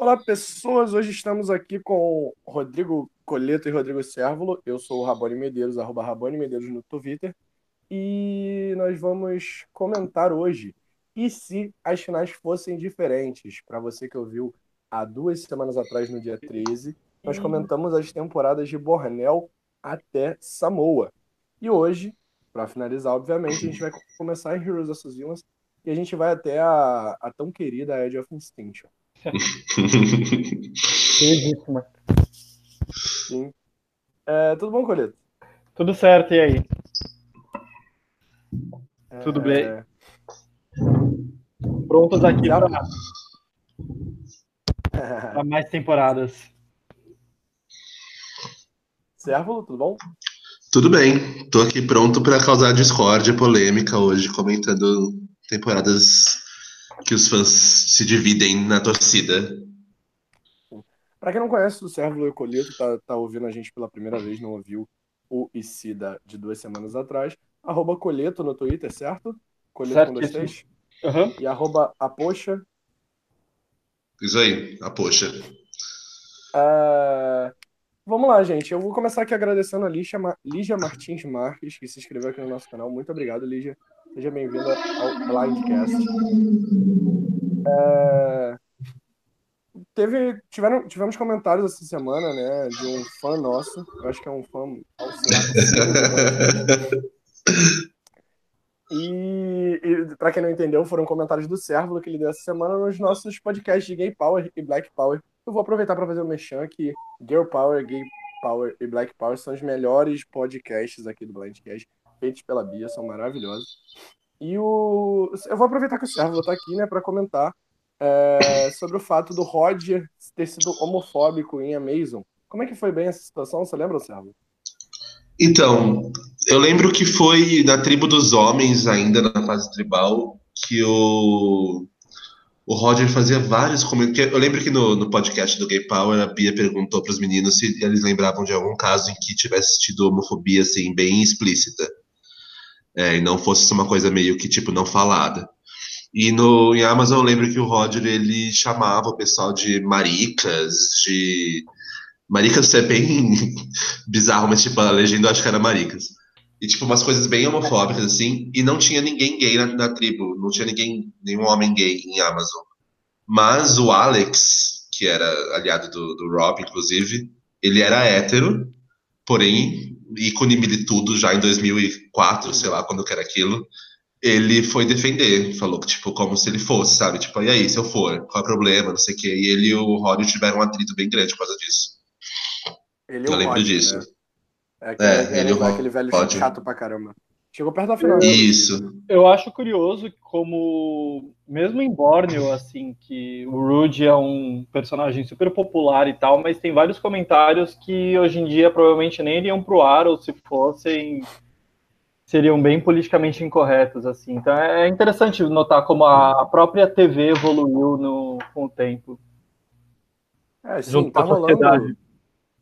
Olá, pessoas. Hoje estamos aqui com Rodrigo Coleto e Rodrigo Sérvulo. Eu sou o Rabone Medeiros, arroba Rabone Medeiros no Twitter. E nós vamos comentar hoje. E se as finais fossem diferentes? Para você que ouviu há duas semanas atrás, no dia 13, nós comentamos as temporadas de Bornel até Samoa. E hoje, para finalizar, obviamente, a gente vai começar em Heroes of Villains e a gente vai até a, a tão querida Edge of Extinction. Sim. É, tudo bom, Coleto? Tudo certo, e aí? Tudo bem? É, Prontos aqui Já- para mais temporadas. Sérvulo, tudo bom? Tudo bem, tô aqui pronto para causar discórdia, polêmica hoje, comentando temporadas que os fãs se dividem na torcida. Para quem não conhece o Sérvulo e o Coleto, tá, tá ouvindo a gente pela primeira vez, não ouviu o Isida de duas semanas atrás. Arroba Coleto no Twitter, certo? Coleto com dois Certíssimo. três. Aham. E arroba Apoxa. Isso aí, a poxa. É, Vamos lá, gente. Eu vou começar aqui agradecendo a Lígia, Ma- Lígia Martins Marques, que se inscreveu aqui no nosso canal. Muito obrigado, Lígia. Seja bem-vinda ao Blindcast. É, Teve, tiveram, tivemos comentários essa semana, né, de um fã nosso. Eu acho que é um fã. E, e para quem não entendeu, foram comentários do Sérvulo que ele deu essa semana nos nossos podcasts de Gay Power e Black Power. Eu vou aproveitar para fazer o mexão que Girl Power, Gay Power e Black Power são os melhores podcasts aqui do Blindcast, feitos pela Bia, são maravilhosos. E o eu vou aproveitar que o Sérvulo tá aqui, né, para comentar é, sobre o fato do Roger ter sido homofóbico em Amazon. Como é que foi bem essa situação? Você lembra, Sérvulo? Então, eu lembro que foi na tribo dos homens, ainda na fase tribal, que o, o Roger fazia vários comentários. Eu lembro que no, no podcast do Gay Power, a Bia perguntou para os meninos se eles lembravam de algum caso em que tivesse tido homofobia assim, bem explícita. É, e não fosse uma coisa meio que tipo não falada. E no em Amazon eu lembro que o Roger ele chamava o pessoal de maricas, de maricas é bem bizarro, mas tipo a legenda eu acho que era maricas. E tipo umas coisas bem homofóbicas assim, e não tinha ninguém gay na, na tribo, não tinha ninguém, nenhum homem gay em Amazon. Mas o Alex, que era aliado do, do Rob, inclusive, ele era hétero, porém ícone militudo já em 2004, sei lá quando que era aquilo. Ele foi defender, falou que, tipo, como se ele fosse, sabe? Tipo, e aí, se eu for, qual é o problema, não sei o quê. E ele e o Rory tiveram um atrito bem grande por causa disso. Ele Eu lembro disso. né? É, aquele, É, é, ele e o aquele velho chato pra caramba. Chegou perto da final. Isso. Eu acho curioso como, mesmo em Borneo, assim, que o Rude é um personagem super popular e tal, mas tem vários comentários que hoje em dia provavelmente nem iriam pro ar, ou se fossem, seriam bem politicamente incorretos, assim. Então é interessante notar como a própria TV evoluiu no, com o tempo. É, sim, junto tá com a rolando, sociedade.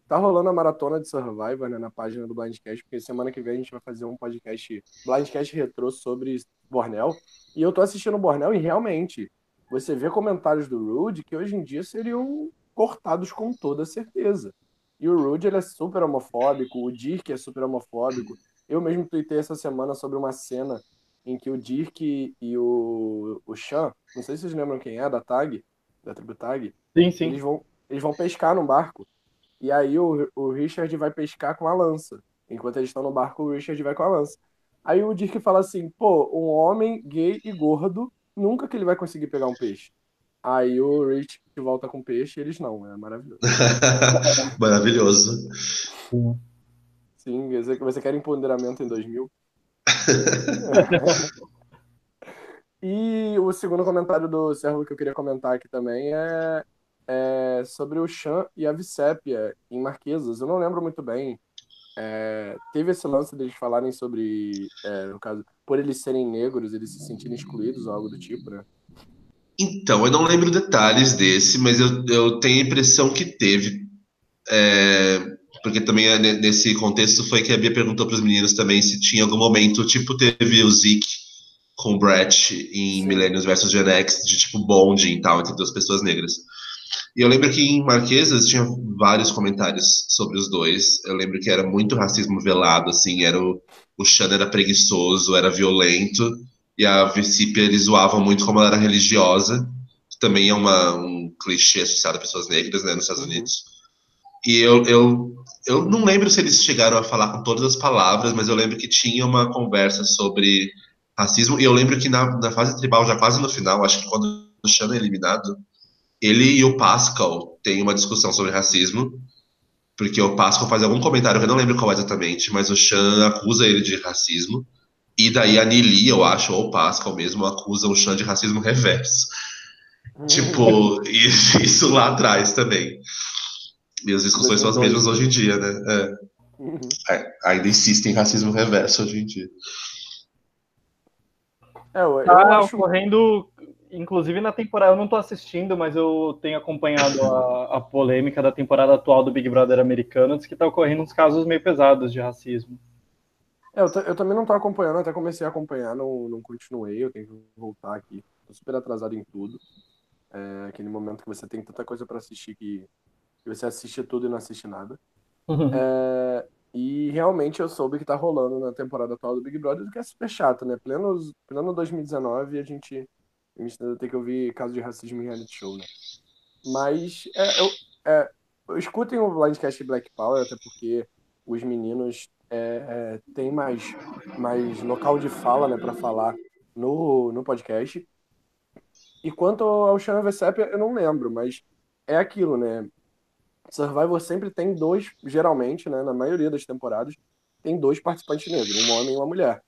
Tá rolando a maratona de Survivor, né, na página do Blindcast, porque semana que vem a gente vai fazer um podcast, Blindcast retrô sobre Bornel. E eu tô assistindo o Bornel e realmente, você vê comentários do Rude que hoje em dia seriam cortados com toda certeza. E o Rude, ele é super homofóbico, o Dirk é super homofóbico. Eu mesmo tuitei essa semana sobre uma cena em que o Dirk e o, o Chan, não sei se vocês lembram quem é, da Tag, da tribo Tag, Sim, sim. eles vão, eles vão pescar num barco. E aí o, o Richard vai pescar com a lança. Enquanto eles estão no barco, o Richard vai com a lança. Aí o Dirk fala assim: pô, um homem gay e gordo, nunca que ele vai conseguir pegar um peixe. Aí o Rich volta com peixe e eles não. É maravilhoso. Maravilhoso. Sim, você, quer empoderamento em 2000? e o segundo comentário do Servo que eu queria comentar aqui também é, é sobre o Chan e a Vicépia em Marquesas. Eu não lembro muito bem. É, teve esse lance deles falarem sobre, é, no caso, por eles serem negros, eles se sentirem excluídos ou algo do tipo, né? Então, eu não lembro detalhes desse, mas eu, eu tenho a impressão que teve. É, porque também é ne- nesse contexto foi que a Bia perguntou para os meninos também se tinha algum momento, tipo, teve o Zeke com o Brett em Sim. Millennials vs Gen X, de tipo bonding e tal, entre duas pessoas negras. E eu lembro que em Marquesas tinha vários comentários sobre os dois. Eu lembro que era muito racismo velado, assim, era o, o Shan era preguiçoso, era violento, e a Vicípia eles zoavam muito como ela era religiosa, que também é uma, um clichê associado a pessoas negras, né, nos Estados uhum. Unidos. E eu, eu, eu não lembro se eles chegaram a falar com todas as palavras, mas eu lembro que tinha uma conversa sobre racismo, e eu lembro que na, na fase tribal, já quase no final, acho que quando o Shan é eliminado, ele e o Pascal têm uma discussão sobre racismo, porque o Pascal faz algum comentário, que eu não lembro qual exatamente, mas o Chan acusa ele de racismo, e daí a Nili, eu acho, ou o Pascal mesmo, acusa o Chan de racismo reverso. Uhum. Tipo, isso lá atrás também. E as discussões são as mesmas hoje em dia, né? É. Uhum. É, ainda insistem em racismo reverso hoje em dia. É, eu, eu tá acho... ocorrendo inclusive na temporada, eu não estou assistindo, mas eu tenho acompanhado a, a, polêmica da temporada atual do Big Brother americano, diz que está ocorrendo uns casos meio pesados de racismo. É, eu, eu, também não estou acompanhando, até comecei a acompanhar, não, não continuei, eu tenho que voltar aqui. Tô super atrasado em tudo. É aquele momento que você tem tanta coisa para assistir que, que, você assiste tudo e não assiste nada. Uhum. É, e realmente eu soube que tá rolando na temporada atual do Big Brother, que é super chato, né? Pleno, pleno 2019 a gente a gente ainda tem que ouvir casos de racismo em reality show, né? Mas é, eu, é, escutem o Blindcast Black Power, até porque os meninos é, é, têm mais, mais local de fala né, para falar no, no podcast. E quanto ao Xana eu não lembro, mas é aquilo, né? Survivor sempre tem dois, geralmente, né, na maioria das temporadas, tem dois participantes negros, um homem e uma mulher.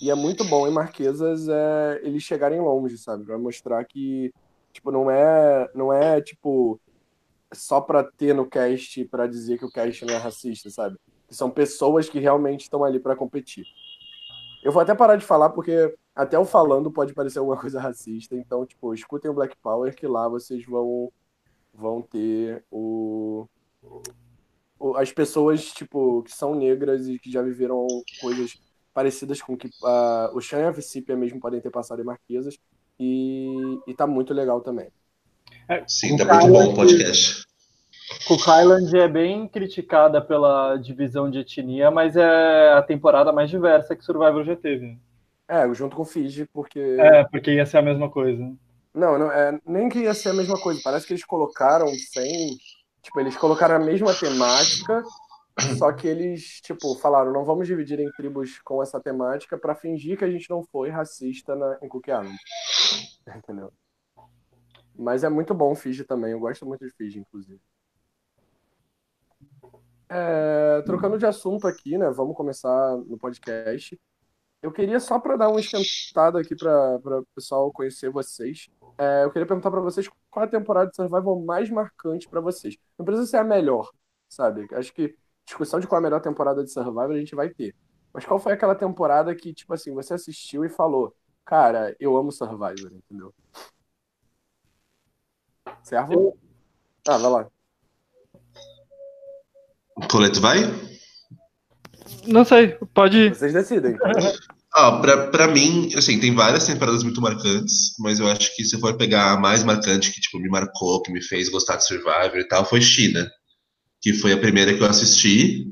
E é muito bom em Marquesas é, eles chegarem longe, sabe? Pra mostrar que, tipo, não é, não é tipo, só pra ter no cast para dizer que o cast não é racista, sabe? Que são pessoas que realmente estão ali para competir. Eu vou até parar de falar porque até o falando pode parecer alguma coisa racista. Então, tipo, escutem o Black Power que lá vocês vão vão ter o, o as pessoas tipo que são negras e que já viveram coisas parecidas com que uh, o Shan e a Vicipia mesmo podem ter passado em Marquesas. E, e tá muito legal também. É, Sim, tá muito bom o podcast. Cook Island é bem criticada pela divisão de etnia, mas é a temporada mais diversa que Survivor já teve. É, junto com Fiji, porque. É, porque ia ser a mesma coisa. Não, não é, nem que ia ser a mesma coisa. Parece que eles colocaram sem. Tipo, eles colocaram a mesma temática, só que eles, tipo, falaram, não vamos dividir em tribos com essa temática para fingir que a gente não foi racista na, em Cook Island. Entendeu? Mas é muito bom o Fiji também, eu gosto muito de Fiji, inclusive. É, trocando de assunto aqui, né? Vamos começar no podcast. Eu queria só para dar uma esquentada aqui para o pessoal conhecer vocês. É, eu queria perguntar para vocês qual a temporada de Survival mais marcante para vocês. Não precisa ser a melhor, sabe? Acho que discussão de qual é a melhor temporada de Survivor a gente vai ter. Mas qual foi aquela temporada que, tipo assim, você assistiu e falou, cara, eu amo Survivor, entendeu? Servo? Ah, vai lá. Colete vai? Não sei, pode ir. Vocês decidem. Ah, pra, pra mim, assim, tem várias temporadas muito marcantes, mas eu acho que se for pegar a mais marcante que, tipo, me marcou, que me fez gostar de Survivor e tal, foi China que foi a primeira que eu assisti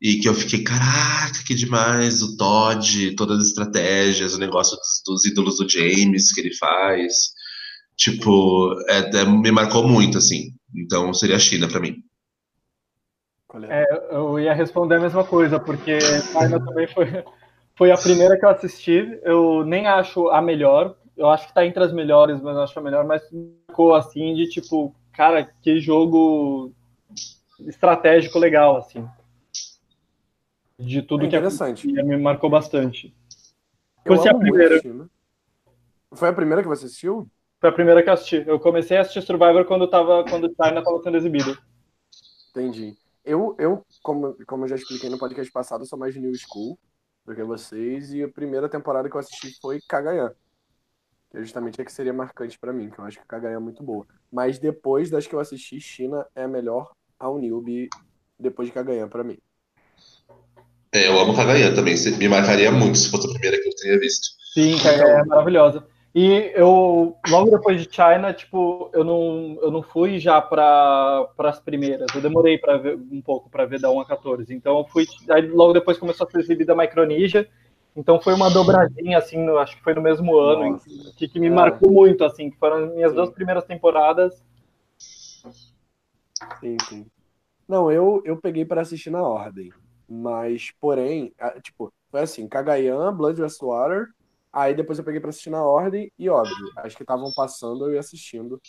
e que eu fiquei, caraca, que demais, o Todd, todas as estratégias, o negócio dos, dos ídolos do James que ele faz. Tipo, é, é, me marcou muito, assim. Então seria a China para mim. É, eu ia responder a mesma coisa, porque China também foi, foi a primeira que eu assisti. Eu nem acho a melhor, eu acho que tá entre as melhores, mas não acho a melhor, mas ficou assim de tipo, cara, que jogo estratégico legal, assim. De tudo é que é, me marcou bastante. Por ser a primeira. Foi a primeira que você assistiu? Foi a primeira que eu assisti. Eu comecei a assistir Survivor quando tava, quando China estava sendo exibido. Entendi. Eu, eu como, como eu já expliquei no podcast passado, sou mais New School do que vocês, e a primeira temporada que eu assisti foi Kagayan. Que é justamente a que seria marcante para mim, que eu acho que Kagayan é muito boa. Mas depois das que eu assisti, China é a melhor ao Newbie depois de Kagayan para mim. É, eu amo Kagayan também. Me marcaria muito se fosse a primeira que eu teria visto. Sim, Kagayan é maravilhosa. E eu, logo depois de China, tipo, eu não, eu não fui já para as primeiras. Eu demorei para ver um pouco para ver da 1 a 14. Então eu fui. Aí logo depois começou a ser exibida Micronesia. Então foi uma dobradinha, assim, no, acho que foi no mesmo ano, que, que, me é. marcou muito, assim, que foram as minhas sim. duas primeiras temporadas. Sim, sim. Não, eu, eu peguei para assistir na ordem. Mas, porém, tipo, foi assim, Kagayan, Blood Water, aí depois eu peguei para assistir na ordem e, óbvio, as que estavam passando eu ia assistindo.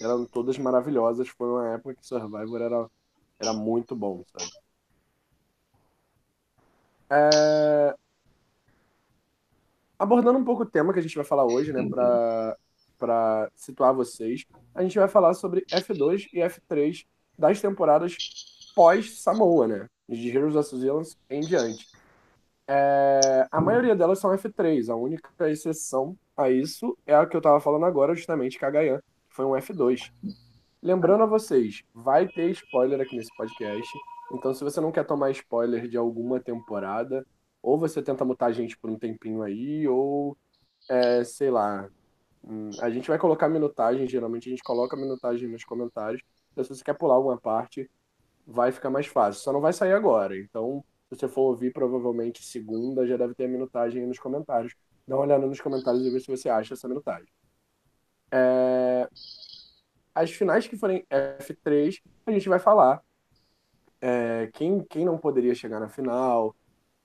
Eram todas maravilhosas, foi uma época que Survivor era, era muito bom, sabe? É... Abordando um pouco o tema que a gente vai falar hoje, né, para para situar vocês, a gente vai falar sobre F2 e F3 das temporadas pós Samoa, né? De Heroes of Zealand em diante. É, a maioria delas são F3. A única exceção a isso é a que eu tava falando agora, justamente Kagayan, que foi um F2. Lembrando a vocês, vai ter spoiler aqui nesse podcast. Então, se você não quer tomar spoiler de alguma temporada, ou você tenta mutar a gente por um tempinho aí, ou é, sei lá. Hum, a gente vai colocar minutagem, geralmente a gente coloca minutagem nos comentários. Então, se você quer pular alguma parte, vai ficar mais fácil. Só não vai sair agora. Então, se você for ouvir, provavelmente segunda já deve ter a minutagem aí nos comentários. Dá uma olhada nos comentários e vê se você acha essa minutagem. É... As finais que forem F3, a gente vai falar é, quem, quem não poderia chegar na final,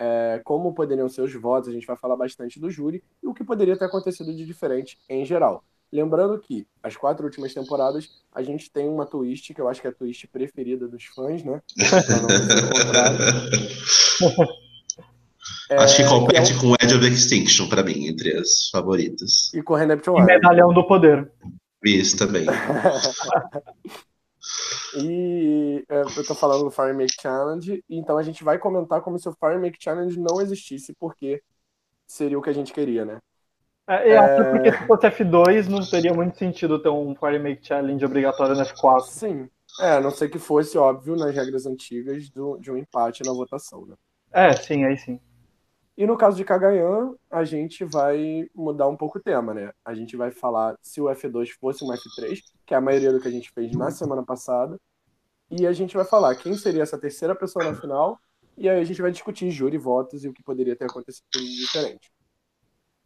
é, como poderiam ser os votos, a gente vai falar bastante do júri e o que poderia ter acontecido de diferente em geral. Lembrando que as quatro últimas temporadas a gente tem uma twist que eu acho que é a twist preferida dos fãs, né? é, acho que compete que é um... com Edge of Extinction para mim, entre as favoritas. E com Redemption E Medalhão do Poder. Isso também. e é, eu tô falando do Fire Make Challenge, então a gente vai comentar como se o Fire Make Challenge não existisse, porque seria o que a gente queria, né? É, até porque se fosse F2 não teria muito sentido ter um Fire Make Challenge obrigatório no F4. Sim. É, a não ser que fosse óbvio nas regras antigas do, de um empate na votação, né? É, sim, aí sim. E no caso de Kagayan, a gente vai mudar um pouco o tema, né? A gente vai falar se o F2 fosse um F3, que é a maioria do que a gente fez na semana passada. E a gente vai falar quem seria essa terceira pessoa na final. E aí a gente vai discutir júri, votos e o que poderia ter acontecido de diferente.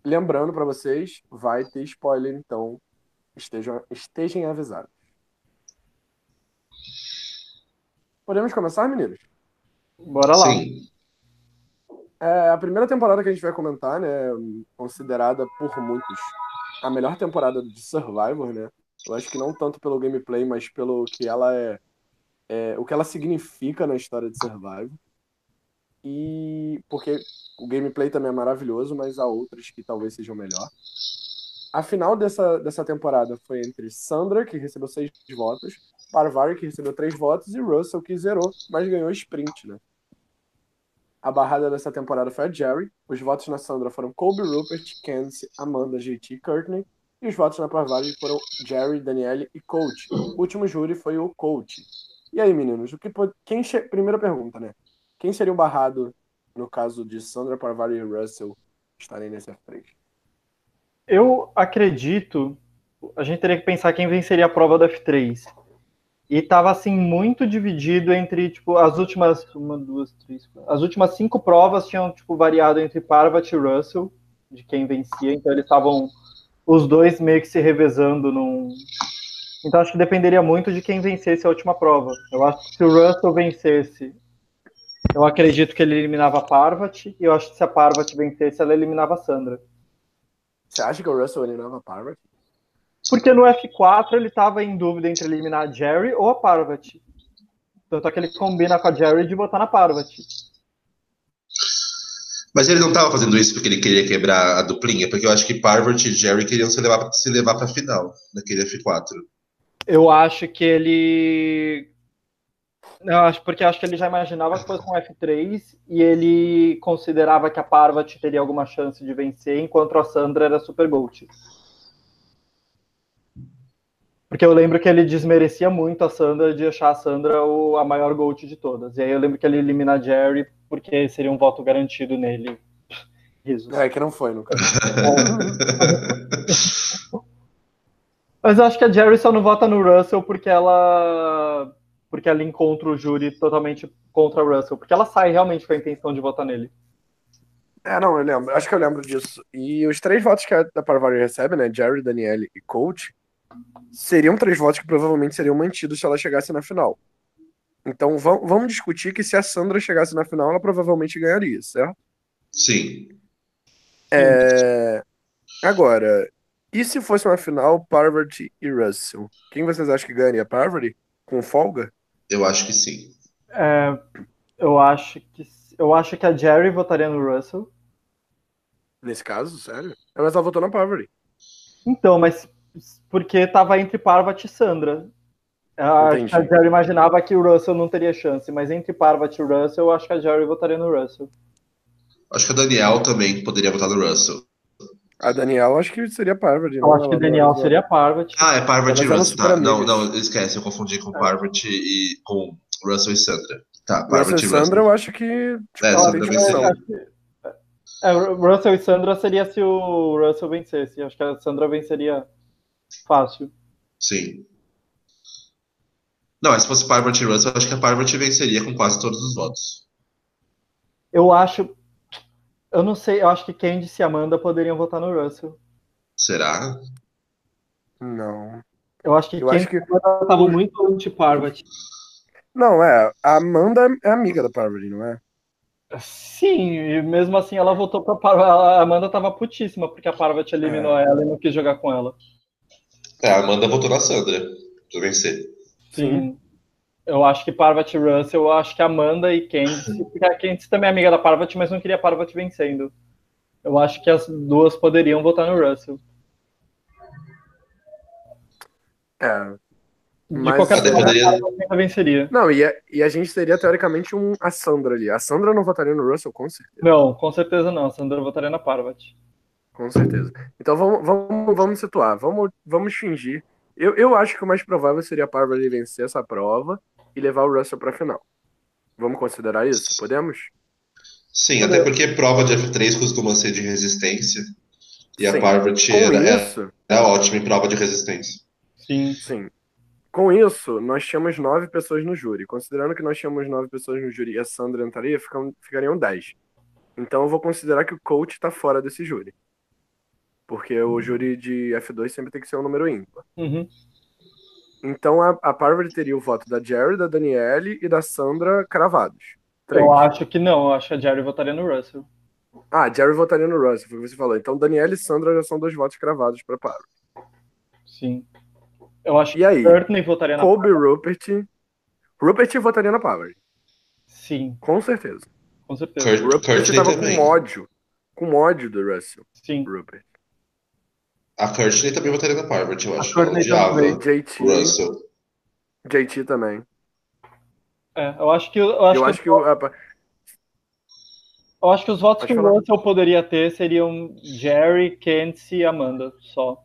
Lembrando para vocês, vai ter spoiler, então estejam, estejam avisados. Podemos começar, meninos? Bora lá. Sim. É a primeira temporada que a gente vai comentar, né? Considerada por muitos a melhor temporada de Survivor, né? Eu acho que não tanto pelo gameplay, mas pelo que ela é, é o que ela significa na história de Survivor. E porque o gameplay também é maravilhoso, mas há outras que talvez sejam melhor. A final dessa, dessa temporada foi entre Sandra, que recebeu seis votos, Parvari, que recebeu três votos, e Russell, que zerou, mas ganhou sprint, né? A barrada dessa temporada foi a Jerry. Os votos na Sandra foram Colby Rupert, Candice, Amanda, JT e Courtney. E os votos na Parvari foram Jerry, Danielle e Coach. O último júri foi o Coach. E aí, meninos, o que quem che... primeira pergunta, né? Quem seria o barrado no caso de Sandra Parvari e Russell estarem nesse F3? Eu acredito. A gente teria que pensar quem venceria a prova do F3. E tava assim muito dividido entre tipo as últimas uma, duas, três, quatro, as últimas cinco provas tinham tipo variado entre Parvati e Russell de quem vencia, então eles estavam os dois meio que se revezando num então acho que dependeria muito de quem vencesse a última prova. Eu acho que se o Russell vencesse eu acredito que ele eliminava a Parvati, e eu acho que se a Parvati vencesse, ela eliminava a Sandra. Você acha que o Russell eliminava a? Porque no F4 ele estava em dúvida entre eliminar a Jerry ou a Parvati. Tanto é que ele combina com a Jerry de botar na Parvati. Mas ele não estava fazendo isso porque ele queria quebrar a duplinha, porque eu acho que Parvati e Jerry queriam se levar, se levar para a final naquele F4. Eu acho que ele eu acho porque acho que ele já imaginava que fosse um F3 e ele considerava que a Parvati teria alguma chance de vencer, enquanto a Sandra era Super Gold. Porque eu lembro que ele desmerecia muito a Sandra de achar a Sandra o, a maior Gold de todas. E aí eu lembro que ele elimina a Jerry porque seria um voto garantido nele. Risos. É, que não foi, no caso. Mas eu acho que a Jerry só não vota no Russell porque ela porque ela encontra o júri totalmente contra o Russell, porque ela sai realmente com a intenção de votar nele. É, não, eu lembro. Acho que eu lembro disso. E os três votos que a Parvati recebe, né? Jerry, Daniele e Coach, seriam três votos que provavelmente seriam mantidos se ela chegasse na final. Então vamos discutir que se a Sandra chegasse na final, ela provavelmente ganharia, certo? Sim. É... Agora, e se fosse uma final Parvati e Russell? Quem vocês acham que ganharia? Parvati? Com folga? Eu acho que sim. É, eu acho que eu acho que a Jerry votaria no Russell. Nesse caso, sério? Mas ela votou na Parvati. Então, mas porque tava entre Parvati e Sandra. A, a Jerry imaginava que o Russell não teria chance, mas entre Parvati e Russell, eu acho que a Jerry votaria no Russell. Acho que a Daniel também poderia votar no Russell. A Daniel acho que seria Parvati. Eu acho que a Daniel seria Parvati. Ah, é Parvati e Russell. Tá, não, não, esquece, eu confundi com é. Parvati e com Russell e Sandra. Tá, Parvati e Sandra eu acho que. Tipo, é, Sandra venceria. É, Russell e Sandra seria se o Russell vencesse. Acho que a Sandra venceria fácil. Sim. Não, mas se fosse Parvati e Russell, acho que a Parvati venceria com quase todos os votos. Eu acho. Eu não sei, eu acho que Candice e Amanda poderiam votar no Russell. Será? Não. Eu acho que eu acho que estavam muito anti-Parvati. Não, é. A Amanda é amiga da Parvati, não é? Sim, e mesmo assim ela voltou pra Parvati. A Amanda tava putíssima porque a Parvati eliminou é. ela e não quis jogar com ela. É, a Amanda votou na Sandra pra vencer. Sim. Eu acho que Parvati Russell, eu acho que Amanda e Candice, porque a Candice também é amiga da Parvati, mas não queria Parvati vencendo. Eu acho que as duas poderiam votar no Russell. É. De mas qualquer forma, poderia... a venceria. Não, e a, e a gente seria teoricamente um, a Sandra ali. A Sandra não votaria no Russell, com certeza. Não, com certeza não. A Sandra votaria na Parvati. Com certeza. Então vamos, vamos, vamos situar. Vamos, vamos fingir eu, eu acho que o mais provável seria a Parvati vencer essa prova e levar o Russell para a final. Vamos considerar isso? Podemos? Sim, Podemos. até porque prova de F3 costuma ser de resistência. E Sim. a Parvati era, é, isso, é, é ótima em prova de resistência. Sim. Sim. Com isso, nós tínhamos nove pessoas no júri. Considerando que nós tínhamos nove pessoas no júri e a Sandra entraria, ficam, ficariam dez. Então eu vou considerar que o coach está fora desse júri. Porque o uhum. júri de F2 sempre tem que ser um número ímpar. Uhum. Então a, a Parvati teria o voto da Jerry, da Daniele e da Sandra cravados. Três. Eu acho que não, eu acho que a Jerry votaria no Russell. Ah, Jerry votaria no Russell, foi o que você falou. Então Daniele e Sandra já são dois votos cravados para Parvati. Sim. Eu acho e que aí, Courtney votaria na Kobe Rupert. Rupert votaria na Parvati. Sim. Com certeza. Com certeza. Kurt, Rupert estava com ódio. Com ódio do Russell. Sim. Rupert. A Courtney também votaria na Parvati, eu acho. A Courtney também. JT. Russell. JT também. É, eu acho que. Eu acho, eu que, acho que, o, eu acho que os votos Pode que falar. o Russell poderia ter seriam Jerry, Candice e Amanda, só.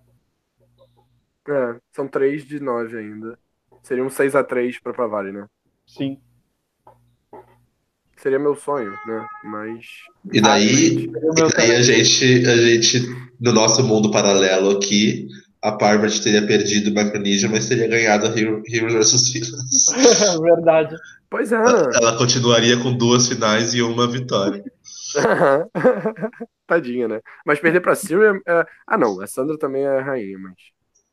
É, são três de nove ainda. Seria um 6x3 pra Pavari, né? Sim. Seria meu sonho, né? Mas. E daí, e daí a gente, a gente, no nosso mundo paralelo aqui, a Parvati teria perdido Micronesia, mas teria ganhado a Heroes vs Villains. Verdade. Pois é. Ela, ela, continuaria com duas finais e uma vitória. Tadinha, né? Mas perder pra Syria. É... Ah, não. A Sandra também é rainha, mas.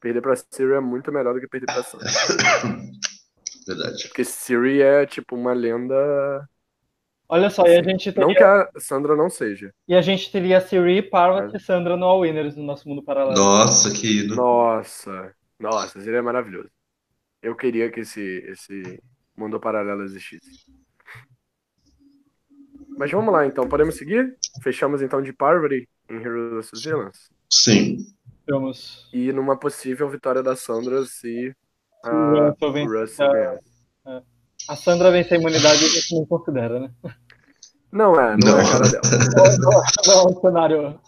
Perder pra Syria é muito melhor do que perder pra Sandra. Verdade. Porque Siri é, tipo, uma lenda Olha só, assim, e a gente teria... Não que a Sandra não seja. E a gente teria Siri, Parvati é. e Sandra no All Winners no nosso mundo paralelo. Nossa, que Nossa, nossa, seria maravilhoso. Eu queria que esse, esse mundo paralelo existisse. Mas vamos lá, então. Podemos seguir? Fechamos, então, de Parvati em Heroes of Villains? Sim. Vamos. E numa possível vitória da Sandra se a Russell ganhar. A Sandra vencer a imunidade a gente não considera, né? Não é, não, não. é a cara dela. não, é um cenário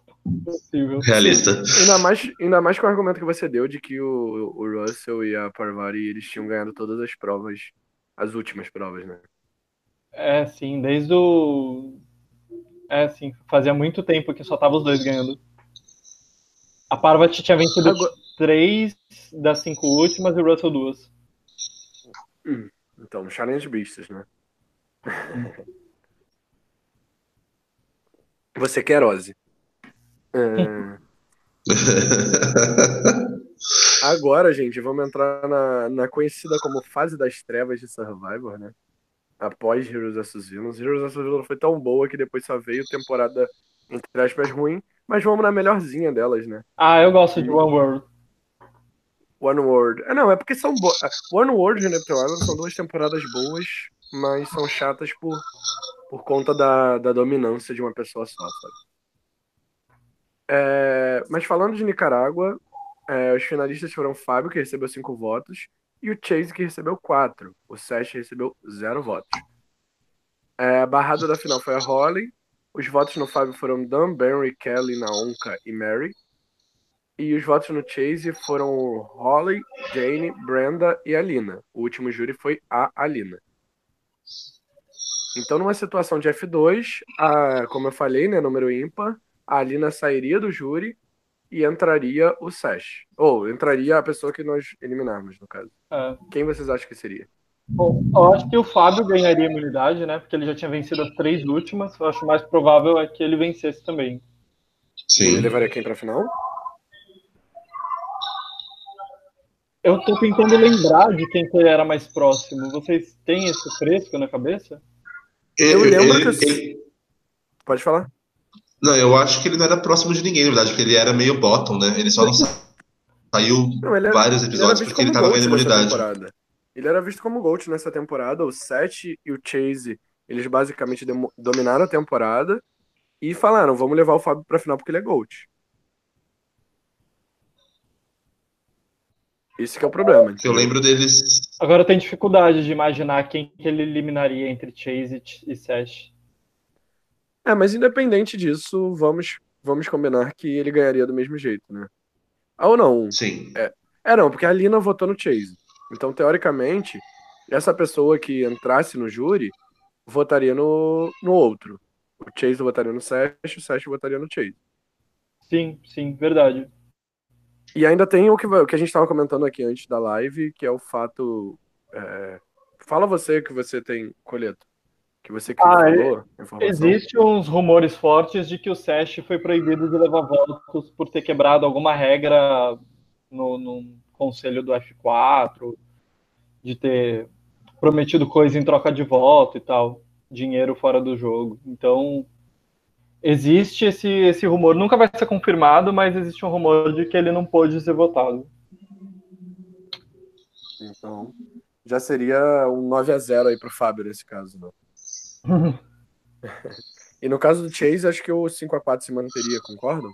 possível. Realista. Ainda mais, ainda mais com o argumento que você deu de que o, o Russell e a Parvari eles tinham ganhado todas as provas, as últimas provas, né? É, sim, desde o. É, sim, fazia muito tempo que só tava os dois ganhando. A Parvati tinha vencido Agora... três das cinco últimas e o Russell duas. Hum, então, Challenge Beasts, né? Você quer Ozzy. É... Agora, gente, vamos entrar na, na conhecida como fase das trevas de Survivor, né? Após Heroes vs Villains. Heroes vs Villains foi tão boa que depois só veio temporada, entre aspas, ruim. Mas vamos na melhorzinha delas, né? Ah, eu gosto de One World. One World. É, não, é porque são boas. One World e Neptune Island são duas temporadas boas, mas são chatas por, por conta da, da dominância de uma pessoa só, sabe? É, mas falando de Nicarágua, é, os finalistas foram Fábio, que recebeu cinco votos, e o Chase, que recebeu quatro. O Sash recebeu zero votos. É, a barrada da final foi a Holly. Os votos no Fábio foram Dan, Barry, Kelly, Naonka e Mary. E os votos no Chase foram Holly, Jane, Brenda e Alina. O último júri foi a Alina. Então, numa situação de F2, a, como eu falei, né, número ímpar, a Alina sairia do júri e entraria o Sash. Ou entraria a pessoa que nós eliminarmos, no caso. É. Quem vocês acham que seria? Bom, eu acho que o Fábio ganharia a imunidade, né? Porque ele já tinha vencido as três últimas. Eu acho mais provável é que ele vencesse também. Sim. Ele levaria quem pra final? Eu tô tentando lembrar de quem que era mais próximo. Vocês têm esse fresco na cabeça? Eu lembro que. Ele... Pode falar. Não, eu acho que ele não era próximo de ninguém, na verdade, porque ele era meio bottom, né? Ele só não saiu não, ele era, vários episódios ele porque ele tava ganhando imunidade. Ele era visto como GOAT nessa temporada. O Seth e o Chase, eles basicamente dominaram a temporada e falaram, vamos levar o Fábio pra final porque ele é GOAT. Esse que é o problema. Eu lembro deles. Agora eu tenho dificuldade de imaginar quem que ele eliminaria entre Chase e Seth. É, mas independente disso, vamos, vamos combinar que ele ganharia do mesmo jeito, né? Ah, ou não? Sim. É, é não, porque a Lina votou no Chase. Então, teoricamente, essa pessoa que entrasse no júri votaria no, no outro. O Chase votaria no Sash, o Sash votaria no Chase. Sim, sim, verdade. E ainda tem o que, o que a gente estava comentando aqui antes da live, que é o fato. É... Fala você que você tem, Coleto que você que ah, falou, Existem uns rumores fortes de que o Sesh foi proibido de levar votos por ter quebrado alguma regra no, no conselho do F4, de ter prometido coisa em troca de voto e tal, dinheiro fora do jogo. Então, existe esse, esse rumor. Nunca vai ser confirmado, mas existe um rumor de que ele não pôde ser votado. Então, já seria um 9 a 0 aí pro Fábio nesse caso, não? e no caso do Chase, acho que o 5x4 se manteria, concordam?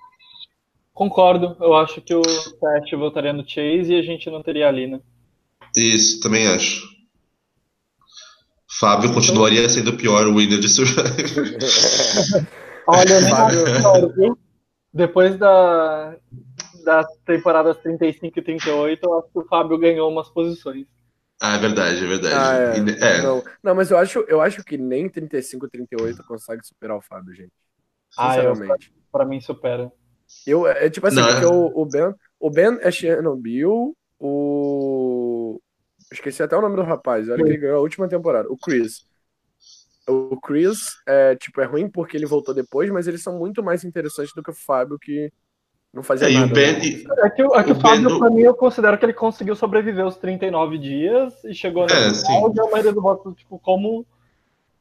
Concordo, eu acho que o 7 voltaria no Chase e a gente não teria a Lina. Isso, também acho. Fábio continuaria sendo o pior winner de Survivor. Olha, Fábio... viu? Depois da, das temporadas 35 e 38, eu acho que o Fábio ganhou umas posições. Ah, é verdade, é verdade. Ah, é. É. Não, não, mas eu acho, eu acho que nem 35, 38 consegue superar o Fábio, gente. Sinceramente. Ah, pra mim supera. Eu, é, é tipo assim, não. porque o, o, Ben, o Ben é Chernobyl, o. Esqueci até o nome do rapaz, olha que ele ganhou a última temporada, o Chris. O Chris é, tipo, é ruim porque ele voltou depois, mas eles são muito mais interessantes do que o Fábio, que não fazia é, nada. E o ben, né? É que, é que o, o Fábio, ben, pra mim, eu considero que ele conseguiu sobreviver os 39 dias e chegou na é, final e a maioria do voto, tipo, como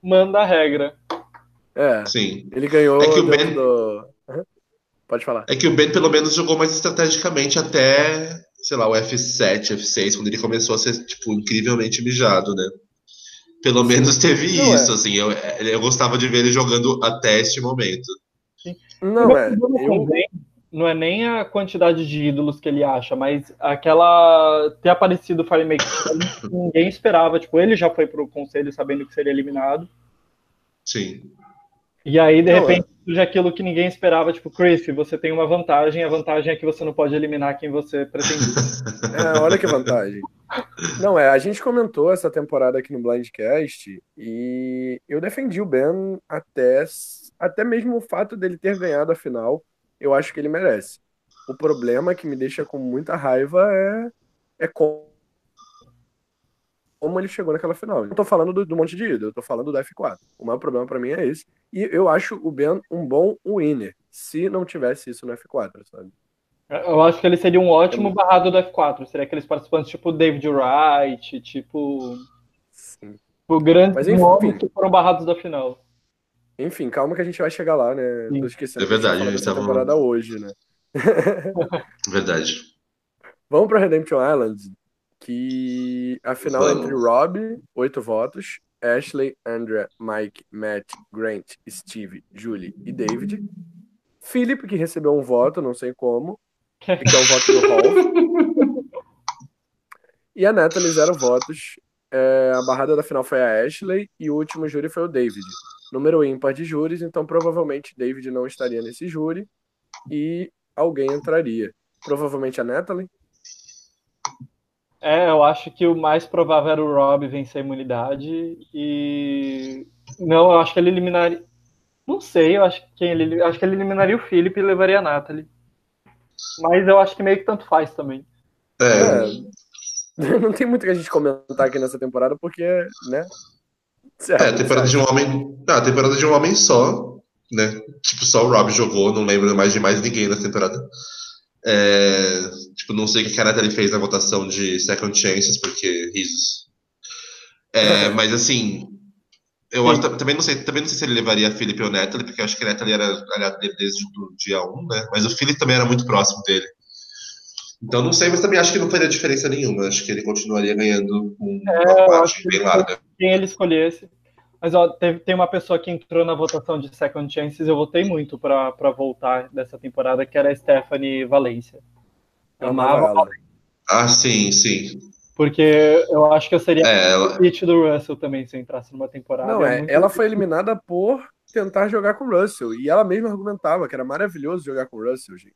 manda a regra. É, sim. ele ganhou é que o ben... Do... Pode falar. É que o Ben, pelo menos, jogou mais estrategicamente até, sei lá, o F7, F6, quando ele começou a ser, tipo, incrivelmente mijado, né? Pelo sim. menos teve não isso, é. assim. Eu, eu gostava de ver ele jogando até este momento. Sim. Não, é. Eu não é nem a quantidade de ídolos que ele acha, mas aquela ter aparecido o Firemaker ninguém esperava. Tipo, ele já foi pro conselho sabendo que seria eliminado. Sim. E aí, de não, repente, surge aquilo que ninguém esperava, tipo, Chris, você tem uma vantagem, a vantagem é que você não pode eliminar quem você pretende. é, olha que vantagem. Não, é, a gente comentou essa temporada aqui no Blindcast e eu defendi o Ben até, até mesmo o fato dele ter ganhado a final eu acho que ele merece. O problema que me deixa com muita raiva é, é como, como ele chegou naquela final. Eu não tô falando do, do monte de ida, eu tô falando do F4. O maior problema para mim é esse. E eu acho o Ben um bom winner, se não tivesse isso no F4, sabe? Eu acho que ele seria um ótimo barrado do F4. Seria aqueles participantes tipo David Wright, tipo. Sim. O grande Mas, enfim. que foram barrados da final. Enfim, calma que a gente vai chegar lá, né? Sim. Tô esquecendo É verdade, que a gente tá temporada hoje, né? Verdade. Vamos para Redemption Island, que a final Vamos. entre Rob, 8 votos, Ashley, Andrea, Mike, Matt, Grant, Steve, Julie e David. Philip, que recebeu um voto, não sei como, que é o voto do Hall. E a Natalie, zero votos. É, a barrada da final foi a Ashley e o último júri foi o David. Número ímpar de júris, então provavelmente David não estaria nesse júri e alguém entraria. Provavelmente a Natalie. É, eu acho que o mais provável era o Rob vencer a imunidade e não, eu acho que ele eliminaria. Não sei, eu acho que quem ele acho que ele eliminaria o Philip e levaria a Natalie. Mas eu acho que meio que tanto faz também. É, É, não tem muito que a gente comentar aqui nessa temporada, porque, né? é, a temporada de um homem. Não, a temporada de um homem só, né? Tipo, só o Rob jogou, não lembro mais de mais ninguém nessa temporada. É, tipo, não sei que a Natalie fez na votação de Second Chances, porque risos. É, mas assim, eu acho, também, não sei, também não sei se ele levaria a Philip ou Natalie, porque eu acho que a Natalie era aliado dele desde o dia 1, né? Mas o Philip também era muito próximo dele. Então não sei, mas também acho que não faria diferença nenhuma. Acho que ele continuaria ganhando com É, uma margem que bem ele- larga. Quem ele escolhesse. Mas ó, teve, tem uma pessoa que entrou na votação de Second Chances, eu votei muito pra pra voltar dessa temporada, que era a Stephanie Valência. Eu amava, ela. Ah, sim, sim. porque eu acho que eu seria É, ela, o hit do Russell também se eu entrasse numa temporada. Não, é, muito- ela foi eliminada por tentar jogar com o Russell. E ela mesma argumentava que era maravilhoso jogar com o Russell, gente.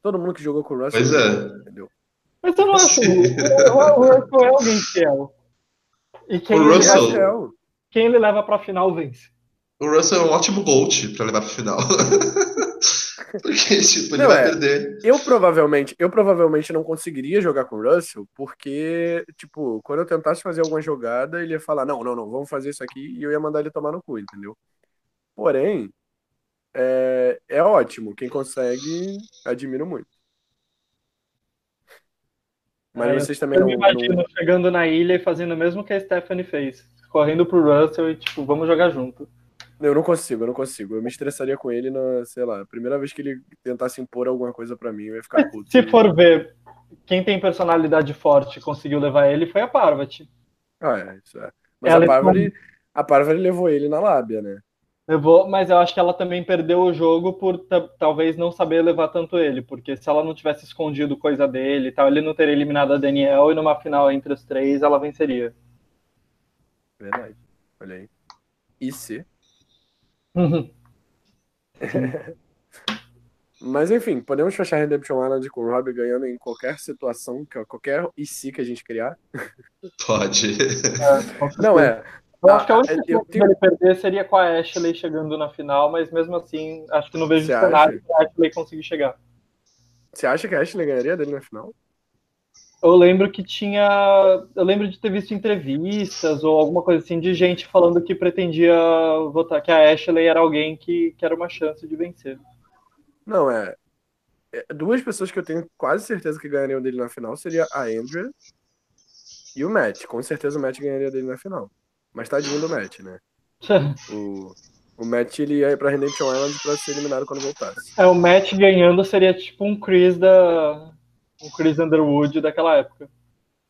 Todo mundo que jogou com o Russell. Pois é. Entendeu? Mas eu não acho. O, Russell é alguém fiel. E quem, O Russell- leva- quem ele leva pra final vence. o Russell é um ótimo GOAT pra levar pro final. Porque, tipo, ele Não, vai é. perder. Eu provavelmente, eu provavelmente não conseguiria jogar com o Russell, porque, tipo, quando eu tentasse fazer alguma jogada, ele ia falar, não, não, não, vamos fazer isso aqui, e eu ia mandar ele tomar no cu, entendeu? Porém, é, é ótimo. Quem consegue, admiro muito. Mas É, vocês também Eu não, me imagino não- chegando na ilha e fazendo o mesmo que a Stephanie fez. Correndo pro Russell e, tipo, vamos jogar junto. Eu não consigo, eu não consigo. Eu me estressaria com ele na, sei lá, a primeira vez que ele tentasse impor alguma coisa pra mim, eu ia ficar puto. Se for ver quem tem personalidade forte conseguiu levar ele foi a Parvati. Ah, é, isso é. Mas Ela a Parvati, a Parvati levou ele na lábia, né? Levou, mas eu acho que ela também perdeu o jogo por ta- talvez não saber levar tanto ele, porque se ela não tivesse escondido coisa dele e tal, ele não teria eliminado a Daniel e numa final entre os três ela venceria. Verdade. Olha aí. E se? Mas enfim, podemos fechar Redemption Island com o Rob ganhando em qualquer situação, que- qualquer e se que a gente criar. Pode. Não, é. Eu acho que a única Ah, eu chance tenho- dele perder seria com a Ashley chegando na final, mas mesmo assim, acho que não vejo Você cenário que a Ashley conseguir chegar. Você acha que a Ashley ganharia dele na final? Eu lembro que tinha. Eu lembro de ter visto entrevistas ou alguma coisa assim de gente falando que pretendia votar, que a Ashley era alguém que, que era uma chance de vencer. Não, é. é, Duas pessoas que eu tenho quase certeza que ganhariam dele na final seria a Andrea e o Matt. Com certeza o Matt ganharia dele na final. Mas tadinho do Matt, né? O, o Matt ele ia pra Redemption Island pra ser eliminado quando voltasse. É, o match ganhando seria tipo um Chris da. Um Chris Underwood daquela época.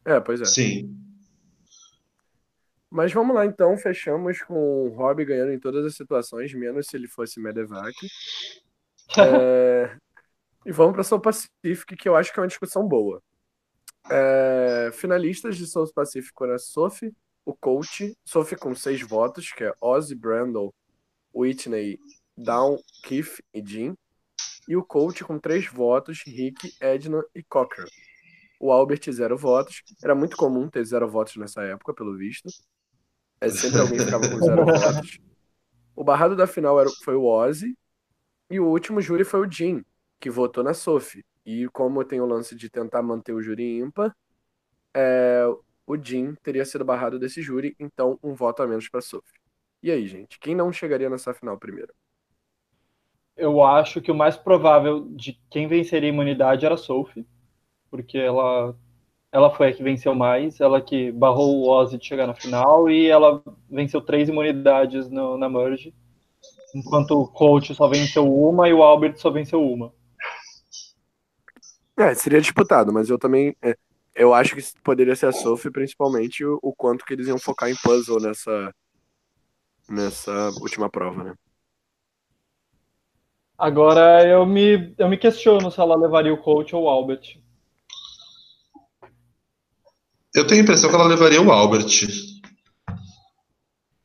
É, pois é. Sim. Mas vamos lá então, fechamos com o Rob ganhando em todas as situações, menos se ele fosse Medevac. É, E vamos para Soul Pacific, que eu acho que é uma discussão boa. É, Finalistas de Soul Pacific foram a Sophie, o Coach, Sophie com seis votos, que é Ozzy, Brandon, Whitney, Down, Keith e Jean. E o Coach com três votos, Rick, Edna e Cocker. O Albert, zero votos. Era muito comum ter zero votos nessa época, pelo visto. É, sempre alguém ficava com zero votos. O barrado da final era, foi o Ozzy. E o último júri foi o Jim, que votou na Sophie. E como tem o lance de tentar manter o júri ímpar, é, o Jim teria sido barrado desse júri, então um voto a menos para Sophie. E aí, gente, quem não chegaria nessa final primeiro? Eu acho que o mais provável de quem venceria a imunidade era a Sophie, porque ela ela foi a que venceu mais, ela que barrou o Ozzy de chegar na final e ela venceu três imunidades no, na Merge, enquanto o Coach só venceu uma e o Albert só venceu uma. É, seria disputado, mas eu também. É, eu acho que poderia ser a Sophie, principalmente o, o, quanto que eles iam focar em puzzle nessa, nessa última prova, né? Agora eu me, eu me questiono se ela levaria o coach ou o Albert. Eu tenho a impressão que ela levaria o Albert.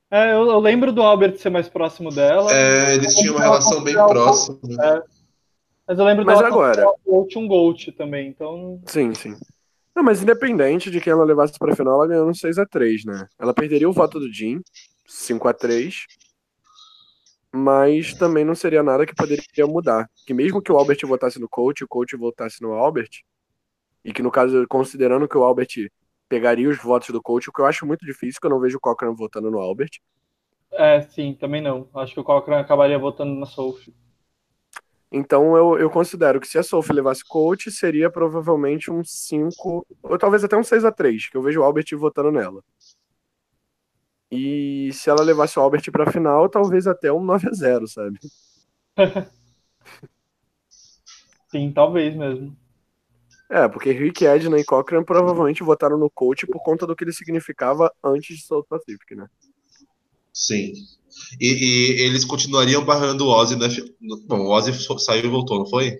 É, eu, eu lembro do Albert ser mais próximo dela. É, eles tinham uma relação bem próxima. É. Mas eu lembro Mas dela agora... Gold um Gold também, então. Sim, sim. Não, mas independente de quem ela levasse pra final, ela ganhou no 6x3, né? Ela perderia o voto do Jim, 5x3. Mas também não seria nada que poderia mudar. Que mesmo que o Albert votasse no coach, o coach votasse no Albert, e que no caso, considerando que o Albert pegaria os votos do coach, o que eu acho muito difícil, que eu não vejo o Cochran votando no Albert. É, sim, também não. Acho que o Cochran acabaria votando na Sophie. Então eu, eu considero que se a Sophie levasse coach, seria provavelmente um 5, ou talvez até um 6 a 3 que eu vejo o Albert votando nela. E se ela levasse o Albert pra final, talvez até um 9 a 0 sabe? Sim, talvez mesmo. É, porque Rick Edna e Cochran provavelmente votaram no coach por conta do que ele significava antes de South Pacific, né? Sim. E, e, eles continuariam barrando o Ozzy na. Bom, o Ozzy saiu e voltou, não foi?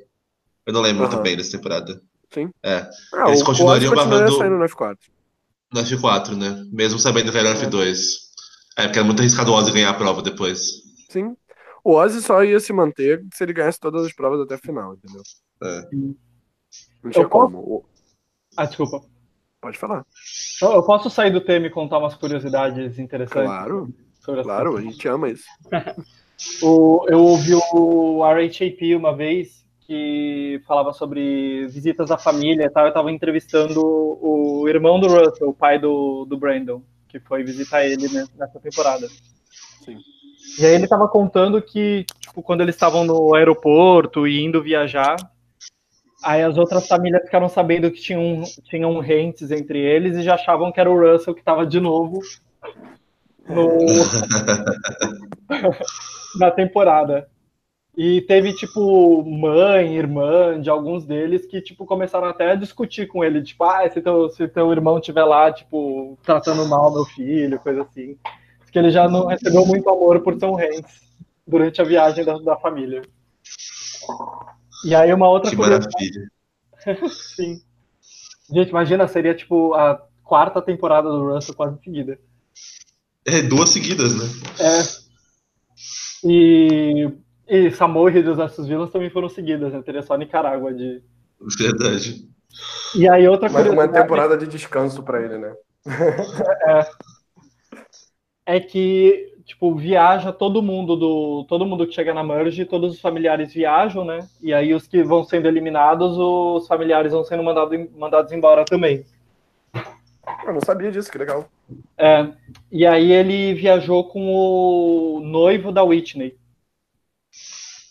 Eu não lembro uhum. muito bem dessa temporada. Sim. É. Ah, eles o, continuariam o barrando. saindo no F4. No F4, né? Mesmo sabendo que era no F2. É, porque era muito arriscado o Ozzy ganhar a prova depois. Sim. O Ozzy só ia se manter se ele ganhasse todas as provas até a final, entendeu? É. Não tinha Eu como. Ah, desculpa. Pode falar. Eu eu posso sair do tema e contar umas curiosidades interessantes? Claro, claro, a gente ama isso. O, eu ouvi o RHAP uma vez que falava sobre visitas à família e tal. Eu estava entrevistando o irmão do Russell, o pai do, do Brandon, que foi visitar ele ne- nessa temporada. Sim. E aí ele estava contando que, tipo, quando eles estavam no aeroporto e indo viajar, aí as outras famílias ficaram sabendo que tinham, tinham rentes entre eles e já achavam que era o Russell que estava de novo no, na temporada. E teve, tipo, mãe, irmã de alguns deles que, tipo, começaram até a discutir com ele, tipo, ah, se teu, se teu irmão estiver lá, tipo, tratando mal meu filho, coisa assim. Porque ele já não recebeu muito amor por Tom Hanks durante a viagem da, da família. E aí uma outra Que curiosidade- maravilha. Sim. Gente, imagina, seria, tipo, a quarta temporada do Russell quase seguida. É, duas seguidas, né? É. E, e Samoa e Rio dos Nossos Vilas também foram seguidas, né? Teria só Nicarágua de. Verdade. E aí outra Mas uma curiosidade temporada de descanso pra ele, né? é que, tipo, viaja todo mundo do. Todo mundo que chega na Merge, todos os familiares viajam, né? E aí os que vão sendo eliminados, os familiares vão sendo mandado, mandados embora também. Eu não sabia disso, que legal. É, e aí ele viajou com o noivo da Whitney.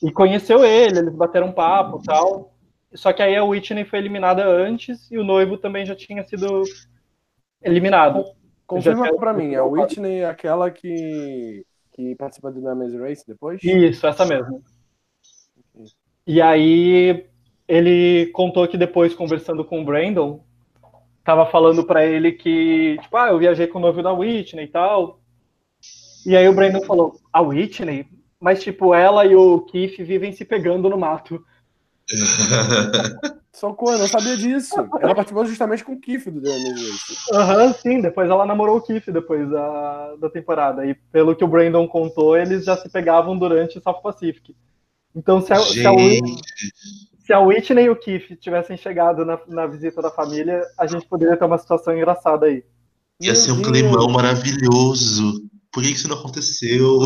E conheceu ele, eles bateram um papo e tal. Só que aí a Whitney foi eliminada antes e o noivo também já tinha sido eliminado. Confirma quero- pra mim, a Whitney é aquela que, que participa do Amaze Race depois? Isso, essa mesmo. E aí ele contou que depois, conversando com o Brandon, tava falando pra ele que, tipo, ah, eu viajei com o noivo da Whitney e tal. E aí o Brandon falou, a Whitney? Mas, tipo, ela e o Keith vivem se pegando no mato. Socorro, eu não sabia disso. Ela participou justamente com o Kiff do The. Aham, sim, depois ela namorou o Keith depois da, da temporada. E pelo que o Brandon contou, eles já se pegavam durante o South Pacific. Então, se a, se a Whitney, se a Whitney e o Keith tivessem chegado na, na visita da família, a gente poderia ter uma situação engraçada aí. ia ser um climão maravilhoso. Por que isso não aconteceu?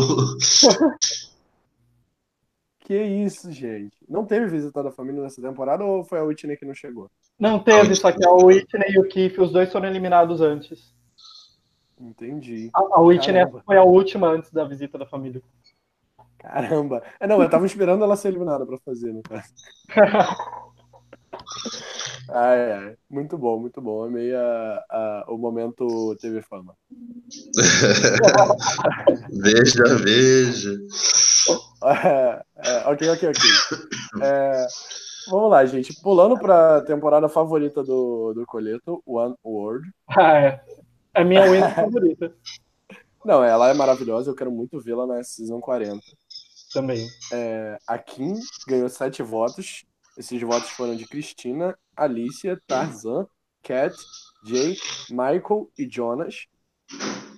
Que isso, gente. Não teve visita da família nessa temporada ou foi a Whitney que não chegou? Não teve, só que a Whitney e o Keith, os dois foram eliminados antes. Entendi. A, a Whitney Caramba. foi a última antes da visita da família. Caramba. É, não, eu tava esperando ela ser eliminada pra fazer, no caso. ai, ai. Muito bom, muito bom. Amei a, a, o momento TV Fama. veja, veja. É, é, ok, ok, ok. É, vamos lá, gente. Pulando pra temporada favorita do, do Coleto, One World. Ah, é. É a minha win favorita. Não, ela é maravilhosa, eu quero muito vê-la na Season 40. Também. É, a Kim ganhou sete votos. Esses votos foram de Cristina, Alicia, Tarzan, Cat, Jay, Michael e Jonas.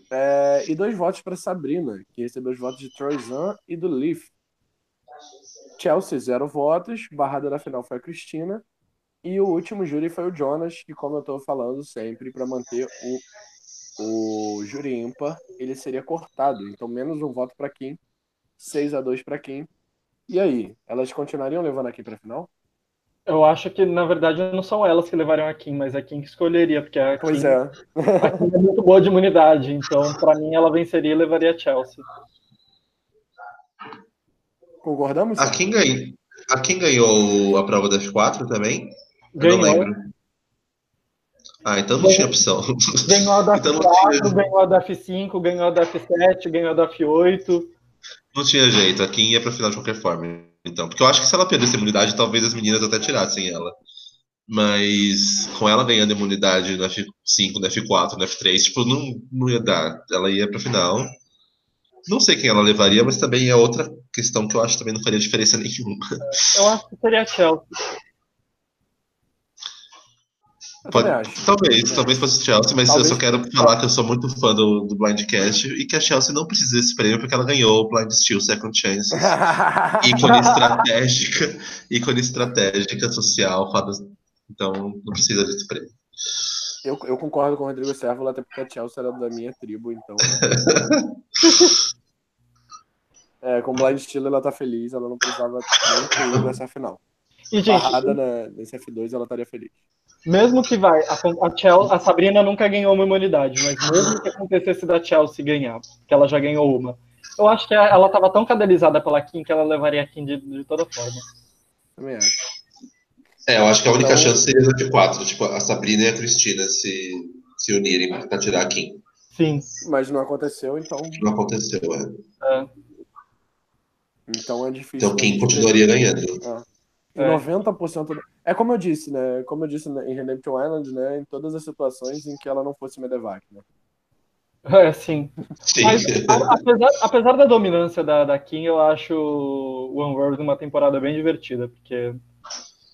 É, e dois votos para Sabrina, que recebeu os votos de Troyzan e do Leaf. Chelsea, zero votos. Barrada da final foi a Cristina. E o último júri foi o Jonas, que, como eu estou falando sempre, para manter o o júri ímpar, ele seria cortado. Então, menos um voto para Kim, 6 a 2 para Kim. E aí, elas continuariam levando a Kim para final? Eu acho que, na verdade, não são elas que levariam a Kim, mas a Kim que escolheria, porque a pois Kim, é. a Kim é muito boa de imunidade. Então, para mim, ela venceria e levaria a Chelsea. Concordamos? A Kim, ganhou, a Kim ganhou a prova das quatro também? Ganhou. Eu não lembro. Ah, então não tinha opção. Ganhou a da então F4, ganhou a da F5, ganhou a da F7, ganhou a da F8. Não tinha jeito, a Kim ia pra final de qualquer forma. Então, porque eu acho que se ela perdesse a imunidade, talvez as meninas até tirassem ela. Mas com ela ganhando imunidade no F5, no F4, no F3, tipo, não, não ia dar. Ela ia pra final. Não sei quem ela levaria, mas também é outra questão que eu acho que também não faria diferença nenhuma. Eu acho que seria a Chelsea. Pode, talvez, talvez fosse Chelsea, mas talvez. eu só quero falar que eu sou muito fã do, do Blindcast e que a Chelsea não precisa desse prêmio porque ela ganhou o Blind Steel Second Chance. ícone estratégica, ícone estratégica social, então não precisa desse prêmio. Eu, eu concordo com o Rodrigo Servo, até porque a Chelsea era da minha tribo, então. é, com o Blind Steel ela tá feliz, ela não precisava nem nessa final. E, gente, Barrada na, nesse F2 ela estaria feliz. Mesmo que vai, a, a, Chelsea, a Sabrina nunca ganhou uma imunidade, mas mesmo que acontecesse da Chelsea ganhar, que ela já ganhou uma, eu acho que ela estava tão cadelizada pela Kim que ela levaria a Kim de, de toda forma. Também acho. É, eu acho que a única então... chance seria a de quatro, tipo, a Sabrina e a Cristina se, se unirem para tirar a Kim. Sim. Mas não aconteceu, então. Não aconteceu, é. é. Então é difícil. Então quem continuaria ganhando. Ah. É. 90% É como eu disse, né? Como eu disse em Redemption Island, né? Em todas as situações em que ela não fosse Medevac, né? É, sim. sim. Mas, apesar, apesar da dominância da, da Kim, eu acho o One World uma temporada bem divertida, porque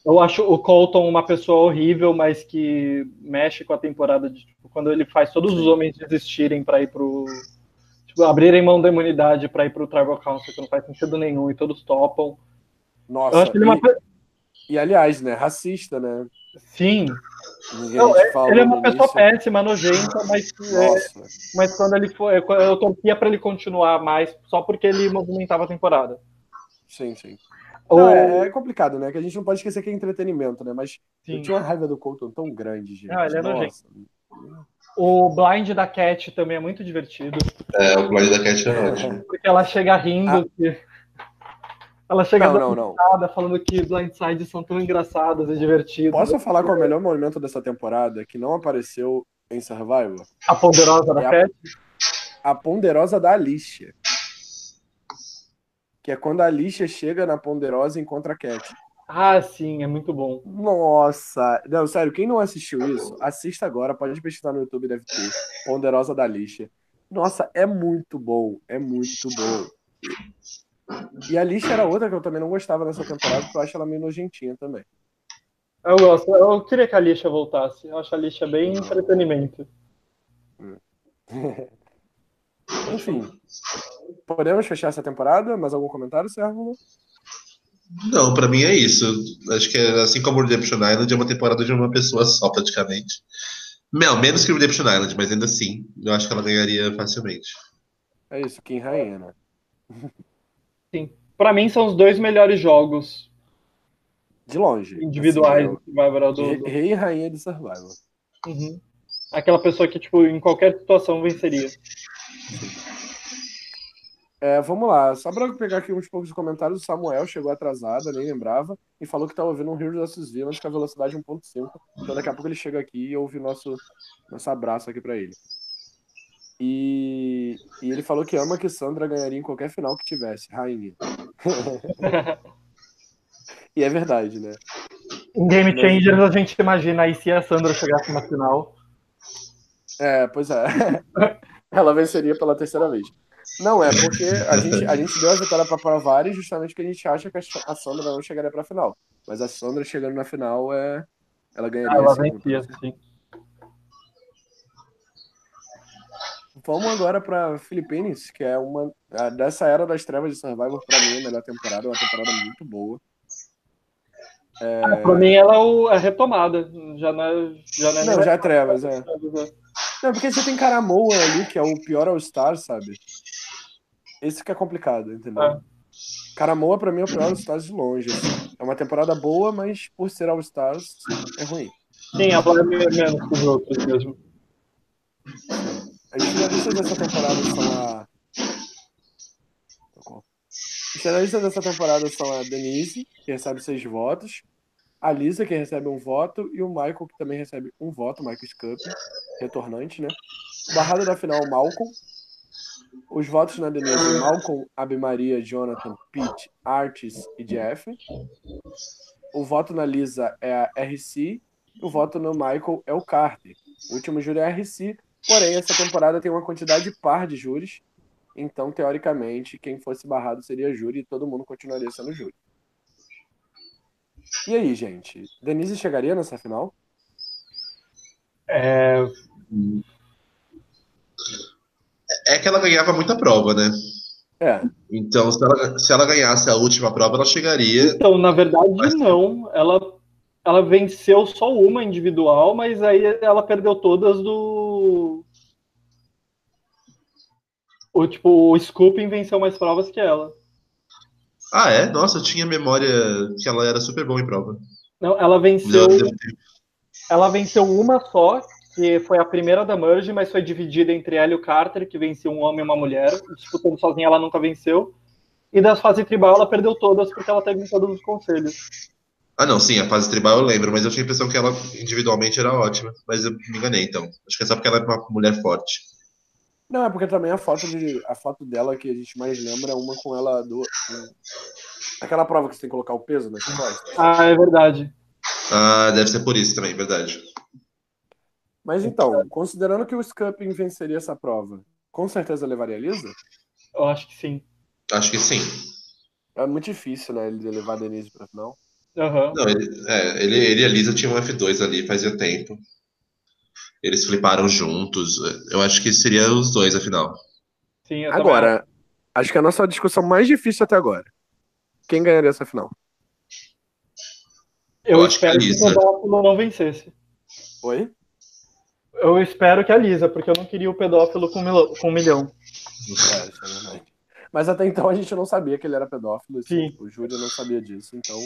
eu acho o Colton uma pessoa horrível, mas que mexe com a temporada de, tipo, quando ele faz todos os homens desistirem para ir pro. Tipo, abrirem mão da imunidade para ir pro Tribal Council, que não faz sentido nenhum, e todos topam. Nossa, eu acho ele uma... E aliás, né, racista, né? Sim. Não, é, ele é uma pessoa início. péssima, nojenta, mas, é, mas quando ele foi, eu torcia para ele continuar mais só porque ele movimentava a temporada. Sim, sim. Não, é, é, complicado, né? Que a gente não pode esquecer que é entretenimento, né? Mas sim. eu tinha uma raiva do Colton tão grande, gente. Ah, ele é nojento. O blind da Cat também é muito divertido. É, o blind da Cat é ótimo. Porque ela chega rindo. Ah. Que... Ela chega não, não, não. falando que blindsides são tão engraçadas e divertidas. Posso falar qual é o melhor momento dessa temporada que não apareceu em Survivor? A ponderosa da é Cat? A, ponderosa da Alicia. Que é quando a Alicia chega na ponderosa e encontra a Cat. Ah, sim, é muito bom. Nossa, não, sério, quem não assistiu isso, assista agora, pode pesquisar no YouTube, deve ter. Ponderosa da Alicia. Nossa, é muito bom, é muito bom. E a Lixa era outra que eu também não gostava nessa temporada, porque eu acho ela meio nojentinha também. Eu gosto. Eu queria que a Lixa voltasse. Eu acho a Lixa bem entretenimento. Enfim. Podemos fechar essa temporada? Mais algum comentário, Sérvulo? Não, para mim é isso. Acho que é, assim como o Redemption Island é uma temporada de uma pessoa só, praticamente. Não, menos que o Redemption Island, mas ainda assim, eu acho que ela ganharia facilmente. É isso, Kim Rainha, né? Sim. Pra mim, são os dois melhores jogos De longe. individuais Assim, do Survivor. Do, do- Rei e rainha de Survival. Uhum. Aquela pessoa que, tipo, em qualquer situação venceria. É, vamos lá, só pra pegar aqui uns poucos comentários, o Samuel chegou atrasado, nem lembrava, e falou que tá ouvindo um Heroes vs Villains com a velocidade 1.5. Então daqui a pouco ele chega aqui e ouve nosso, nosso abraço aqui pra ele. E, e ele falou que ama que Sandra ganharia em qualquer final que tivesse, rainha. e é verdade, né? Em Game Changers, a gente imagina aí se a Sandra chegasse na final. É, pois é. Ela venceria pela terceira vez. Não, é porque a gente, a gente deu a vitória pra Provari justamente porque a gente acha que a a Sandra não chegaria pra final. Mas a Sandra chegando na final, é... ela ganharia. Ela sim, vencia, sim. Vamos agora pra Philippines, que é uma. Dessa era das trevas de Survivor, pra mim, a melhor temporada. Uma temporada muito boa. Ah, Pra mim, ela é o- a retomada. Já não é, já não é Não, já é trevas, é. Não, porque você tem Caramoa ali, que é o pior All-Star, sabe? Esse que é complicado, entendeu? É. Caramoa, pra mim, é o pior All-Stars de longe. assim. É uma temporada boa, mas por ser All-Stars, é ruim. Sim, ela é me- menos que os outros mesmo. As finalistas dessa temporada são a. Os finalistas dessa temporada são a Denise, que recebe seis votos, a Lisa, que recebe um voto, e o Michael, que também recebe um voto, Michael Scup, retornante, né? O barrado da final, Malcolm. Os votos na Denise, Malcolm, Abimaria, Jonathan, Pete, Artis e Jeff. O voto na Lisa é a RC. O voto no Michael é o Carter. O último júri é a RC, Porém, essa temporada tem uma quantidade par de júris. Então, teoricamente, quem fosse barrado seria júri e todo mundo continuaria sendo júri. E aí, gente? Denise chegaria nessa final? É, É que ela ganhava muita prova, né? É. Então, se ela, se ela ganhasse a última prova, ela chegaria. Então, na verdade, Mas- não. Ela, ela venceu só uma individual, mas aí ela perdeu todas do. O tipo, o Scooping venceu mais provas que ela. Ah, é? Nossa, eu tinha memória que ela era super boa em prova. Não, ela venceu, Deus. ela venceu uma só, que foi a primeira da Merge, mas foi dividida entre ela e o Carter, que venceu um homem e uma mulher. Disputando sozinha, ela nunca venceu. E das fases tribal, ela perdeu todas, porque ela teve todos os conselhos. Ah, não, sim, a fase tribal eu lembro, mas eu tinha a impressão que ela individualmente era ótima. Mas eu me enganei, então. Acho que é só porque ela é uma mulher forte. Não, é porque também a foto, de, a foto dela que a gente mais lembra é uma com ela do. Aquela prova que você tem que colocar o peso nas costas. Ah, é verdade. Ah, deve ser por isso também, verdade. Mas então, considerando que o Scupping venceria essa prova, com certeza levaria a Lisa? Eu acho que sim. Acho que sim. É muito difícil, né, ele levar a Denise pra final. Aham. Não, ele, é, ele, ele e a Lisa tinham um F2 ali fazia tempo. Eles fliparam juntos. Eu acho que seria os dois, afinal. Sim, eu também Agora, acho que a nossa discussão mais difícil até agora. Quem ganharia essa final? Eu, Eu acho que espero a que, Lisa. o pedófilo não vencesse. Oi? Eu espero que a Lisa, porque eu não queria o pedófilo com, mil... com um milhão. É, isso é verdade. Mas até então a gente não sabia que ele era pedófilo. assim, Sim. O júri não sabia disso, então.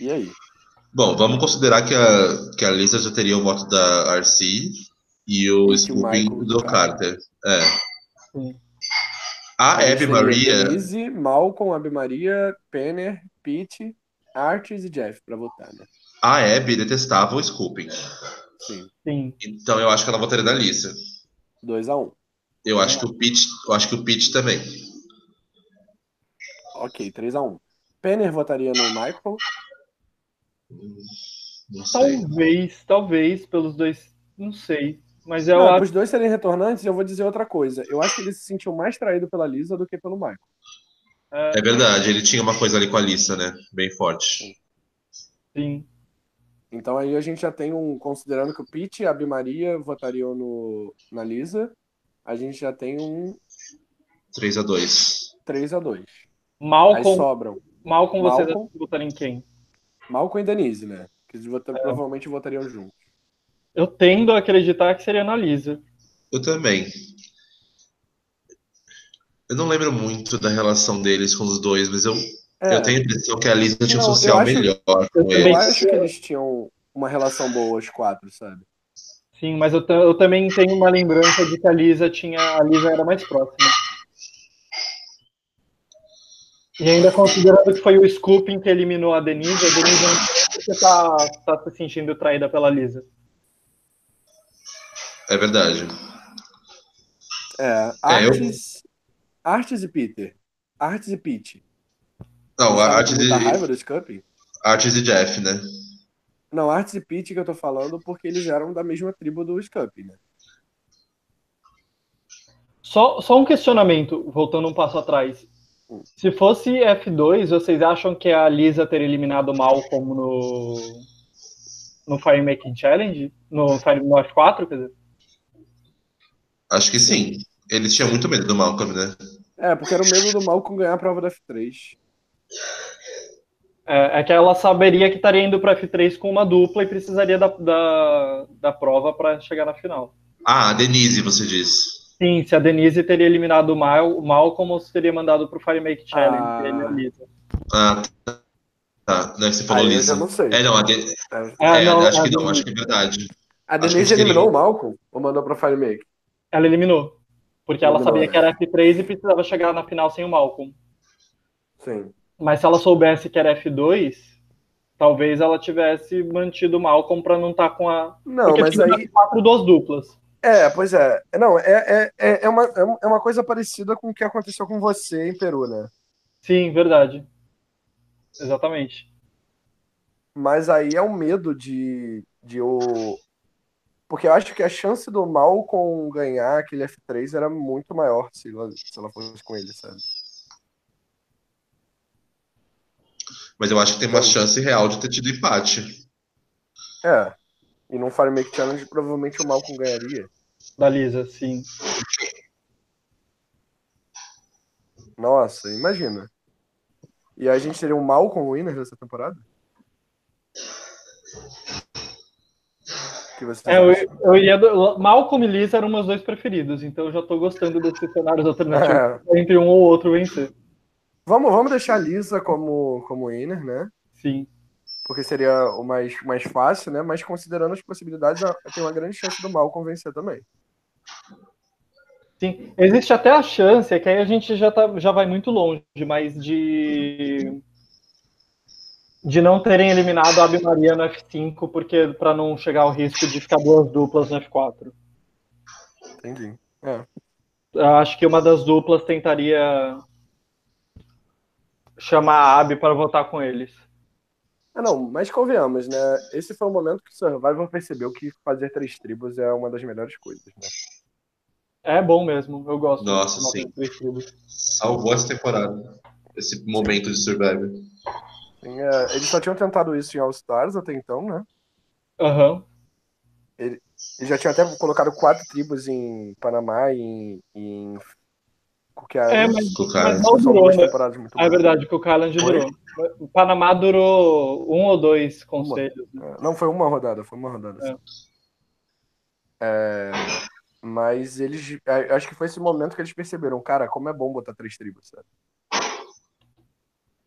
E aí? Bom, vamos considerar que a, que a Lisa já teria o voto da RC e o Scooping do Carter. É. Sim. A Aí Abby Maria. Denise, Malcolm, Abby Maria, Penner, Pete, Artis e Jeff pra votar, né? A Abby detestava o Scooping. Sim. Sim. Então eu acho que ela votaria na Lisa. 2x1. Eu acho que o Pete, eu acho que o Pete também. Ok, 3x1. Penner votaria no Michael. Sei. Talvez, talvez, pelos dois. Não sei. Mas eu Não, acho. os dois serem retornantes, eu vou dizer outra coisa. Eu acho que ele se sentiu mais traído pela Lisa do que pelo Michael. É verdade, ele tinha uma coisa ali com a Lisa, né? Bem forte. Sim. Então aí a gente já tem um. Considerando que o Pete e a Abby Maria votariam no, na Lisa, a gente já tem um 3 a 2 3x2. Aí Malcolm, sobram Malcolm, vocês Malcolm. votaram em quem? Malcolm e Denise, né? Que eles vota- provavelmente votariam juntos. Eu tendo a acreditar que seria na Lisa. Eu também. Eu não lembro muito da relação deles com os dois, mas eu, É, eu tenho a impressão que a Lisa tinha um Não, eu social melhor eu com eu eles. acho que eles tinham uma relação boa, os quatro, sabe? Sim, mas eu, eu também tenho uma lembrança de que a Lisa tinha. A Lisa era mais próxima. E ainda considerando que foi o Scooping que eliminou a Denise, a Denise não sei porque tá, tá se sentindo traída pela Lisa. É verdade. É, É, eu- Artes, Artes e Peter. Artes e Pete. Não, Sabe a Artes e, raiva do Scuppy? Artes e Jeff, né? Não, Artes e Pete que eu tô falando porque eles eram da mesma tribo do Scuppy, né? Só, só um questionamento, voltando um passo atrás. Se fosse F2, vocês acham que a Lisa teria eliminado o Malcolm no, no Fire Making Challenge? No Fire no F4, quer dizer? Acho que sim. Eles tinham muito medo do Malcolm, né? É, porque era o medo do Malcolm ganhar a prova da F3. É, é que ela saberia que estaria indo para F3 com uma dupla e precisaria da, da, da prova para chegar na final. Ah, a Denise, você diz. Sim, se a Denise teria eliminado o, Mal, o Malcolm ou se teria mandado pro Fire Make Challenge, Ah. ele a Lisa. Ah, tá. Tá, não é que você falou eu Lisa. não sei. É, não, a De... Ah, é, não, acho a que não, acho que é verdade. A Denise eliminou o Malcolm ou mandou pra Firemake? Ela eliminou. Porque ela Eliminou, sabia né? que era F3 e precisava chegar na final sem o Malcolm. Sim. Mas se ela soubesse que era F2, talvez ela tivesse mantido o Malcolm pra não estar com a. Não, Porque mas tinha aí. quatro duas duplas. É, pois é. Não, é, é, é, é, uma, é uma- é uma coisa parecida com o que aconteceu com você em Peru, né? Sim, verdade. Exatamente. Mas aí é o medo de, de o. Porque eu acho que a chance do Malcolm ganhar aquele F3 era muito maior se ela, se ela fosse com ele, sabe? Mas eu acho que tem uma chance real de ter tido empate. É. E num Fire Make Challenge provavelmente o Malcolm ganharia. Da Lisa, sim. Nossa, imagina. E a gente teria um Malcolm winner dessa temporada? Que vocês É, eu, eu iria. Do... Malcolm e Lisa eram meus dois preferidos, então eu já tô gostando desses cenários alternativos É. entre um ou outro vencer. Vamos, vamos deixar a Lisa como, como winner, né? Sim. Porque seria o mais, mais fácil, né? Mas considerando as possibilidades, tem uma grande chance do Malcolm vencer também. Sim, existe até a chance, é que aí a gente já, tá, já vai muito longe, mas de de não terem eliminado a Ave Maria no F5, porque para não chegar ao risco de ficar duas duplas no F4. Entendi. É. Acho que uma das duplas tentaria chamar a Abby para votar com eles. Ah, não, mas convenhamos, né? Esse foi o momento que o Survivor percebeu que fazer três tribos é uma das melhores coisas, né? É bom mesmo, eu gosto. Nossa, de sim. três tribos. Salvou essa temporada. Esse momento de Survivor. Sim, é, eles só tinham tentado isso em All Stars até então, né? Aham. Eles já tinham até colocado quatro tribos em Panamá e em, em Cook É, Islands. mas, mas não durou, né? é verdade, que o Foi? durou. O Panamá durou um ou dois conselhos. né? É, Não, foi uma rodada, foi uma rodada. É. É, mas eles. a- Acho que foi esse momento que eles perceberam, cara, como é bom botar três tribos, sabe?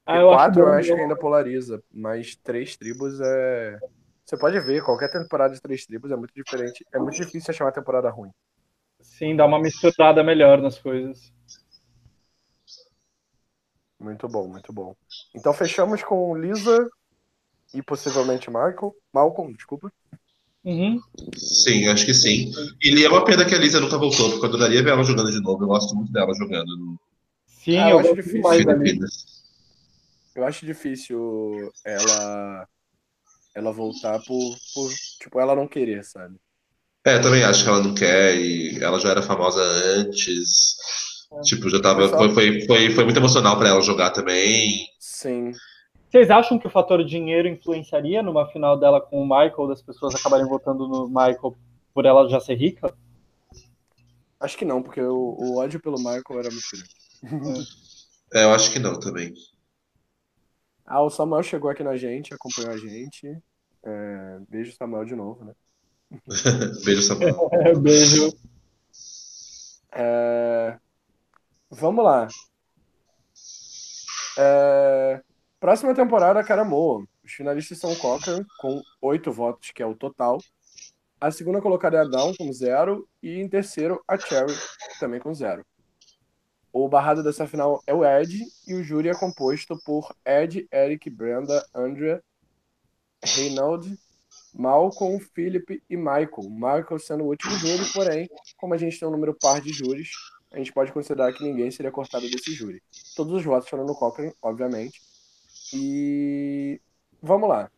Ah, eu acho quatro eu bom, acho que eu- ainda polariza, mas três tribos é. Você pode ver, qualquer temporada de três tribos é muito diferente. É muito difícil achar uma temporada ruim. Sim, dá uma misturada melhor nas coisas. Muito bom, muito bom. Então fechamos com Lisa e possivelmente Michael. Malcolm, desculpa. Uhum. Sim, acho que sim. E é uma pena que a Lisa nunca voltou, porque eu adoraria ver ela jogando de novo. Eu gosto muito dela jogando no Sim, Ah, eu eu acho difícil. Filipinas. Eu acho difícil ela ela voltar por, por tipo ela não querer, sabe? É, eu também acho que ela não quer e ela já era famosa antes. Tipo, já tava. Foi, foi, foi, foi muito emocional pra ela jogar também. Sim. Vocês acham que o fator dinheiro influenciaria numa final dela com o Michael, das pessoas acabarem votando no Michael por ela já ser rica? Acho que não, porque o, o ódio pelo Michael era muito grande. É, eu acho que não também. Ah, o Samuel chegou aqui na gente, acompanhou a gente. É, beijo, Samuel, de novo, né? Beijo, Samuel. Beijo. É, Vamos lá. É... Próxima temporada, Caramoa. Os finalistas são Cochran, com oito votos, que é o total. A segunda colocada é a Down, com zero. E em terceiro, a Cherry, também com zero. O barrado dessa final é o Ed, e o júri é composto por Ed, Eric, Brenda, Andrea, Reynold, Malcolm, Philip e Michael. Michael sendo o último júri, porém, como a gente tem um número par de júris, a gente pode considerar que ninguém seria cortado desse júri. Todos os votos foram no Cochrane, obviamente. E vamos lá.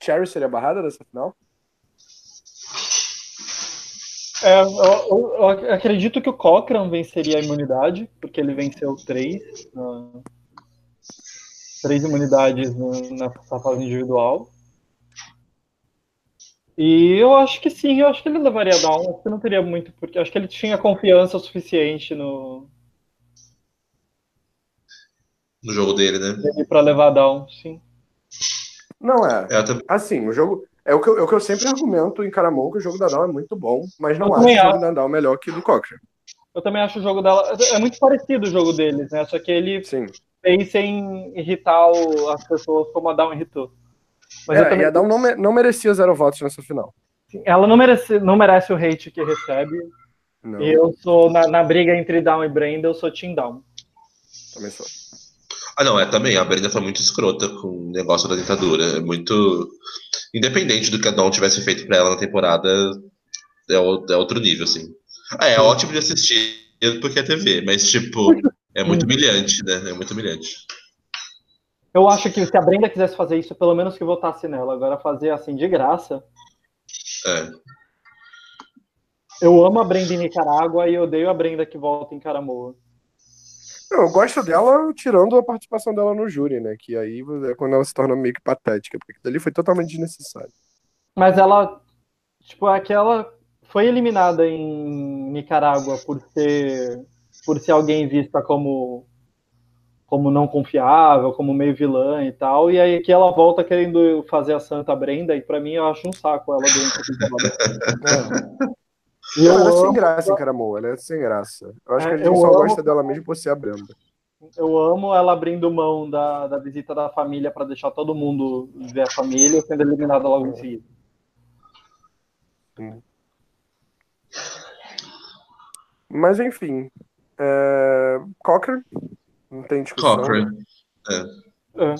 Cherry seria barrada dessa final? É, eu, eu, acredito que o Cochrane venceria a imunidade, porque ele venceu três, uh, três imunidades na fase individual. E eu acho que sim, eu acho que ele levaria down, acho que não teria muito, porque acho que ele tinha confiança o suficiente no. No jogo dele, né? Para levar down, sim. Não é. é assim, o jogo. É o, que eu, é o que eu sempre argumento em Caramon, que o jogo da Down é muito bom, mas não eu acho o jogo da Down melhor que o do Cochrane. Eu também acho o jogo dela. É muito parecido o jogo deles, né? Só que ele Sim. fez sem irritar o, as pessoas como a Down irritou. Mas é, também... E a Down não, não merecia zero votos nessa final. Ela não merece, não merece o hate que recebe. Não. Eu sou, na, na, briga entre Down e Brenda, eu sou Team Down. Também sou. Ah, não, é também. A Brenda foi muito escrota com o negócio da ditadura. É muito. Independente do que a Dawn tivesse feito pra ela na temporada, é, é outro nível, assim. Ah, é ótimo de assistir porque é TV, mas, tipo, é muito humilhante, né? É muito humilhante. Eu acho que se a Brenda quisesse fazer isso, pelo menos que votasse nela. Agora fazer assim de graça. É. Eu amo a Brenda em Nicarágua e odeio a Brenda que volta em Caramoa. Eu gosto dela tirando a participação dela no júri, né? Que aí é quando ela se torna meio que patética, porque aquilo ali foi totalmente desnecessário. Mas ela, tipo, aquela foi eliminada em Nicarágua por ser por ser alguém vista como como não confiável, como meio vilã e tal, e aí que ela volta querendo fazer a Santa Brenda, e para mim eu acho um saco ela dentro ela é sem graça, Caramou, ela é sem graça. Eu acho é, que a gente só amo... gosta dela mesmo por ser a Brenda. Eu amo ela abrindo mão da, da visita da família para deixar todo mundo ver a família, sendo eliminada logo em seguida. Mas enfim, é... Cochrane não tem discussão. Cochrane. É. é.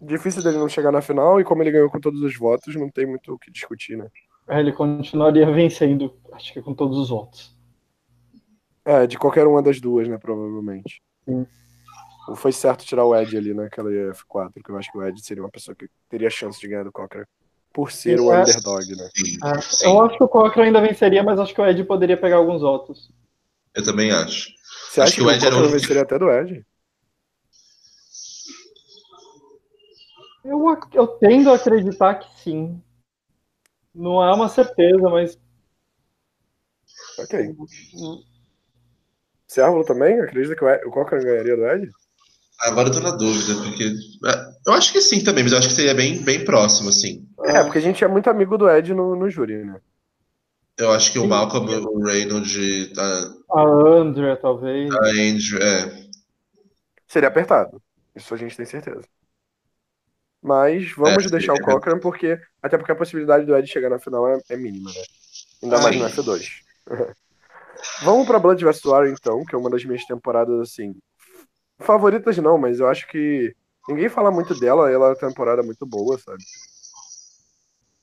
Difícil dele não chegar na final, e como ele ganhou com todos os votos, não tem muito o que discutir, né? É, ele continuaria vencendo, acho que com todos os votos. É, de qualquer uma das duas, né, provavelmente. Sim. Ou foi certo tirar o Ed ali naquela F4, porque eu acho que o Ed seria uma pessoa que teria chance de ganhar do Cochrane. Por ser o é. underdog, né? É. Eu acho que o Cochrane ainda venceria, mas acho que o Ed poderia pegar alguns votos. Eu também acho. Você acha que, que o Ed era o venceria até do Ed? Eu, eu tendo a acreditar que sim. Não é uma certeza, mas. Ok. Sérvulo também? Acredita que o Cochrane ganharia do Ed? Agora eu tô na dúvida, porque. É, eu acho que sim também, mas eu acho que seria bem, bem próximo, assim. É, porque a gente é muito amigo do Ed no, no júri, né? Eu acho que o Malcolm, o Reynolds, a, a Andrea, talvez. A Andrea, é. Seria apertado. Isso a gente tem certeza. Mas vamos é, deixar é. o Cochrane, porque. Até porque a possibilidade do Ed chegar na final é, é mínima, né? Ainda mais no F2. vamos pra Blood vs. War, então, que é uma das minhas temporadas, assim. Favoritas não, mas eu acho que. Ninguém fala muito dela, ela é uma temporada muito boa, sabe?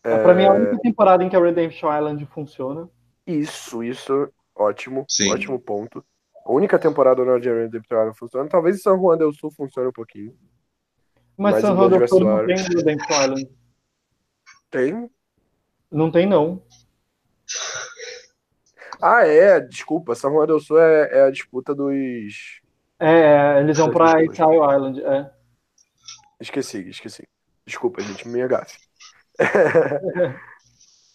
É... Pra mim é a única temporada em que a Redemption Island funciona. Isso, isso, ótimo. Sim. Ótimo ponto. A única temporada onde a Redemption Island funciona. Talvez San Juan del Sul funcione um pouquinho. Mas, Mas San Juan del Sul não tem Redemption Island. Tem? Não tem, não. Ah, é, desculpa. San Juan del Sul é, é a disputa dos. É, é eles vão pra Isle Island, é. Esqueci, esqueci. Desculpa, gente, minha gafe.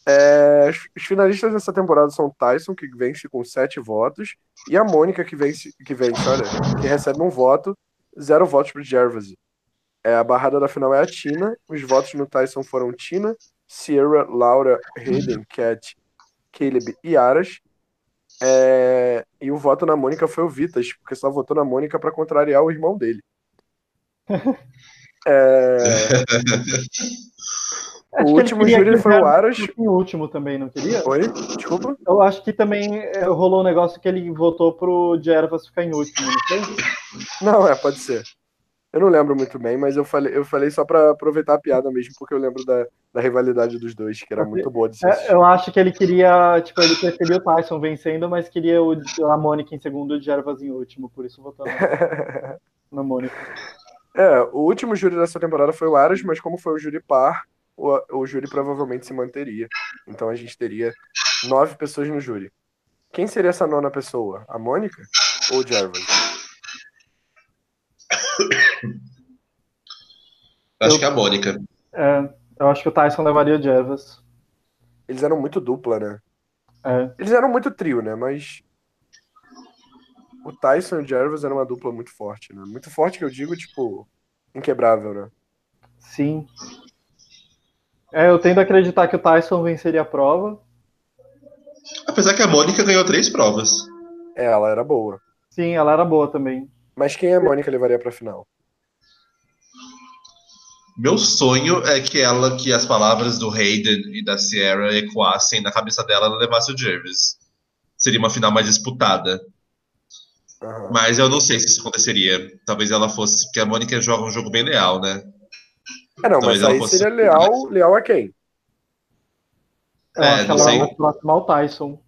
É, os finalistas dessa temporada são Tyson, que vence com sete votos, e a Mônica, que vence, que vence, olha, que recebe um voto, zero votos para Gervasi. É, a barrada da final é a Tina. Os votos no Tyson foram Tina, Sierra, Laura, Hayden, Cat, Caleb e Aras. É, e o voto na Mônica foi o Vitas, porque só votou na Mônica para contrariar o irmão dele. É, Acho o último júri foi o Aras. O último também, não queria? Oi? Desculpa? Eu acho que também é, rolou um negócio que ele votou pro Jervas ficar em último, não foi? Não, é, pode ser. Eu não lembro muito bem, mas eu falei, eu falei só pra aproveitar a piada mesmo, porque eu lembro da, da rivalidade dos dois, que era muito boa de se É, eu acho que ele queria, tipo, ele preferia o Tyson vencendo, mas queria o, a Mônica em segundo e o Jervas em último, por isso votou na, na Mônica. É, o último júri dessa temporada foi o Aras, mas como foi o júri par, o, o júri provavelmente se manteria. Então a gente teria nove pessoas no júri. Quem seria essa nona pessoa? A Mônica ou o Jarvis? Acho Eu- que é a Mônica. É, eu acho que o Tyson levaria o Jervas. Eles eram muito dupla, né? É, Eles eram muito trio, né? Mas o Tyson e o Jarvis eram uma dupla muito forte, né? Muito forte que eu digo, tipo, inquebrável, né? sim. É, eu tendo a acreditar que o Tyson venceria a prova. Apesar que a Mônica ganhou três provas. É, ela era boa. Sim, ela era boa também. Mas quem a Mônica levaria pra final? Meu sonho é que ela, que as palavras do Hayden e da Sierra ecoassem na cabeça dela e levasse o Jervis. Seria uma final mais disputada. Aham. Mas eu não sei se isso aconteceria. Talvez ela fosse. Porque a Mônica joga um jogo bem leal, né? É, não, Talvez mas aí seria leal, leal a quem? Eu É, acho que ela sei. era mais próxima ao Tyson.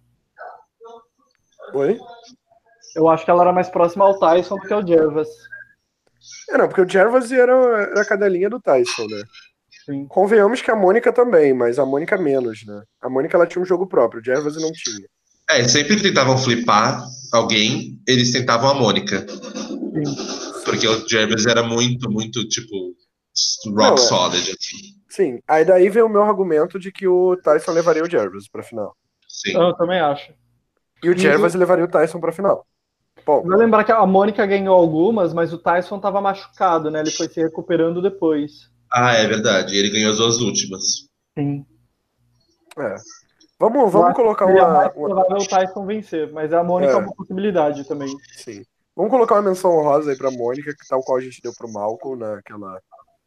Oi? Eu acho que ela era mais próxima ao Tyson do que ao Jervas. É, não, porque o Jarvis era, era a cadelinha do Tyson, né? Sim. Convenhamos que a Mônica também, mas a Mônica menos, né? A Mônica ela tinha um jogo próprio, o Jarvis não tinha. É, sempre que tentavam flipar alguém, eles tentavam a Mônica. Sim. Porque o Jervis era muito, muito, tipo, rock Não, é. solid, assim. Sim, aí daí vem o meu argumento de que o Tyson levaria o Jarvis pra final. Sim. Eu também acho. E o Jarvis levaria o Tyson pra final. Bom, Vai lembrar que a Mônica ganhou algumas, mas o Tyson tava machucado, né? Ele foi se recuperando depois. Ah, é verdade. Ele ganhou as duas últimas. Sim. é. Vamos, vamos colocar uma- provável o Tyson vencer, mas a Mônica é. É. uma possibilidade também. Sim. Vamos colocar uma menção honrosa aí pra Mônica, que tal qual a gente deu pro Malcolm naquela.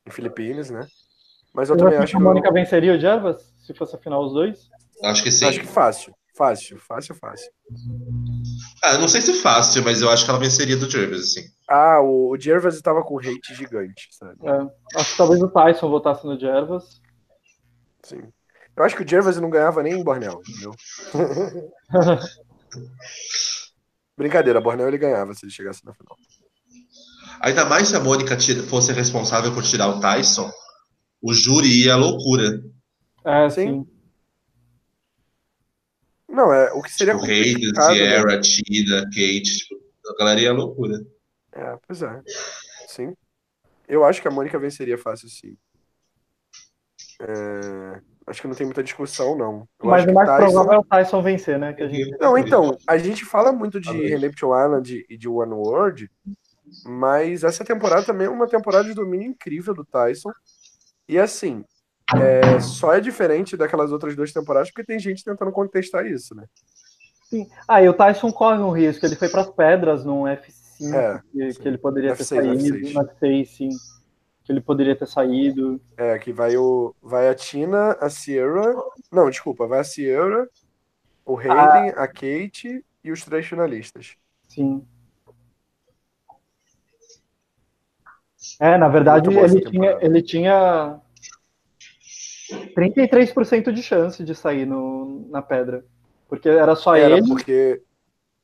Em Filipinas, né? Mas eu Você também acho que a Mônica venceria o Jervas? Se fosse a final os dois? Acho que sim. Acho que fácil. Fácil, fácil, fácil. Ah, não sei se fácil, mas eu acho que ela venceria do Jervis, assim. Ah, o, o Jervis estava com hate gigante, sabe? É. Acho que talvez o Tyson votasse no Jervas. Sim. Eu acho que o Jervis não ganhava nem em Borneo, entendeu? Brincadeira, Borneo ele ganhava se ele chegasse na final. Ainda mais se a Mônica tira- fosse responsável por tirar o Tyson, o júri ia à loucura. É, Sim. sim. Não, é o que seria o Hayden, né? Sierra, Tina, Kate, tipo, a galera ia à loucura. É, pois é. Sim. Eu acho que a Mônica venceria fácil, sim. É, Acho que não tem muita discussão, não. Eu Mas acho o que mais Tyson- provável é o Tyson vencer, né? Que a gente... Não, então, a gente fala muito de. Redemption Island e de One World, mas essa temporada também é uma temporada de domínio incrível do Tyson. E assim, é, só é diferente daquelas outras duas temporadas porque tem gente tentando contestar isso, né? Sim. Ah, e o Tyson corre um risco. Ele foi para as pedras num F5, É, que, que ele poderia ter F6, saído. F6. No F6, sim. Que ele poderia ter saído. É, que vai o vai a Tina, a Sierra, não, desculpa, vai a Sierra, o Hayden, a Kate e os três finalistas. Sim. É, na verdade, ele tinha, ele tinha 33% de chance de sair no, na pedra. Porque era só Era ele, porque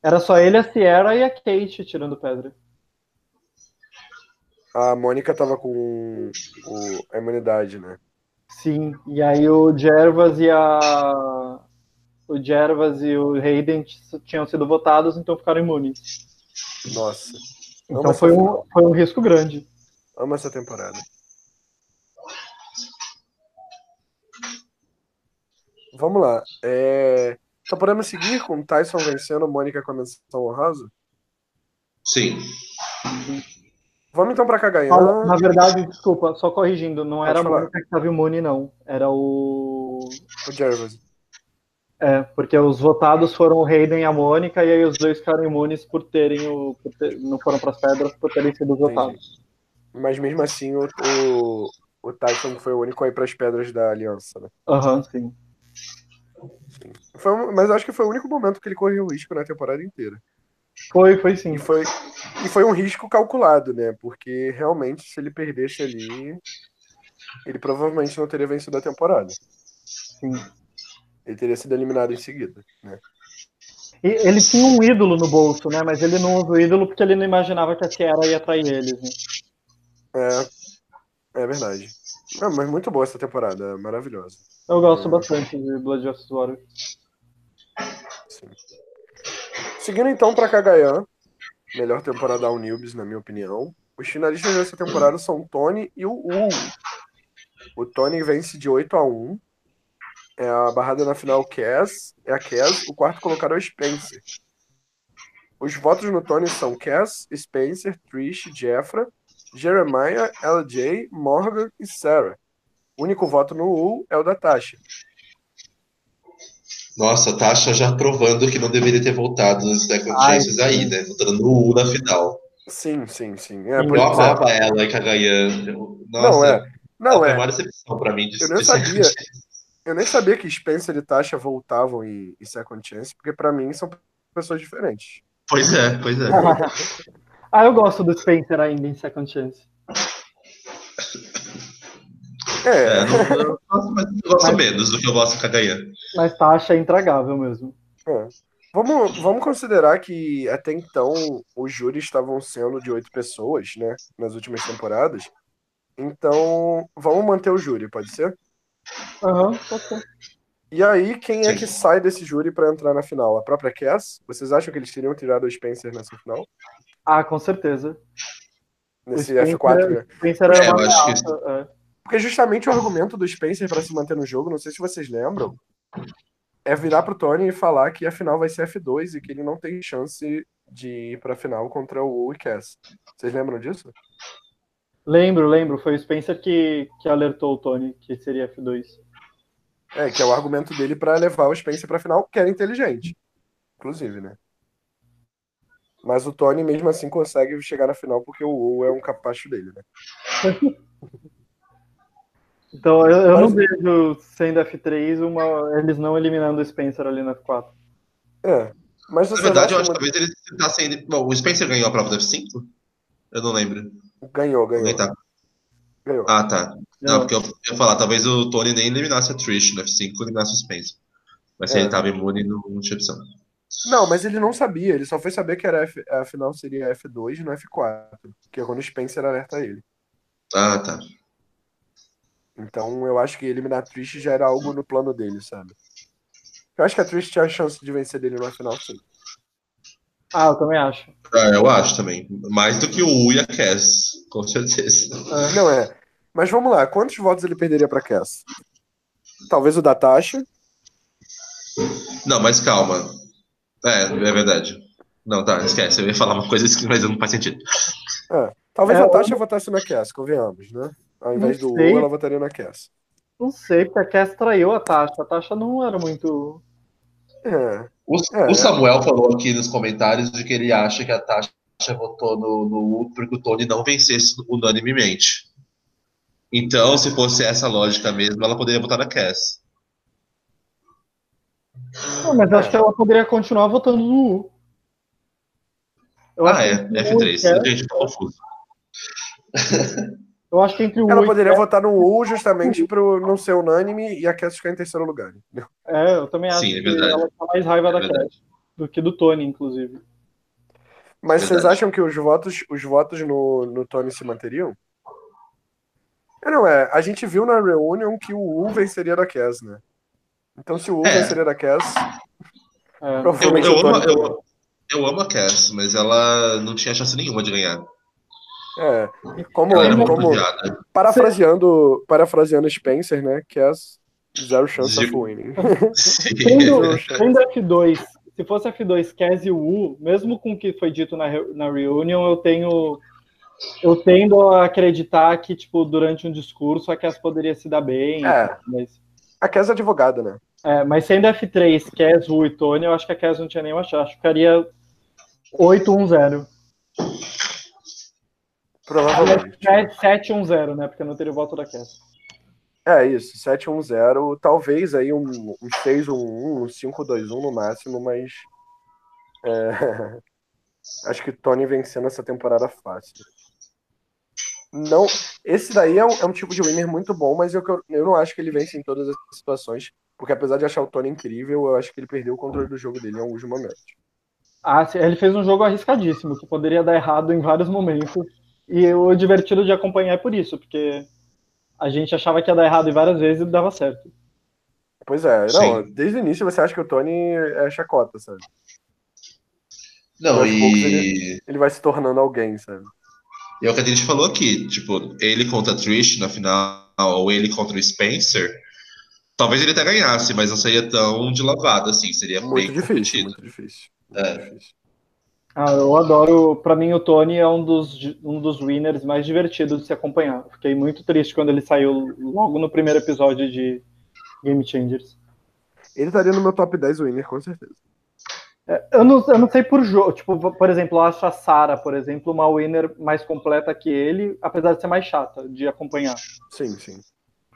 era só ele, a Sierra e a Kate tirando pedra. a Mônica tava com o, a imunidade, né? Sim, e aí o Jervas e a o Jervas e o Hayden tinham sido votados, então ficaram imunes. Nossa, Então Amo essa foi um, final. foi um risco grande. Amo essa temporada. Vamos lá. É... Então podemos seguir com Tyson vencendo, Mônica com a menção honrosa? Sim. Vamos então pra Ah, Cagayan. Na verdade, desculpa, só corrigindo, não Pode era a falar. Mônica que estava imune, não. Era o. O Jervis. É, porque os votados foram o Hayden e a Mônica, e aí os dois ficaram imunes por terem o. Por ter, não foram para as pedras por terem sido votados. Mas mesmo assim, o, o, o Tyson foi o único a ir para as pedras da aliança, né? Aham, uhum, sim. sim. Foi, mas acho que foi o único momento que ele correu risco na temporada inteira. Foi, foi sim. E foi, e foi um risco calculado, né? Porque realmente, se ele perdesse ali, ele provavelmente não teria vencido a temporada. Sim. Ele teria sido eliminado em seguida, né? E ele tinha um ídolo no bolso, né? Mas ele não usa o ídolo porque ele não imaginava que a Sierra ia trair eles, né? É, é verdade. É, mas muito boa essa temporada, é maravilhosa. Eu gosto é. bastante de Blood vs. Water. Sim. Seguindo então para Kagayan, melhor temporada ao Newbies, na minha opinião. Os finalistas dessa temporada são Tony e o U. O Tony vence de 8 a 1. É a barrada na final Cass, é a Cass, o quarto colocado é o Spencer. Os votos no Tony são Cass, Spencer, Trish, Jeffra, Jeremiah, LJ, Morgan e Sarah. O único voto no U é o da Tasha. Nossa, a Tasha já provando que não deveria ter voltado nos Second Chances aí, né? Voltando no U na final. Sim, sim, sim. É, eu amava é. ela e Kagayan. Nossa, não, é. Não, é. uma decepção pra mim. De, eu nem sabia. Eu nem sabia que Spencer e Tasha voltavam em, em Second Chance, porque pra mim são pessoas diferentes. Pois é, pois é. ah, eu gosto do Spencer ainda em Second Chance. É, é não, eu gosto, mas eu gosto mas, menos do que eu gosto de Kagayan. Mas Tasha é intragável mesmo. É. Vamos, vamos considerar que até então os júris estavam sendo de oito pessoas, né? Nas últimas temporadas. Então, vamos manter o júri, pode ser? Aham, uhum, pode ser. E aí, quem é que sai desse júri para entrar na final? A própria Cass? Vocês acham que eles teriam tirado o Spencer nessa final? Ah, com certeza. Nesse F4, né? Spencer era é, uma que... é. Porque justamente o argumento do Spencer para se manter no jogo, não sei se vocês lembram, é virar pro Tony e falar que a final vai ser F2 e que ele não tem chance de ir pra final contra o Cass. Vocês lembram disso? Lembro, lembro. Foi o Spencer que, que alertou o Tony que seria F2. É, que é o argumento dele para levar o Spencer pra final, que era inteligente. Inclusive, né? Mas o Tony, mesmo assim, consegue chegar na final porque o U é um capacho dele, né? Então eu, eu Mas... não vejo sendo F3 uma, eles não eliminando o Spencer ali na F4. É. Mas na verdade, eu acho que talvez ele tá sendo. Bom, o Spencer ganhou a prova do F5? Eu não lembro. Ganhou, ganhou. Tá. Ganhou. Ah, tá. Não, porque eu, eu ia falar, talvez o Tony nem eliminasse a Trish no F5, eliminasse o Spencer. Mas se é. ele tava imune, não, não tinha opção. Não, mas ele não sabia, ele só foi saber que era F, a final seria F2 no F4, que é quando o Spencer alerta ele. Ah, tá. Então eu acho que eliminar a Trish já era algo no plano dele, sabe? Eu acho que a Trish tinha a chance de vencer dele no final, sim. Ah, eu também acho. Ah, eu acho também. Mais do que o U e a Cass, com certeza. Ah, não é. Mas vamos lá, quantos votos ele perderia pra Cass? Talvez o da Tasha? Não, mas calma. É, é verdade. Não, tá, esquece. Eu ia falar uma coisa, mas não faz sentido. É, talvez é, a Tasha eu... votasse na Cass, convenhamos, né? Ao invés do sei. U, ela votaria na Cass. Não sei, porque a Cass traiu a Tasha. A Tasha não era muito. É. O, é. o Samuel falou aqui nos comentários de que ele acha que a Tasha votou no, no U porque o Tony não vencesse unanimemente. Então, se fosse essa lógica mesmo, ela poderia votar na Cass. Não, mas acho que ela poderia continuar votando no U. Eu ah, é, F3. É... Gente, tô confuso. Eu acho que entre o Ela poderia votar no U justamente para não ser unânime e a Cass ficar em terceiro lugar. Entendeu? É, eu também acho Sim, é que ela tá mais raiva é da Cass do que do Tony, inclusive. Mas vocês acham que os votos, os votos no, no Tony se manteriam? É, não, é. A gente viu na Reunion que o U venceria da Cass, né? Então se o U é. venceria da Cass. É. Provavelmente eu, eu, amo, eu, eu amo a Cass, mas ela não tinha chance nenhuma de ganhar. É, como, como parafraseando, parafraseando Spencer, né? As zero chance of winning. Sendo, sendo F2, se fosse F2, Cass e Wu, mesmo com o que foi dito na, na reunion, eu tenho eu tendo a acreditar que, tipo, durante um discurso a Cass poderia se dar bem. É. Mas... A Cass é advogada, né? É, mas sendo F3, Cass, Wu e Tony, eu acho que a Cass não tinha nenhuma chance. Ficaria 8-1-0. Provavelmente. 7-1-0, né? Porque não teria o voto da Cass. É isso, 7-1-0, talvez aí um, um 6-1-1, um 5-2-1 no máximo, mas é, acho que Tony vencendo essa temporada fácil. Não, esse daí é um, é um tipo de winner muito bom, mas eu, eu não acho que ele vence em todas as situações, porque apesar de achar o Tony incrível, eu acho que ele perdeu o controle do jogo dele em alguns momentos. Ah, ele fez um jogo arriscadíssimo, que poderia dar errado em vários momentos, e o divertido de acompanhar é por isso, porque a gente achava que ia dar errado várias vezes e dava certo. Pois é, não, Sim. desde o início você acha que o Tony é chacota, sabe? Não, e. Ele, ele, vai se tornando alguém, sabe? E é o que a gente falou aqui, tipo, ele contra Trish na final, ou ele contra o Spencer, talvez ele até ganhasse, mas não seria tão de lavada, assim, seria muito bem difícil, competido. muito difícil. Muito é. difícil. Ah, eu adoro. Para mim, o Tony é um dos, um dos winners mais divertidos de se acompanhar. Fiquei muito triste quando ele saiu logo no primeiro episódio de Game Changers. Ele estaria no meu top 10 winner, com certeza. É, eu, não, eu não sei por jogo. Tipo, por exemplo, eu acho a Sarah, por exemplo, uma winner mais completa que ele, apesar de ser mais chata de acompanhar. Sim, sim.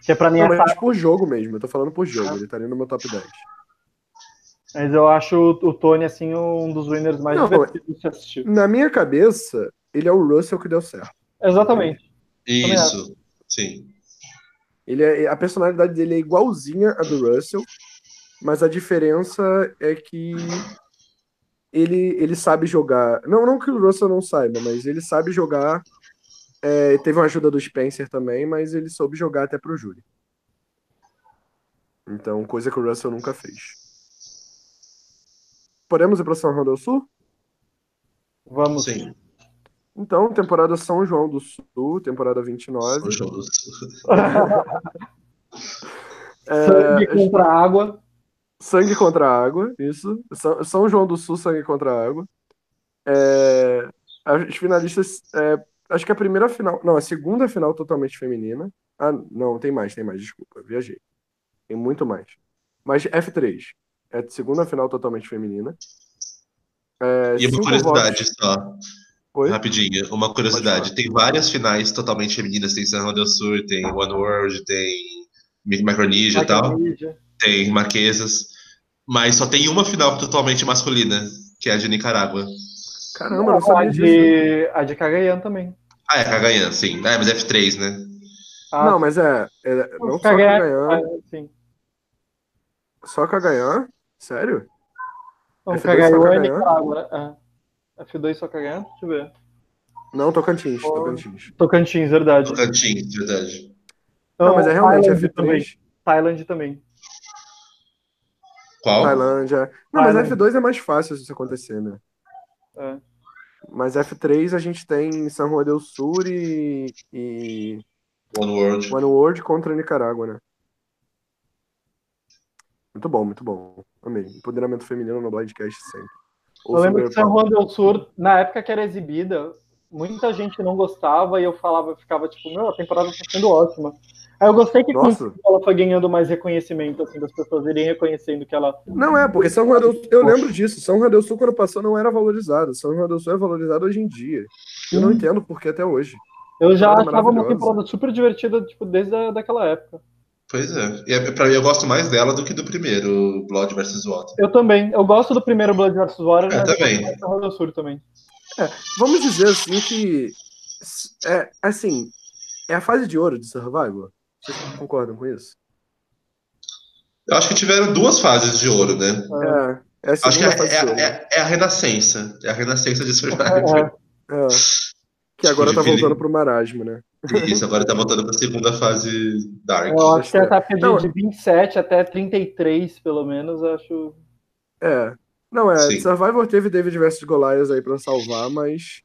Porque pra mim não, é. Mas por jogo mesmo, eu tô falando por jogo, ele estaria no meu top 10. Mas eu acho o Tony, assim, um dos winners mais não, divertidos de assistir. Na minha cabeça, ele é o Russell que deu certo. Exatamente. Isso, sim. Ele é, a personalidade dele é igualzinha a do Russell, mas a diferença é que ele, ele sabe jogar. Não, não que o Russell não saiba, mas ele sabe jogar. É, teve uma ajuda do Spencer também, mas ele soube jogar até pro Júlio. Então, coisa que o Russell nunca fez. Podemos ir para São João do Sul? Vamos. Sim. Então, temporada São João do Sul, temporada 29. São João do Sul. é... Sangue contra água. Sangue contra água, isso. São João do Sul, sangue contra água. É... As finalistas. É... Acho que a primeira final. Não, a segunda final totalmente feminina. Ah, não, tem mais, tem mais, desculpa, viajei. Tem muito mais. Mas F3. É a segunda final totalmente feminina. É, e uma curiosidade votos... só. Oi? Rapidinho, uma curiosidade. Tem várias finais totalmente femininas. Tem San Juan del Sur, tem One World, tem Micronesia e tal. Tem Marquesas. Mas só tem uma final totalmente masculina, que é a de Nicarágua. Caramba, não sabia a de, A de Cagayan também. Ah, é Cagayan, sim. É, mas F3, né? Ah, não, mas é. é não só Cagayan. É, sim. Só Cagayan? Sério? Não, F2 é Nicarágua. É. F2 só Cagayan? Deixa eu ver. Não, Tocantins. Oh, Tocantins. Tocantins, verdade. Tocantins, verdade. Não, não mas é realmente Thailand F3. Também. Thailand também. Qual? Tailândia. Não, mas F2 é mais fácil isso acontecer, né? É. Mas F3 a gente tem São Juan del Sur e, e. One World. One World contra Nicarágua, né? Muito bom, muito bom. Amei. Empoderamento feminino no Blindcast sempre. Ou eu lembro que São Juan del Sur, na época que era exibida, muita gente não gostava e eu falava, ficava tipo, meu, a temporada tá sendo ótima. Aí eu gostei que Nossa. ela foi ganhando mais reconhecimento, assim, das pessoas irem reconhecendo que ela. Não é, porque São eu lembro disso. São del Sul, quando passou, não era valorizado. São del Sul é valorizado hoje em dia. Eu não entendo por que até hoje. Eu já achava uma temporada super divertida, tipo, desde a, daquela época. Pois é. E é, pra mim eu gosto mais dela do que do primeiro, Blood vs Water. Eu também. Eu gosto do primeiro Blood vs Water. Eu também. Do Sul também. É, vamos dizer assim que. É, assim, é a fase de ouro de Survival. Vocês concordam com isso? Eu acho que tiveram duas fases de ouro, né? É. é a acho que é, é, é, é, a renascença. É a renascença de Survival. É. é. Que agora tá voltando pro marasmo, né? Isso, agora tá voltando pra segunda fase Dark. Eu acho que ela tá pedindo de 27 até 33, pelo menos, acho. É. Não, é. Sim. Survivor teve David vs Goliath aí pra salvar, mas.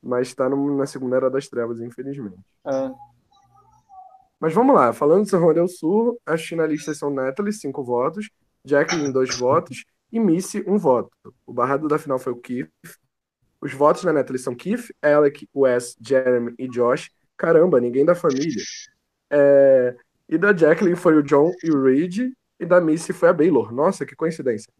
Mas tá no, na segunda era das trevas, infelizmente. É. Mas vamos lá, falando de São Juan del Sul, as finalistas são Natalie, 5 votos, Jacqueline, 2 votos, e Missy, 1 um voto. O barrado da final foi o Keith, os votos na Natalie são Keith, Alec, Wes, Jeremy e Josh. Caramba, ninguém da família. É... E da Jacqueline foi o John e o Reed. e da Missy foi a Baylor. Nossa, que coincidência.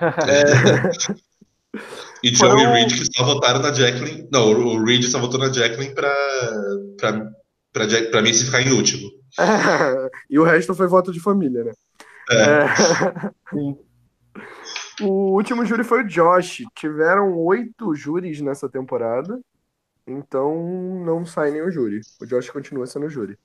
É... e John Foram... e Reed que só votaram na Jacqueline. Não, o Reed só votou na Jacqueline pra, pra, pra, pra Missy ficar em último. e o resto foi voto de família, né? É. é... o último júri foi o Josh. Tiveram oito júris nessa temporada. Então não sai nenhum júri. O Josh continua sendo júri.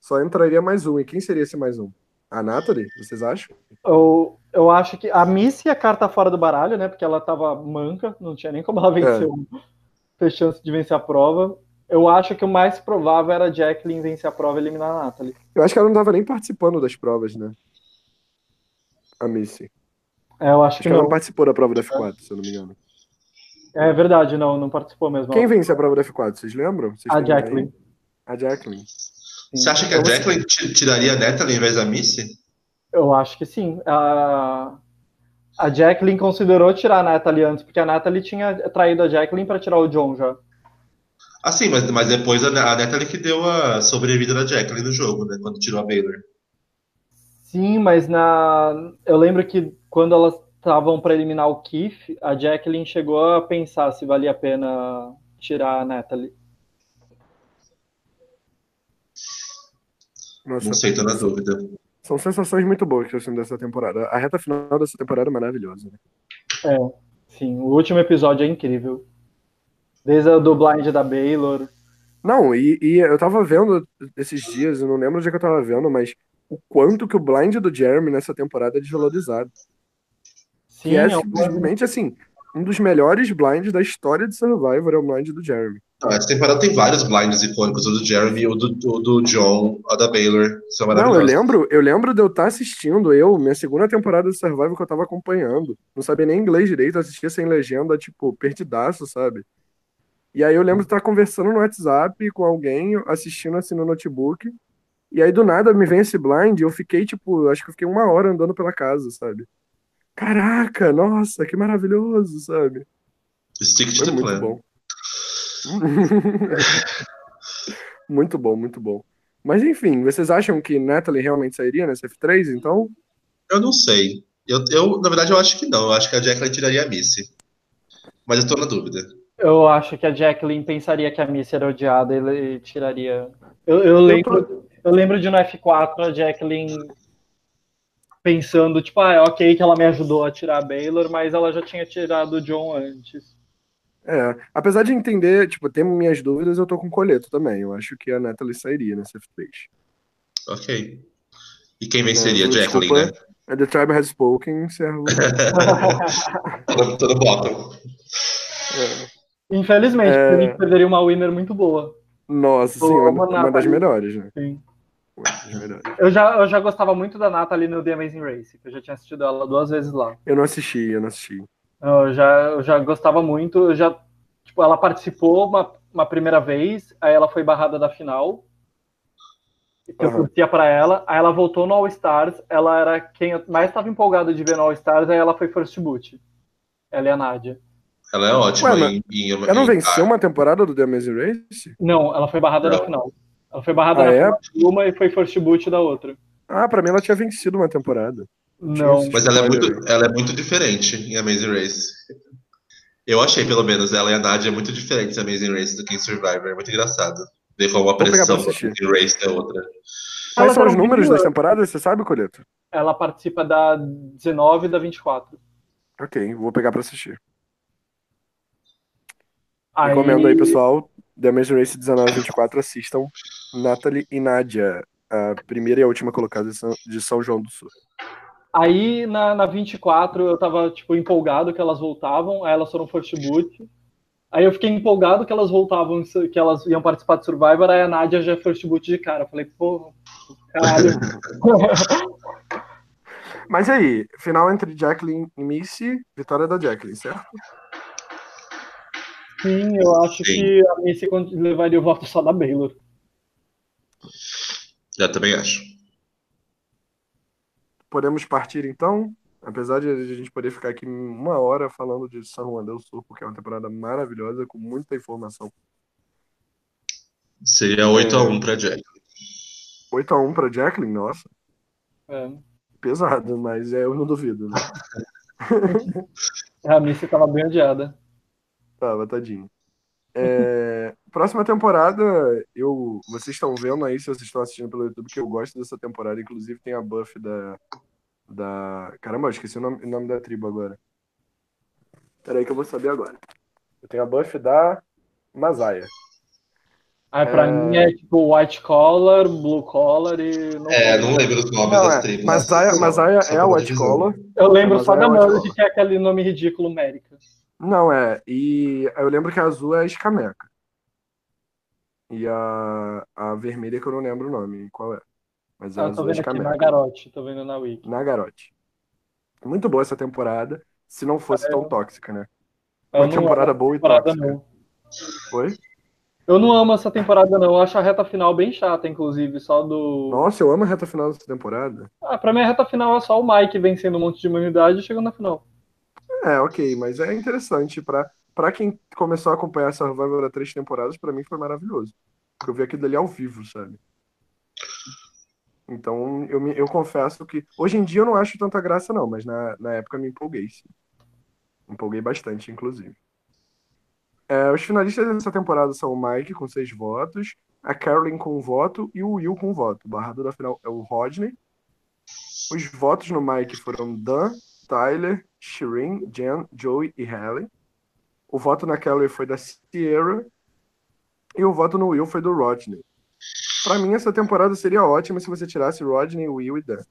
Só entraria mais um. E quem seria esse mais um? A Natalie, vocês acham? Eu, eu acho que a Missy a carta fora do baralho, né? Porque ela tava manca, não tinha nem como ela vencer, é. ter chance de vencer a prova. Eu acho que o mais provável era a Jacqueline vencer a prova e eliminar a Natalie. Eu acho que ela não tava nem participando das provas, né? A Missy. É, eu acho, acho que, que ela não participou da prova da F4, é. se eu não me engano. É verdade, não, não participou mesmo. Quem vence a prova da F4, vocês lembram? Vocês a Jacqueline. Aí? A Jacqueline. Você acha que a Jacqueline tiraria a Natalie em vez da Missy? Eu acho que sim. A, a Jacqueline considerou tirar a Natalie antes, porque a Natalie tinha traído a Jacqueline para tirar o John já. Ah, sim, mas, mas depois a, a Natalie que deu a sobrevida da Jacqueline no jogo, né? Quando tirou a Baylor. Sim, mas na. Eu lembro que quando elas estavam para eliminar o Keith, a Jacqueline chegou a pensar se valia a pena tirar a Natalie. Nossa, não sei, tô na dúvida. São sensações muito boas que eu sinto dessa temporada. A reta final dessa temporada é maravilhosa. Né? É, sim. O último episódio é incrível. Desde a do blind da Baylor. Não, e, e, eu tava vendo esses dias, eu não lembro onde é que eu tava vendo, mas o quanto que o blind do Jeremy nessa temporada é desvalorizado. Sim, que é, é simplesmente assim, um dos melhores blinds da história de Survivor é o blind do Jeremy. Não, essa temporada tem vários blinds icônicos, o do Jeremy, o do, o do John, a da Baylor. São Não, eu lembro, eu lembro de eu estar tá assistindo, eu, minha segunda temporada de Survival que eu tava acompanhando. Não sabia nem inglês direito, assistia sem legenda, tipo, perdidaço, sabe? E aí eu lembro de estar conversando no WhatsApp com alguém, assistindo assim no notebook. E aí do nada me vem esse blind, eu fiquei, tipo, acho que eu fiquei uma hora andando pela casa, sabe? Caraca, nossa, que maravilhoso, sabe? Stick to the muito plan. bom. muito bom, muito bom. Mas enfim, vocês acham que Natalie realmente sairia nessa F3, então? Eu não sei. Eu, eu, na verdade, eu acho que não. Eu acho que a Jacqueline tiraria a Missy. Mas eu tô na dúvida. Eu acho que a Jacqueline pensaria que a Missy era odiada e ele tiraria. Eu, eu lembro, eu, tô... eu lembro de no F4 a Jacqueline pensando, tipo, ah, é ok que ela me ajudou a tirar a Baylor, mas ela já tinha tirado o John antes. É, apesar de entender, tipo, ter minhas dúvidas, eu tô com coleto também. Eu acho que a Natalie sairia nessa F3. Ok. E quem venceria? É, Jacqueline, né? É The Tribe Has Spoken, servo. todo, todo bottom. É. Infelizmente, é... a gente perderia uma winner muito boa. Nossa, sim, uma, uma das melhores, né? Sim. Eu já, eu já gostava muito da Natalie no The Amazing Race, eu já tinha assistido ela duas vezes lá. Eu não assisti, eu não assisti. Eu já, eu já gostava muito, eu já, tipo, ela participou uma, uma primeira vez, aí ela foi barrada da final, que uhum. eu torcia para ela, aí ela voltou no All Stars, ela era quem eu mais estava empolgado de ver no All Stars, aí ela foi First Boot. Ela é a Nádia. Ela é ótima Ué, em, em, Ela não venceu uma temporada do The Amazing Race? Não, ela foi barrada não. da final. Ela foi barrada ah, é? de uma e foi first boot da outra. Ah, pra mim ela tinha vencido uma temporada. Não. Mas ela é, muito, ela é muito diferente em Amazing Race. Eu achei, pelo menos, ela e a Nadia é muito diferente em Amazing Race do que em Survivor. É muito engraçado. Ver como a pressão Amazing Race é outra. Quais são os números das temporadas? Você sabe, Coleto? Ela participa da 19 e da 24. Ok, vou pegar pra assistir. Aí... Recomendo aí, pessoal. The Amazing Race 19 e 24, assistam. Natalie e Nadia, a primeira e a última colocada de São João do Sul. Aí na, na 24 eu tava tipo empolgado que elas voltavam, aí elas foram first boot. Aí eu fiquei empolgado que elas voltavam, que elas iam participar de Survivor, aí a Nadia já é first boot de cara. Eu falei, pô, caralho. Mas aí, final entre Jacqueline e Missy, vitória da Jacqueline, certo? Sim, eu acho Sim. que a Missy levaria o voto só da Baylor. Já também acho. Podemos partir então? Apesar de a gente poder ficar aqui uma hora falando de San Juan del Sur, porque é uma temporada maravilhosa, com muita informação. Seria 8x1 é... para Jacqueline. 8x1 para Jacqueline? Nossa. É. pesado, mas é, eu não duvido, né? A Missy tava bem odiada. Tava, tadinho. É, próxima temporada, eu, vocês estão vendo aí, se vocês estão assistindo pelo YouTube, que eu gosto dessa temporada. Inclusive tem a buff da. Da... Caramba, eu esqueci o nome, o nome da tribo agora. Peraí que eu vou saber agora. Eu tenho a buff da Masaya. Ah, pra É. mim é tipo white collar, blue collar e. Não É, lembro. não lembro os nomes Não, das é, tribos. Masaya, Masaya é a White. Collar. Eu lembro Mas só é da Merge, collar. que é aquele nome ridículo América. Não, é. E eu lembro que a azul é a Escameca. E a, a vermelha que eu não lembro o nome, qual é. Mas Ah, tô é vendo aqui, Escameca. Nagarote, tô vendo na Wiki. Nagarote. Muito boa essa temporada, se não fosse tão tóxica, né? Eu Uma temporada boa e essa temporada, tóxica. não. Foi? Eu não amo essa temporada, não. Eu acho a reta final bem chata, inclusive. Só do. Nossa, eu amo a reta final dessa temporada. Ah, pra mim a reta final é só o Mike vencendo um monte de imunidade e chegando na final. É, ok, mas é interessante. Pra, pra quem começou a acompanhar Survivor há três temporadas, pra mim foi maravilhoso. Porque eu vi aquilo dali ao vivo, sabe? Então, eu, me, eu confesso que. Hoje em dia eu não acho tanta graça, não, mas na, na época me empolguei, sim. Empolguei bastante, inclusive. É, os finalistas dessa temporada são o Mike com seis votos, a Carolyn com um voto e o Will com um voto. O barrado da final é o Rodney. Os votos no Mike foram Dan, Tyler, Shireen, Jen, Joey e Haley. O voto na Carolyn foi da Sierra. E o voto no Will foi do Rodney. Pra mim, essa temporada seria ótima se você tirasse Rodney, Will e Dan.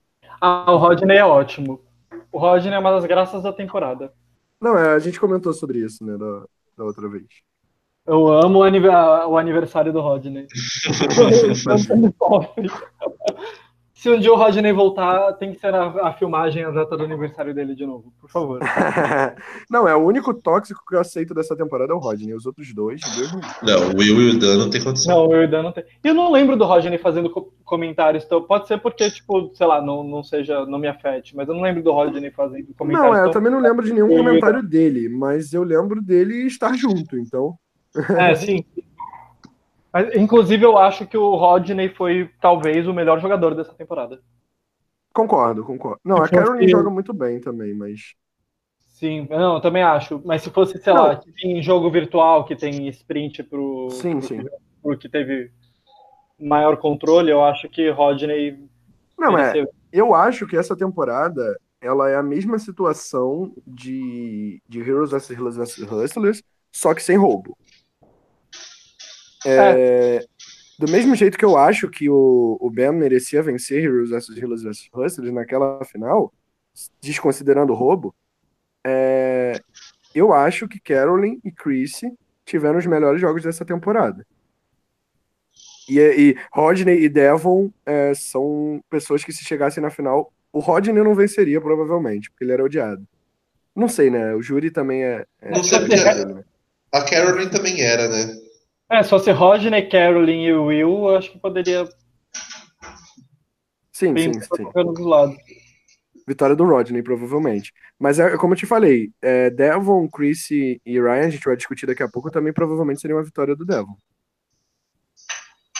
Ah, o Rodney é ótimo. O Rodney é uma das graças da temporada. Não, é, a gente comentou sobre isso, né, da, da outra vez. Eu amo o, anive- o aniversário do Rodney. Se um dia o Rodney voltar, tem que ser a, a filmagem exata do aniversário dele de novo, por favor. não, é o único tóxico que eu aceito dessa temporada é o Rodney. Os outros dois, Deus me livre. Não, o Will e o Dan não tem condição. Não, o Irdan não tem. E eu não lembro do Rodney fazendo co- comentários, então pode ser porque, tipo, sei lá, não, não seja, não me afete, mas eu não lembro do Rodney fazendo comentários. Não, é, eu também não lembro de nenhum comentário dele, mas eu lembro dele estar junto, então. É, sim. Mas, inclusive, eu acho que o Rodney foi talvez o melhor jogador dessa temporada. Concordo, concordo. Não, a Se fosse- Carolyn joga muito bem também, mas. Sim, não, eu também acho. Mas se fosse, sei Não. lá, que tem jogo virtual que tem sprint pro, Sim, pro, sim. pro que teve maior controle, eu acho que Rodney Não, é. mereceu. Eu acho que essa temporada ela é a mesma situação de, de Heroes vs. Heroes vs. Hustlers, só que sem roubo. É, Do mesmo jeito que eu acho que o, o Ben merecia vencer Heroes vs. Heroes vs. Hustlers naquela final, desconsiderando o roubo, é, eu acho que Carolyn e Chrissy tiveram os melhores jogos dessa temporada. E, e Rodney e Devon é, são pessoas que, se chegassem na final, o Rodney não venceria, provavelmente, porque ele era odiado. Não sei, né? O júri também é. é Não sei é porque- dele, né? A Carolyn também era, né? É, se fosse Rodney, Carolyn e Will, eu acho que poderia Sim, bem sim, sim. dos lados. Vitória do Rodney, provavelmente. Mas é como eu te falei, é, Devon, Chrissy e Ryan, a gente vai discutir daqui a pouco, também provavelmente seria uma vitória do Devon.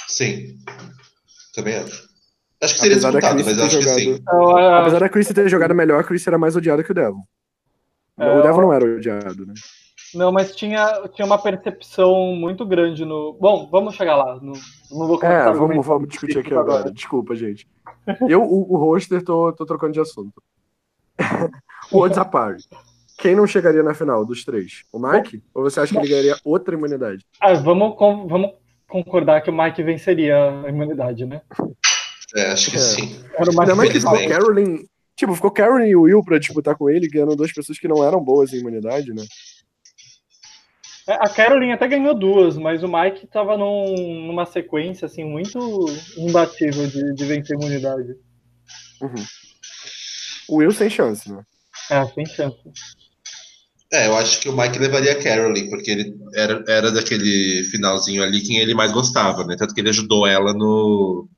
Sim. Também acho. Acho que seria Apesar da disputado, mas ter acho que jogado. sim. Eu, eu, Apesar da Chrissy ter jogado melhor, a Chrissy era mais odiada que o Devon. É, o Devon eu- não era odiado, né? Não, mas tinha, tinha uma percepção muito grande no. Bom, vamos chegar lá. Não, não vou começar É, vamos, vamos discutir aqui isso agora. Desculpa, gente. Eu, o, o roster, tô, tô trocando de assunto. o Odzapari. Quem não chegaria na final dos três? O Mike? Ou você acha que ele ganharia outra imunidade? Ah, vamos, com- vamos concordar que o Mike venceria a imunidade, né? É, acho que É. sim. Era o mais que ficou. Carolyn. Tipo, ficou Carolyn e o Will pra disputar com ele, ganhando duas pessoas que não eram boas em imunidade, né? É, A Carolyn até ganhou duas, mas o Mike tava num- numa sequência assim muito imbatível de, de vencer imunidade. Uhum. O Will sem chance, né? É, sem chance. É, eu acho que o Mike levaria a Carolyn, porque ele era, era daquele finalzinho ali quem ele mais gostava, né? Tanto que ele ajudou ela no,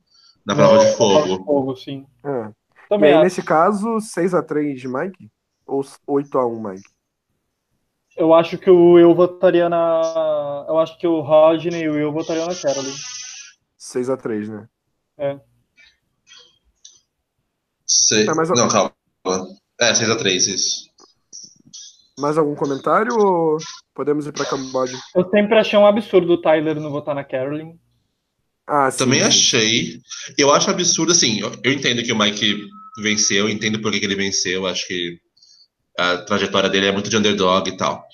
na prova de fogo. fogo, sim. É. E Também aí, acho. nesse caso, 6x3 de Mike? Ou 8x1 Mike? Eu acho que o Will votaria na. Eu acho que o Rodney e o Will votariam na Carolyn. 6x3, né? Sei. É, mas- Não, calma. É, 6x3, isso. Mais algum comentário ou podemos ir pra Camboja? Eu sempre achei um absurdo o Tyler não votar na Carolyn. Ah, sim. Também achei. Eu acho absurdo, assim, eu, eu entendo que o Mike venceu, eu entendo por que, que ele venceu, acho que a trajetória dele é muito de underdog e tal.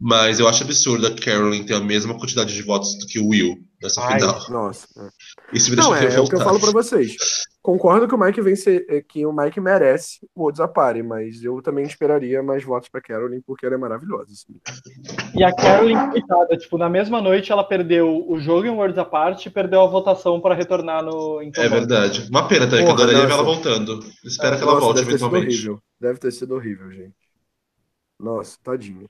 Mas eu acho absurdo a Carolyn ter a mesma quantidade de votos do que o Will nessa Ai, final. Nossa. é. Isso me deixa Não, é, é o que eu falo pra vocês. Concordo que o Mike vence, é, que o Mike merece o Desapare, mas eu também esperaria mais votos pra Carolyn, porque ela é maravilhosa. assim. E a Carolyn, coitada, tipo, na mesma noite ela perdeu o jogo em Worlds à parte e perdeu a votação para retornar no em É verdade. Uma pena também, que eu Porra, adoraria ver ela voltando. Espero que ela Nossa, volte deve ter sido eventualmente. horrível. Deve ter sido horrível, gente. Nossa, tadinha.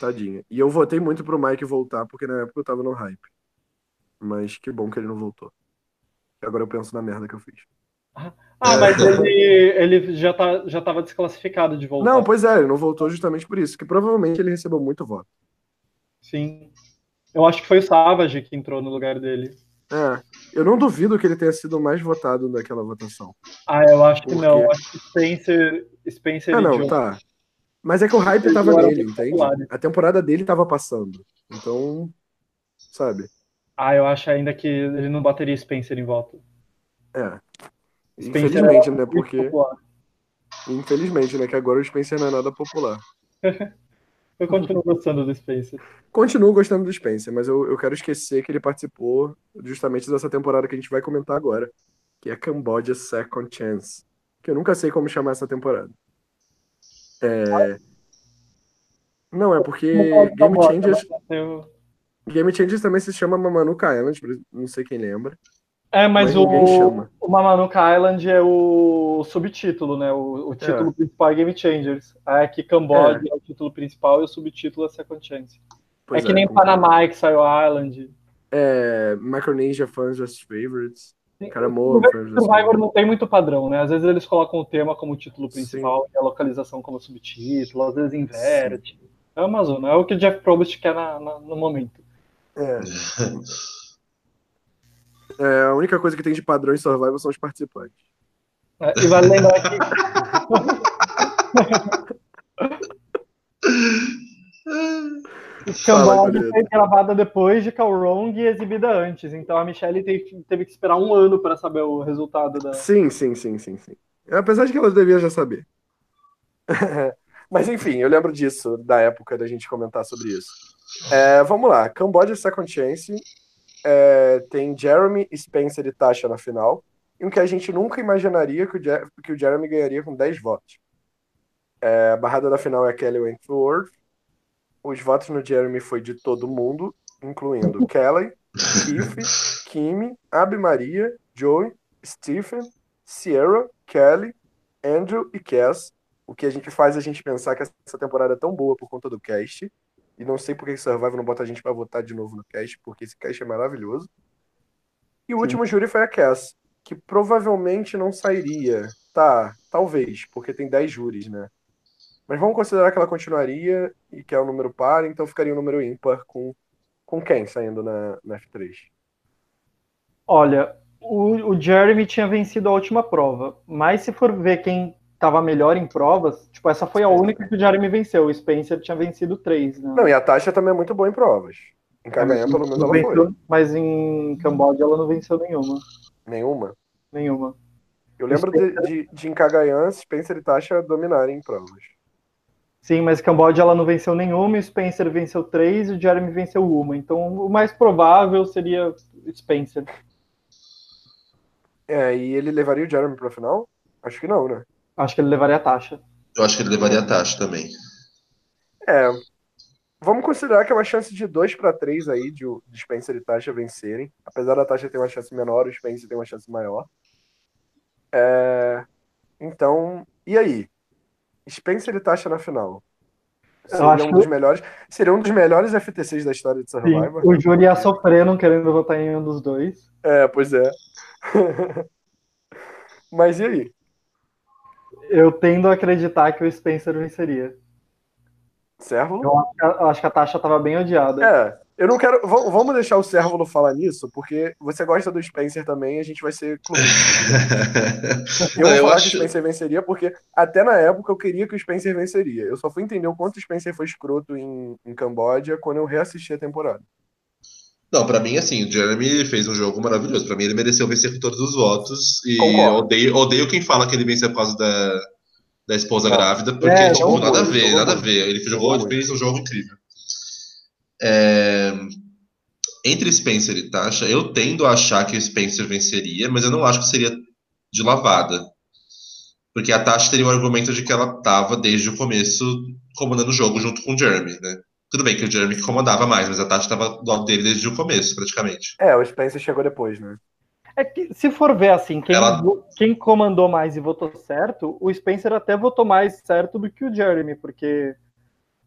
Tadinha. E eu votei muito pro Mike voltar, porque na época eu tava no hype. Mas que bom que ele não voltou. Agora eu penso na merda que eu fiz. Ah, mas ele, ele já, tá, já tava desclassificado de voltar. Não, pois é, ele não voltou justamente por isso, que provavelmente ele recebeu muito voto. Sim. Eu acho que foi o Savage que entrou no lugar dele. É, eu não duvido que ele tenha sido o mais votado naquela votação. Ah, eu acho que Por não. Acho que Spencer, Spencer Ah, não, John. tá. Mas é que o hype tava nele, muito entende? populares. A temporada dele tava passando. Então, sabe? Ah, eu acho ainda que ele não bateria Spencer em volta. É. Spencer Infelizmente, é né? Porque. popular. Infelizmente, né? Que agora o Spencer não é nada popular. Eu continuo gostando do Spencer. Continuo gostando do Spencer, mas eu, eu quero esquecer que ele participou justamente dessa temporada que a gente vai comentar agora, que é Cambodia Second Chance. Que eu nunca sei como chamar essa temporada. É... Não, é porque Game Changers, eu- Game Changers também se chama Mamanuca Island, não sei quem lembra. É, mas, Mas o, o Mamanuca Island é o subtítulo, né? O, o título principal é Game Changers. Aí aqui Camboja é. o título principal e o subtítulo é Second Chance. Pois é que nem concordo. Panamá que saiu Island. É, Micronesia Fans vs Favorites. Fans vs Survivor não tem muito padrão, né? Às vezes eles colocam o tema como título principal e a localização como subtítulo, às vezes inverte. É uma zona, é o que o Jeff Probst quer na- na- no momento. É. É, a única coisa que tem de padrão em Survival são os participantes. É, e vale lembrar que Julieta. foi gravada depois de Calrong e exibida antes. Então a Michelle teve, teve que esperar um ano para saber o resultado da. Sim, sim, sim, sim, sim. Apesar de que elas deviam já saber. Mas enfim, eu lembro disso, da época da gente comentar sobre isso. É, vamos lá, Cambodia Second Chance é, tem Jeremy, Spencer e Tasha na final. E o que a gente nunca imaginaria que o, Je- que o Jeremy ganharia com 10 votos. É, a barrada da final é Kelly Wentworth. Os votos no Jeremy foi de todo mundo, incluindo Kelly, Keith, Kimi, Abi Maria, Joey, Stephen, Sierra, Kelly, Andrew e Cass. O que a gente faz a gente pensar que essa temporada é tão boa por conta do cast. E não sei por que Survival não bota a gente pra votar de novo no cast, porque esse cast é maravilhoso. E o último júri foi a Cass, que provavelmente não sairia. Tá, talvez, porque tem 10 júris, né? Mas vamos considerar que ela continuaria e que é um número par, então ficaria um número ímpar com, com quem saindo na, na F3? Olha, o, o Jeremy tinha vencido a última prova, mas se for ver quem estava melhor em provas, tipo, essa foi a única que o Jeremy venceu. O Spencer tinha vencido três, né? Não, e a Tasha também é muito boa em provas. Em Cagayan, pelo menos, ela venceu, foi. mas em Camboja ela não venceu nenhuma. Nenhuma. Nenhuma. Eu lembro de, de, de em Cagayan, Spencer e Tasha dominarem em provas. Sim, mas Camboja ela não venceu nenhuma, o Spencer venceu três e o Jeremy venceu uma. Então o mais provável seria Spencer. É, e ele levaria o Jeremy pra final? Acho que não, né? Acho que ele levaria a taxa. Eu acho que ele levaria a taxa também. É. Vamos considerar que é uma chance de 2 para 3 aí de, o- de Spencer e Tasha vencerem. Apesar da Tasha ter uma chance menor, o Spencer tem uma chance maior. É, Então, e aí? Spencer e Tasha na final. Seria acho um que- dos melhores. Seria um dos melhores FTCs da história de Sim, Survivor. o júri ia sofrer não querendo votar em um dos dois. É, pois é. Mas e aí? Eu tendo a acreditar que o Spencer venceria. Servo? Eu acho que a, eu acho que a taxa estava bem odiada. É, Eu não quero. Vamos deixar o Cérvulo falar nisso, porque você gosta do Spencer também, a gente vai ser clubista. Eu Não, vou eu falar acho- que o Spencer venceria, porque até na época eu queria que o Spencer venceria. Eu só fui entender o quanto o Spencer foi escroto em, em Camboja quando eu reassisti a temporada. Não, pra mim, assim, o Jeremy fez um jogo maravilhoso. Pra mim, ele mereceu vencer com todos os votos. E odeio, odeio quem fala que ele venceu por causa da, da esposa Não. grávida, porque, É, tipo, nada a ver, nada a ver. Ele jogou, Jogou fez um jogo incrível. É, Entre Spencer e Tasha, eu tendo a achar que o Spencer venceria, mas eu não acho que seria de lavada. Porque a Tasha teria o argumento de que ela tava desde o começo comandando o jogo junto com o Jeremy, né? Tudo bem que o Jeremy que comandava mais, mas a Tasha tava do lado dele desde o começo, praticamente. É, o Spencer chegou depois, né? É que, se for ver assim, quem, Ela- quem comandou mais e votou certo, o Spencer até votou mais certo do que o Jeremy, porque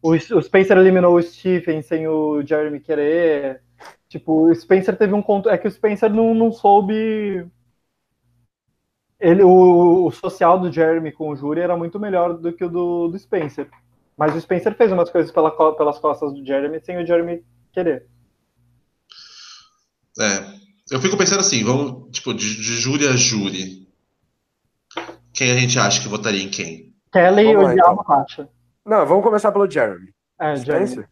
o, o Spencer eliminou o Stephen sem o Jeremy querer. Tipo, o Spencer teve um conto. É que o Spencer não, não soube. Ele, o, o social do Jeremy com o júri era muito melhor do que o do, do Spencer. Mas o Spencer fez umas coisas pela pelas costas do Jeremy sem o Jeremy querer. É. Eu fico pensando assim, vamos, tipo, de, de júri a júri. Quem a gente acha que votaria em quem? Kelly lá, odiava então. a Tasha. Não, vamos começar pelo Jeremy. É, Jeremy. Spencer?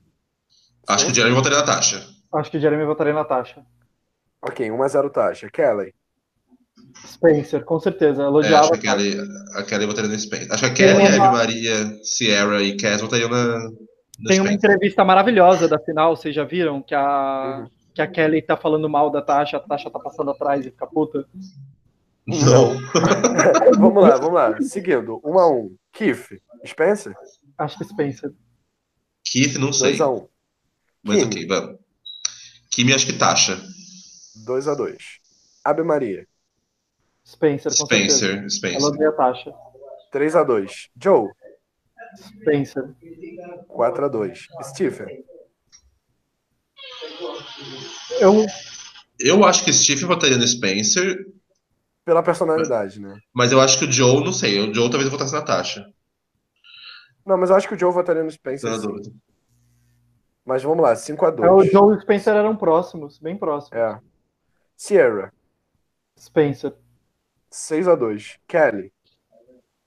Acho que o Jeremy votaria na Tasha. Acho que o Jeremy votaria na Tasha. Ok, 1x0 Tasha. Kelly. Spencer, com certeza. Ela É, odiava acho que a a. Kelly, a Kelly votaria no Spencer. Acho que a Kelly, a Eve Maria, Sierra e Cass votariam na, no Tem uma Spencer. entrevista maravilhosa da final, vocês já viram? Que a, Uhum. que a Kelly tá falando mal da Tasha, a Tasha tá passando atrás e fica puta. Não. vamos lá, vamos lá. Seguindo, 1x1. Keith. Spencer? Acho que Spencer. Keith, não sei. 2x1. Mas Kim. ok, vamos. Kimi, acho que Tasha. 2x2. Ave Maria. Spencer, com certeza. Spencer, Ela Spencer. odeia a Tasha. 3x2. Joe. Spencer. 4x2. Stephen. Eu, Eu acho que Steve votaria no Spencer, Pela personalidade, né? mas eu acho que o Joe, não sei. O Joe talvez votasse na Tasha. Não, mas eu acho que o Joe votaria no Spencer. Sim. Mas vamos lá, é, o 5x2. Joe e o Spencer eram próximos, bem próximos. É. Sierra. Spencer. 6x2. Kelly.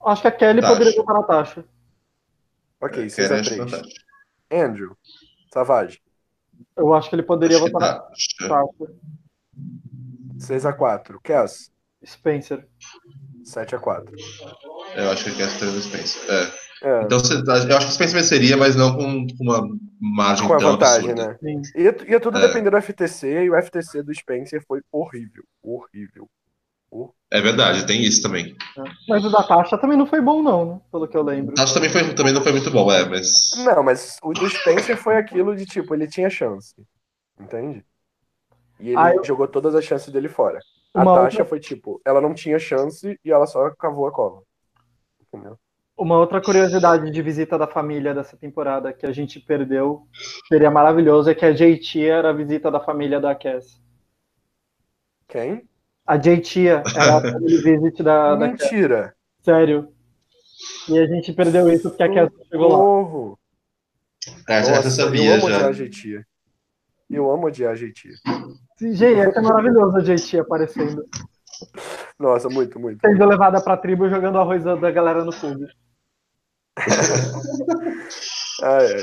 Acho que a Kelly Tasha. poderia votar na Tasha. Ok, Kelly, acho que na 6x3. Tasha. Andrew. Savage. Eu acho que ele poderia Acho votar na. Tasha. 6x4. Cass. Spencer. 7x4. Eu acho que a Cass votaria no Spencer. É. É, Então, você- eu acho que o Spencer venceria, mas não com uma margem com a tão vantagem, absurda. né? Sim. Ia, ia tudo É. depender do FTC, e o FTC do Spencer foi horrível. Horrível. É verdade, tem isso também. Mas o da Tasha também não foi bom, não, né? Pelo que eu lembro. Que também, foi, também não foi muito bom, é, mas. Não, mas o do Spencer foi aquilo de tipo, ele tinha chance. Entende? E ele Ah, eu- jogou todas as chances dele fora. A Tasha outra- foi tipo, ela não tinha chance e ela só cavou a cova. Entendeu? Uma outra curiosidade de visita da família dessa temporada que a gente perdeu, seria maravilhoso, é que a JT era a visita da família da Cass. Quem? A JT era a family visit da, da Cass. Mentira. Sério. E a gente perdeu isso porque a Cass chegou lá. Socorro. É, já Nossa, sabia eu amo odiar já. a GT. Eu amo odiar a GT. Gente, é maravilhoso a JT aparecendo. Nossa, muito, muito. Sendo levada pra tribo jogando arroz da galera no fogo. Ah, é.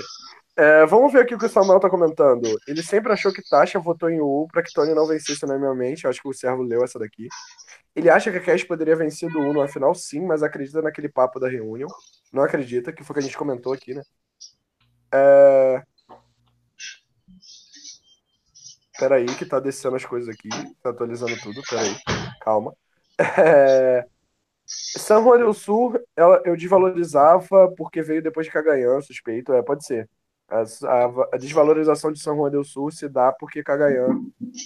É, vamos ver aqui o que o Samuel tá comentando. Ele sempre achou que Tasha votou em U pra que Tony não vencesse unanimemente. Eu acho que o Servo leu essa daqui. Ele acha que a Cash poderia vencer do U numa final, sim, mas acredita naquele papo da reunião. Não acredita, que foi o que a gente comentou aqui, né? É... Peraí, que tá descendo as coisas aqui. Tá atualizando tudo, peraí. Calma. É... San Juan del Sul, ela, eu desvalorizava porque veio depois de Cagayan, suspeito, é, pode ser. A, a- a desvalorização de São Juan del Sul se dá porque Cagayan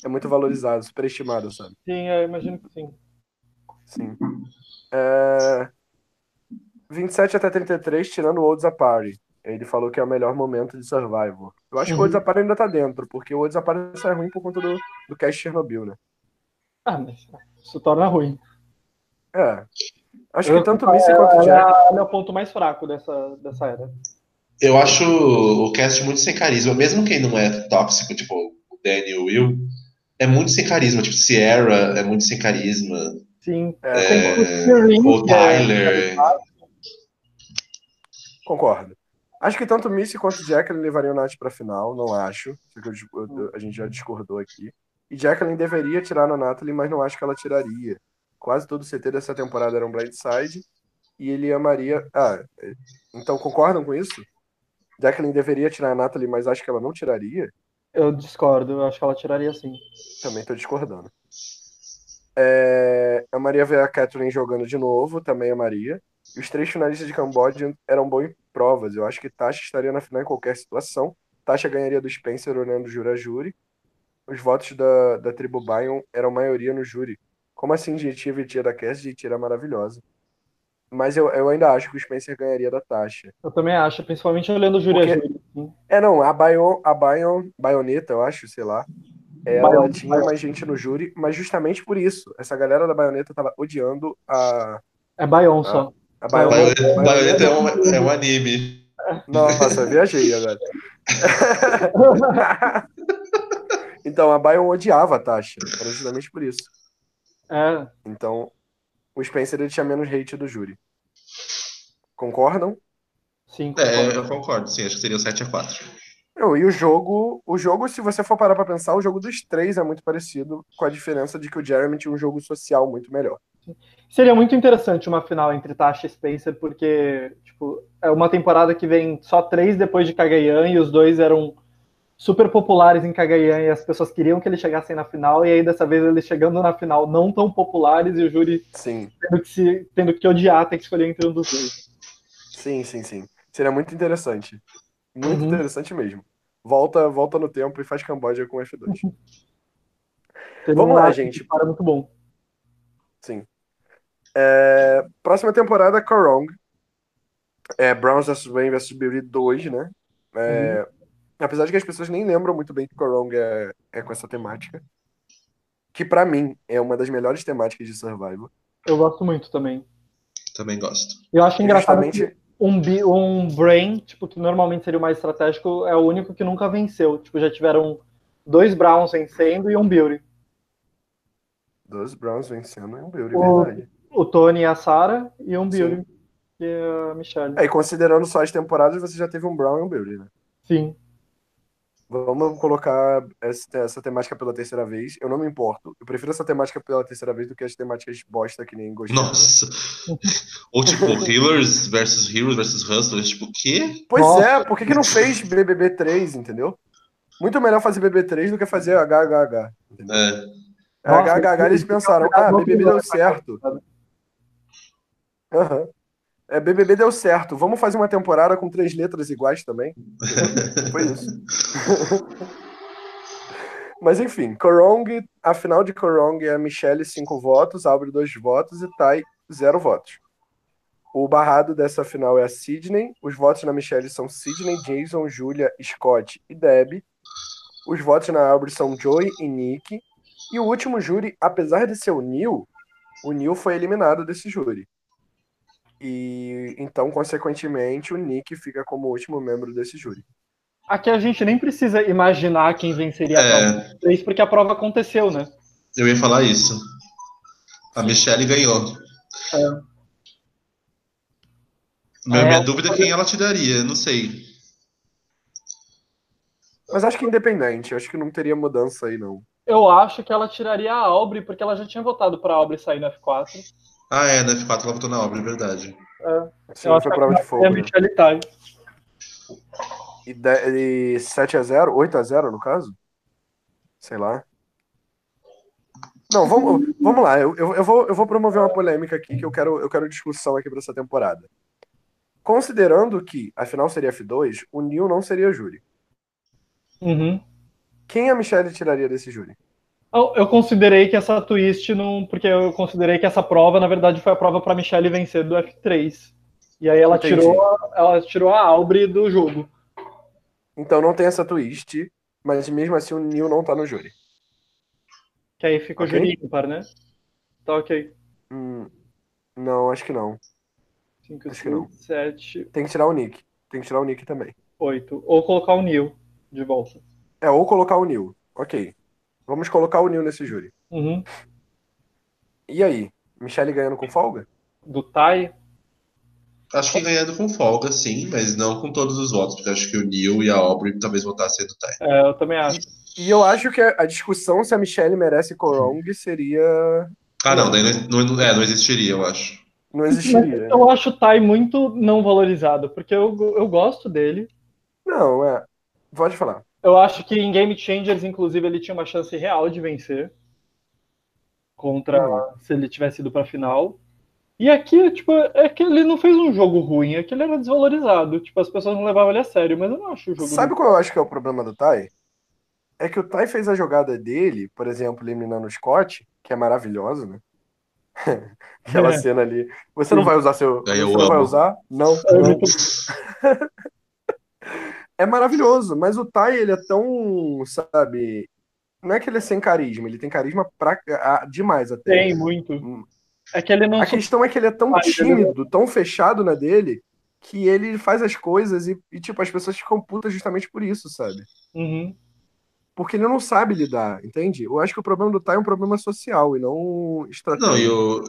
é muito valorizado, superestimado, sabe? Sim, eu imagino que sim. Sim. É... 27 até 33, tirando o Olds Apari. Ele falou que é o melhor momento de Survivor. Eu acho que o Uhum. Olds Apari ainda tá dentro, porque o Olds Apari só é ruim por conta do, do cast Chernobyl, né? Ah, mas isso torna ruim. É. Acho Eu- que tanto o Missy quanto o Ela Jack. é o ponto mais fraco dessa, dessa era. Eu acho o cast muito sem carisma, mesmo quem não é tóxico, tipo o Danny e o Will, é muito sem carisma. Tipo, Sierra é muito sem carisma. Sim. É, Tem o é- Tyler. Concordo. Acho que tanto Missy quanto Jacqueline levariam Nath pra final, não acho. Eu- eu- a gente já discordou aqui. E Jacqueline deveria tirar na Natalie, mas não acho que ela tiraria. Quase todo o CT dessa temporada era um blindside. E ele amaria. Ah, é, então concordam com isso? Jacqueline deveria tirar a Natalie, mas acho que ela não tiraria. Eu discordo, eu acho que ela tiraria sim. Também tô discordando. É, a Maria ver a Catherine jogando de novo, também a Maria. E os três finalistas de Camboja eram bons em provas. Eu acho que Tasha estaria na final em qualquer situação. Tasha ganharia do Spencer olhando júri a júri. Os votos da, da tribo Bion eram maioria no júri. Como assim, Gentiva e tia da Cass? Gentiva era maravilhosa. Mas eu, eu ainda acho que o Spencer ganharia da Tasha. Eu também acho, principalmente olhando o júri a Porque- júri. assim. É, não, a Bion, a Bion, Baioneta, eu acho, sei lá. Ela Bion- tinha mais gente no júri, mas justamente por isso. Essa galera da Baioneta tava odiando a, É Bayon só. a Baioneta, Baioneta. Baioneta é um, é um anime. Nossa, viajei agora. então, a Bion odiava a Tasha. Era justamente por isso. É, Então, o Spencer ele tinha menos hate do júri. Concordam? sim. É, eu concordo, sim, acho que seria 7x4. Não, e o jogo, o jogo, se você for parar pra pensar, o jogo dos três é muito parecido, com a diferença de que o Jeremy tinha um jogo social muito melhor. Seria muito interessante uma final entre Tasha e Spencer, porque tipo, é uma temporada que vem só três depois de Kagayan e os dois eram super populares em Kagayan e as pessoas queriam que eles chegassem na final, e aí dessa vez eles chegando na final não tão populares e o júri Sim, tendo que, se, tendo que odiar, ter que escolher entre um dos dois. sim, sim, sim. Seria muito interessante. Muito Uhum. interessante mesmo. Volta, volta no tempo e faz Camboja com F2. Seria Vamos lá, gente. para muito bom. Sim. É, próxima temporada, Korong. É, Browns vs. Wayne vs. Beauty 2, né? É, Apesar de que as pessoas nem lembram muito bem que Korong é, é com essa temática. Que pra mim é uma das melhores temáticas de Survival. Eu gosto muito também. Também gosto. Eu acho engraçado que Justamente, um, um Brain, tipo, que normalmente seria o mais estratégico, é o único que nunca venceu. Tipo, já tiveram dois Browns vencendo e um Beauty. dois Browns vencendo é um Beauty, O- verdade. O Tony e a Sarah e um Sim. Beauty, que é a Michelle. É, e considerando só as temporadas, você já teve um Brown e um Beauty, né? Sim. Vamos colocar essa, essa temática pela terceira vez. Eu não me importo. Eu prefiro essa temática pela terceira vez do que as temáticas bosta que nem gostei. Nossa. Ou tipo, Healers versus Heroes versus Hustlers, tipo, o quê? Pois Nossa. é, por que, que não fez BBB 3, entendeu? Muito melhor fazer BBB 3 do que fazer HHH. Entendeu? É. Nossa, HHH eles pensaram, ah, BBB deu certo. Aham. É, BBB deu certo. Vamos fazer uma temporada com três letras iguais também? Foi isso. Mas enfim, Korong, a final de Korong é a Michelle, 5 votos, Aubrey, 2 votos e Tai, 0 votos. O barrado dessa final é a Sidney. Os votos na Michelle são Sidney, Jason, Julia, Scott e Deb. Os votos na Aubrey são Joey e Nick. E o último júri, apesar de ser o Neil, o Neil foi eliminado desse júri. E então, consequentemente, o Nick fica como último membro desse júri. Aqui a gente nem precisa imaginar quem venceria a É. prova dos três, porque a prova aconteceu, né? Eu ia falar isso. A Michelle ganhou. É. Minha, É. minha dúvida é quem ela tiraria, não sei. Mas acho que independente, acho que não teria mudança aí, não. Eu acho que ela tiraria a Aubrey, porque ela já tinha votado pra Aubrey sair no F4. Ah, é, na F4 ela votou na obra, é verdade. Sim, Eu acho foi que prova de a fogo. né? Michelle Tai. E, de, e 7x0, 8x0 no caso? Sei lá. Não, vamos, vamos lá. Eu, eu, eu, vou, eu vou promover uma polêmica aqui que eu quero, eu quero discussão aqui para essa temporada. Considerando que a final seria F2, o Neil não seria júri. Uhum. Quem a Michelle tiraria desse júri? Eu, considerei que essa twist não. Porque eu considerei que essa prova, na verdade, foi a prova pra Michelle vencer do F3. E aí ela Entendi. tirou, a- ela tirou a Aubrey do jogo. Então não tem essa twist, mas mesmo assim o Neil não tá no júri. Que aí ficou Ok. júri ímpar, né? Tá ok. Hum, não, acho que não. 5, Acho que não. 6, 7. Tem que tirar o Nick. Tem que tirar o Nick também. Oito. Ou colocar o Neil de volta. É, ou colocar o Neil. Ok. Vamos colocar o Neil nesse júri. Uhum. E aí? Michelle ganhando com folga? Do Tai, Acho que ganhando com folga, sim, mas não com todos os votos, porque acho que o Neil e a Aubrey talvez votassem do Ty. é, eu também acho. E eu acho que a discussão se a Michelle merece Corong seria. Ah, não, daí não, não- é, não existiria, eu acho. Não existiria. Eu acho o Tai muito não valorizado, porque eu, eu gosto dele. Não, é. Pode falar. Eu acho que em Game Changers, inclusive, ele tinha uma chance real de vencer contra Uhum. se ele tivesse ido pra final. E aqui, tipo, é que ele não fez um jogo ruim, é que ele era desvalorizado. Tipo, as pessoas não levavam ele a sério, mas eu não acho o jogo Sabe qual eu acho que é o problema do Tai? É que o Tai fez a jogada dele, por exemplo, eliminando o Scott, que é maravilhosa, né? Aquela É. cena ali. Você não vai usar seu. Aí Você eu não vai amo. usar? Não. Não. É maravilhoso, mas o Tai, ele é tão, sabe. Não é que ele é sem carisma, ele tem carisma pra, ah, demais até. Tem muito. Hum. É que ele não. A questão é que ele é tão ele é tímido, tão fechado na dele, que ele faz as coisas e, e, tipo, as pessoas ficam putas justamente por isso, sabe? Uhum. Porque ele não sabe lidar, entende? Eu acho que o problema do Tai é um problema social e não estratégico. Não, eu,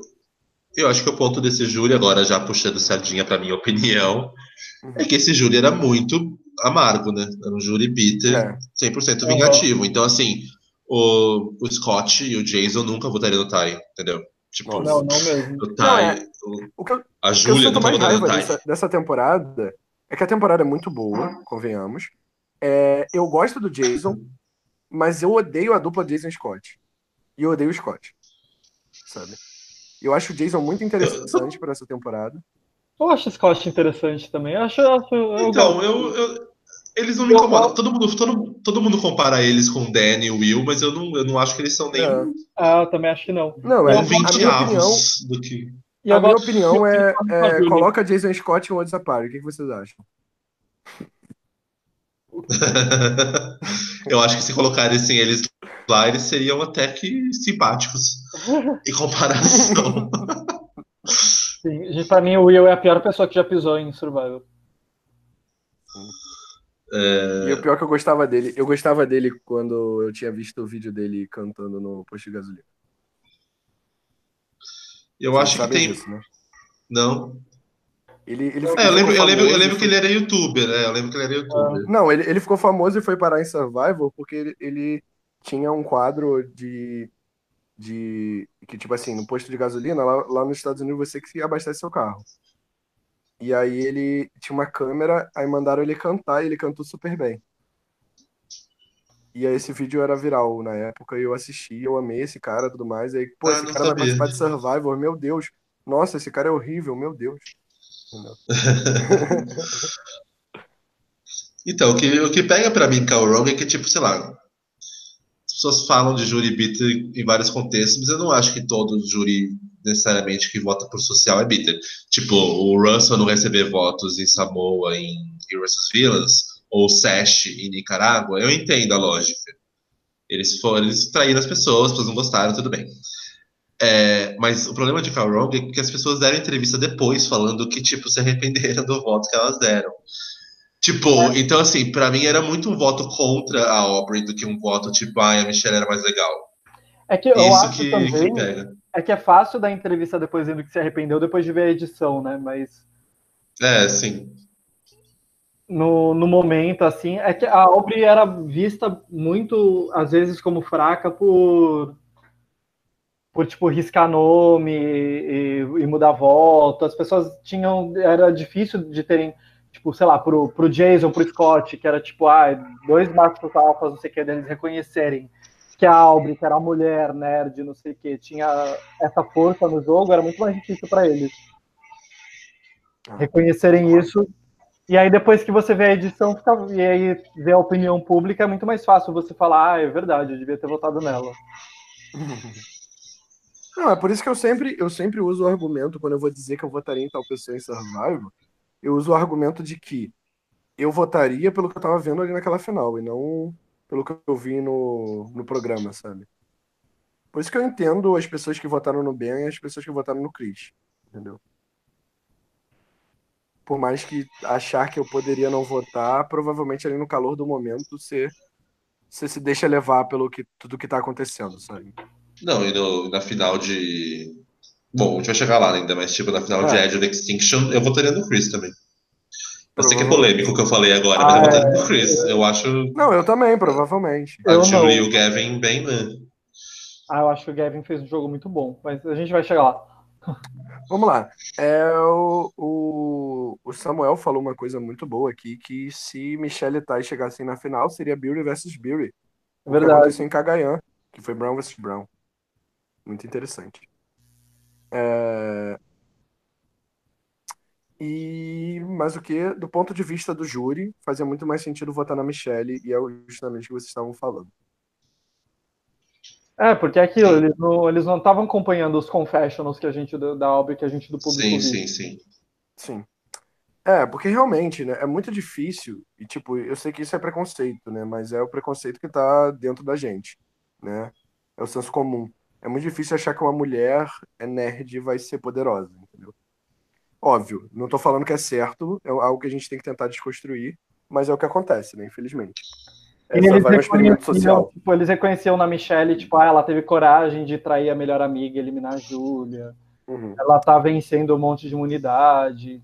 eu acho que o ponto desse júri, agora já puxando sardinha pra minha opinião, é que esse júri era muito amargo, né? Era um júri bitter, É. 100% vingativo. Então, assim, o, o Scott e o Jason nunca votariam no Ty, entendeu? Tipo. Não, não mesmo. o Ty, Não, é- o- O que eu, a o que eu Júlia sinto nunca mais votaria no raiva Ty. dessa, dessa temporada é que a temporada é muito boa, convenhamos. É, eu gosto do Jason, mas eu odeio a dupla Jason e Scott. E eu odeio o Scott. Sabe? Eu acho o Jason muito interessante para essa temporada. Eu acho Scott interessante também. Eu acho, eu acho- eu Então, gosto. eu, eu- eles não me incomodam. Todo mundo, todo, todo mundo compara eles com o Danny e o Will, mas eu não, eu não acho que eles são nem É. Ah, eu também acho que não. Não, é, a minha 20 opinião, do que. E a minha opinião é, é coloca Jason e Scott em Worlds Apart. O que, que vocês acham? eu acho que se colocarem eles lá, eles seriam até que simpáticos em comparação. Sim, gente, pra mim, o Will é a pior pessoa que já pisou em Survival. É, E o pior é que eu gostava dele, eu gostava dele quando eu tinha visto o vídeo dele cantando no posto de gasolina. eu Vocês acho que tem. disso, né? Não. Ele, ele É, eu lembro, eu lembro, eu lembro que ele era youtuber, né? Eu lembro que ele era youtuber. Não, ele, ele ficou famoso e foi parar em Survival porque ele, ele tinha um quadro de, de. que, tipo assim, no posto de gasolina, lá, lá nos Estados Unidos, você que abastece seu carro. E aí ele tinha uma câmera, aí mandaram ele cantar e ele cantou super bem. E aí esse vídeo era viral na época e eu assisti, eu amei esse cara e tudo mais. E aí, pô, Ah, esse cara vai sabia. participar de Survivor, meu Deus. Nossa, esse cara é horrível, meu Deus. Então, o que, o que pega pra mim Rong é que, tipo, sei lá, pessoas falam de júri bitter em vários contextos, mas eu não acho que todo júri necessariamente que vota por social é bitter. Tipo, o Russell não receber votos em Samoa, em vs Villains, ou Sash em Nicarágua, eu entendo a lógica. Eles foram, eles traíram as pessoas, as pessoas não gostaram, tudo bem. É, mas o problema de Khal Rong é que as pessoas deram entrevista depois falando que, tipo, se arrependeram do voto que elas deram. Tipo, então assim, pra mim era muito um voto contra a Aubrey do que um voto tipo, ai, a Michelle era mais legal. É que eu Isso acho que, também que é que é fácil dar entrevista depois dizendo que se arrependeu depois de ver a edição, né? Mas É, sim. no, no momento, assim, é que a Aubrey era vista muito, às vezes, como fraca por, por tipo, riscar nome e, e mudar voto. As pessoas tinham, era difícil de terem, tipo, sei lá, pro, pro Jason, pro Scott, que era tipo, ah, dois machos alfas, não sei o que, deles reconhecerem que a Aubrey, que era mulher nerd, não sei o que, tinha essa força no jogo, era muito mais difícil para eles reconhecerem isso. E aí depois que você vê a edição, fica, e aí vê a opinião pública, é muito mais fácil você falar, ah, é verdade, eu devia ter votado nela. Não, é por isso que eu sempre, eu sempre uso o argumento, quando eu vou dizer que eu votaria em tal pessoa em Survival, eu uso o argumento de que eu votaria pelo que eu tava vendo ali naquela final, e não pelo que eu vi no, no programa, sabe? Por isso que eu entendo as pessoas que votaram no Ben e as pessoas que votaram no Chris, entendeu? por mais que achar que eu poderia não votar, provavelmente ali no calor do momento você, você se deixa levar pelo que tudo que tá acontecendo, sabe? Não, e no, na final de. Bom, a gente vai chegar lá ainda, mas tipo, na final É. de Edge of Extinction, eu votaria no Chris também. Eu sei que é polêmico o que eu falei agora, mas eu Ah, votaria no Chris. Eu acho Não, eu também, provavelmente. a Eu não. E o Gavin bem. né? Ah, eu acho que o Gavin fez um jogo muito bom, mas a gente vai chegar lá. Vamos lá. É, o, o, o Samuel falou uma coisa muito boa aqui, que se Michelle e Tai chegassem na final, seria Beauty versus Beauty. Verdade. aconteceu em Cagayan, que foi Brown versus Brown. Muito interessante. É, E, mas o que, do ponto de vista do júri, fazia muito mais sentido votar na Michelle, e é justamente o que vocês estavam falando. É, porque é aquilo, eles não eles não estavam acompanhando os confessionals que a gente da obra que a gente do público Sim, viu. sim, sim. Sim. É, porque realmente, né, é muito difícil, e tipo, eu sei que isso é preconceito, né, mas é o preconceito que tá dentro da gente, né, é o senso comum. É muito difícil achar que uma mulher é nerd e vai ser poderosa, entendeu? Óbvio, não tô falando que é certo, é algo que a gente tem que tentar desconstruir, mas é o que acontece, né, infelizmente. É, E só eles vai um experimento reconheciam, social. tipo, eles reconheciam na Michelle, tipo, ah, ela teve coragem de trair a melhor amiga e eliminar a Júlia. Uhum. Ela tá vencendo um monte de imunidade.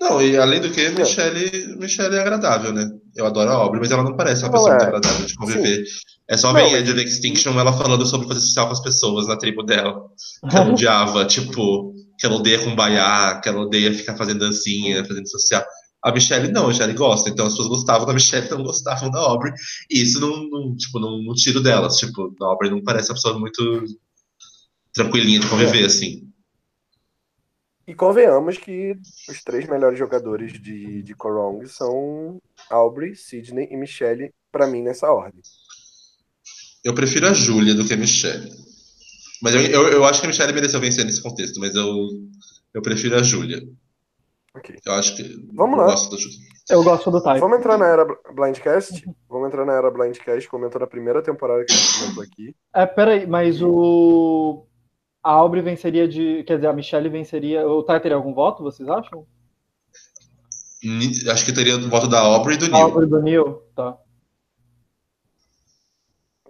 Não, e além do que, Michelle, Michelle é agradável, né? Eu adoro a obra, mas ela não parece uma Não, pessoa é. muito agradável de conviver. É só ver Edge of Extinction ela falando sobre fazer social com as pessoas na tribo dela. Que ela odiava, tipo, que ela odeia cumbaiá, que ela odeia ficar fazendo dancinha, fazendo social. A Michelle não, a Michelle gosta, então as pessoas gostavam da Michelle, não gostavam da Aubrey. E isso não, não, tipo, não, não tiro delas. Tipo, a Aubrey não parece uma pessoa muito tranquilinha de conviver, É. assim. E convenhamos que os três melhores jogadores de, de Korong são Aubrey, Sidney e Michelle, pra mim, nessa ordem. Eu prefiro a Júlia do que a Michelle. Mas eu, eu, eu acho que a Michelle mereceu vencer nesse contexto, mas eu, eu prefiro a Júlia. Ok. Eu acho que. Vamos eu lá. gosto da Júlia. Eu gosto do Type. Vamos entrar na era Blindcast? Vamos entrar na era Blindcast, comentando a primeira temporada que a gente comentou aqui. É, peraí, mas o. A Aubrey venceria de. Quer dizer, a Michelle venceria. O Ty teria algum voto, vocês acham? Acho que teria o voto da Aubrey e do A Neil. Aubrey do Neil? Tá.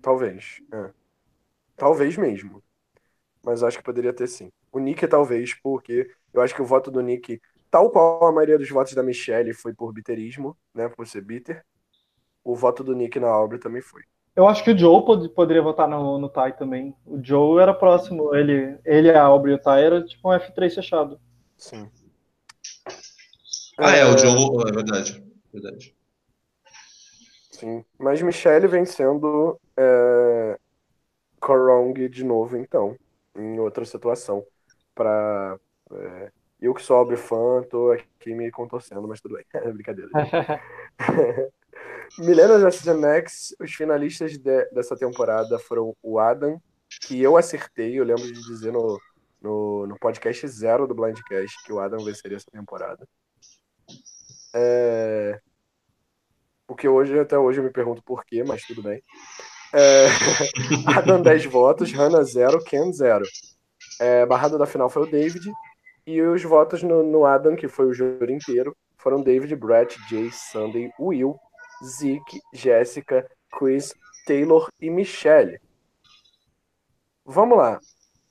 Talvez. é. Talvez mesmo. Mas acho que poderia ter sim. O Nick, talvez, porque eu acho que o voto do Nick, tal qual a maioria dos votos da Michelle, foi por biterismo, né? Por ser bitter. O voto do Nick na Aubrey também foi. Eu acho que o Joe pod- poderia votar no, no Ty também. O Joe era próximo. Ele, ele a Aubrey e o Ty era tipo um F3 fechado. Sim. Ah, é, o Joe. É verdade. Verdade. Sim. Mas Michelle vencendo é, Korong de novo, então, em outra situação. Pra, é, eu que sou Aubrey fã, tô aqui me contorcendo, mas tudo bem. Brincadeira. Millennium vs Gen X, os finalistas de- dessa temporada foram o Adam, que eu acertei, eu lembro de dizer no, no, no podcast zero do Blindcast que o Adam venceria essa temporada. É, porque hoje, até hoje, eu me pergunto por quê, mas tudo bem. É, Adam 10 votos, Hannah 0, Ken 0. É, barrada da final foi o David. E os votos no, no Adam, que foi o júri inteiro, foram David, Brett, Jay, Sunday, Will, Zeke, Jessica, Chris, Taylor e Michelle. Vamos lá.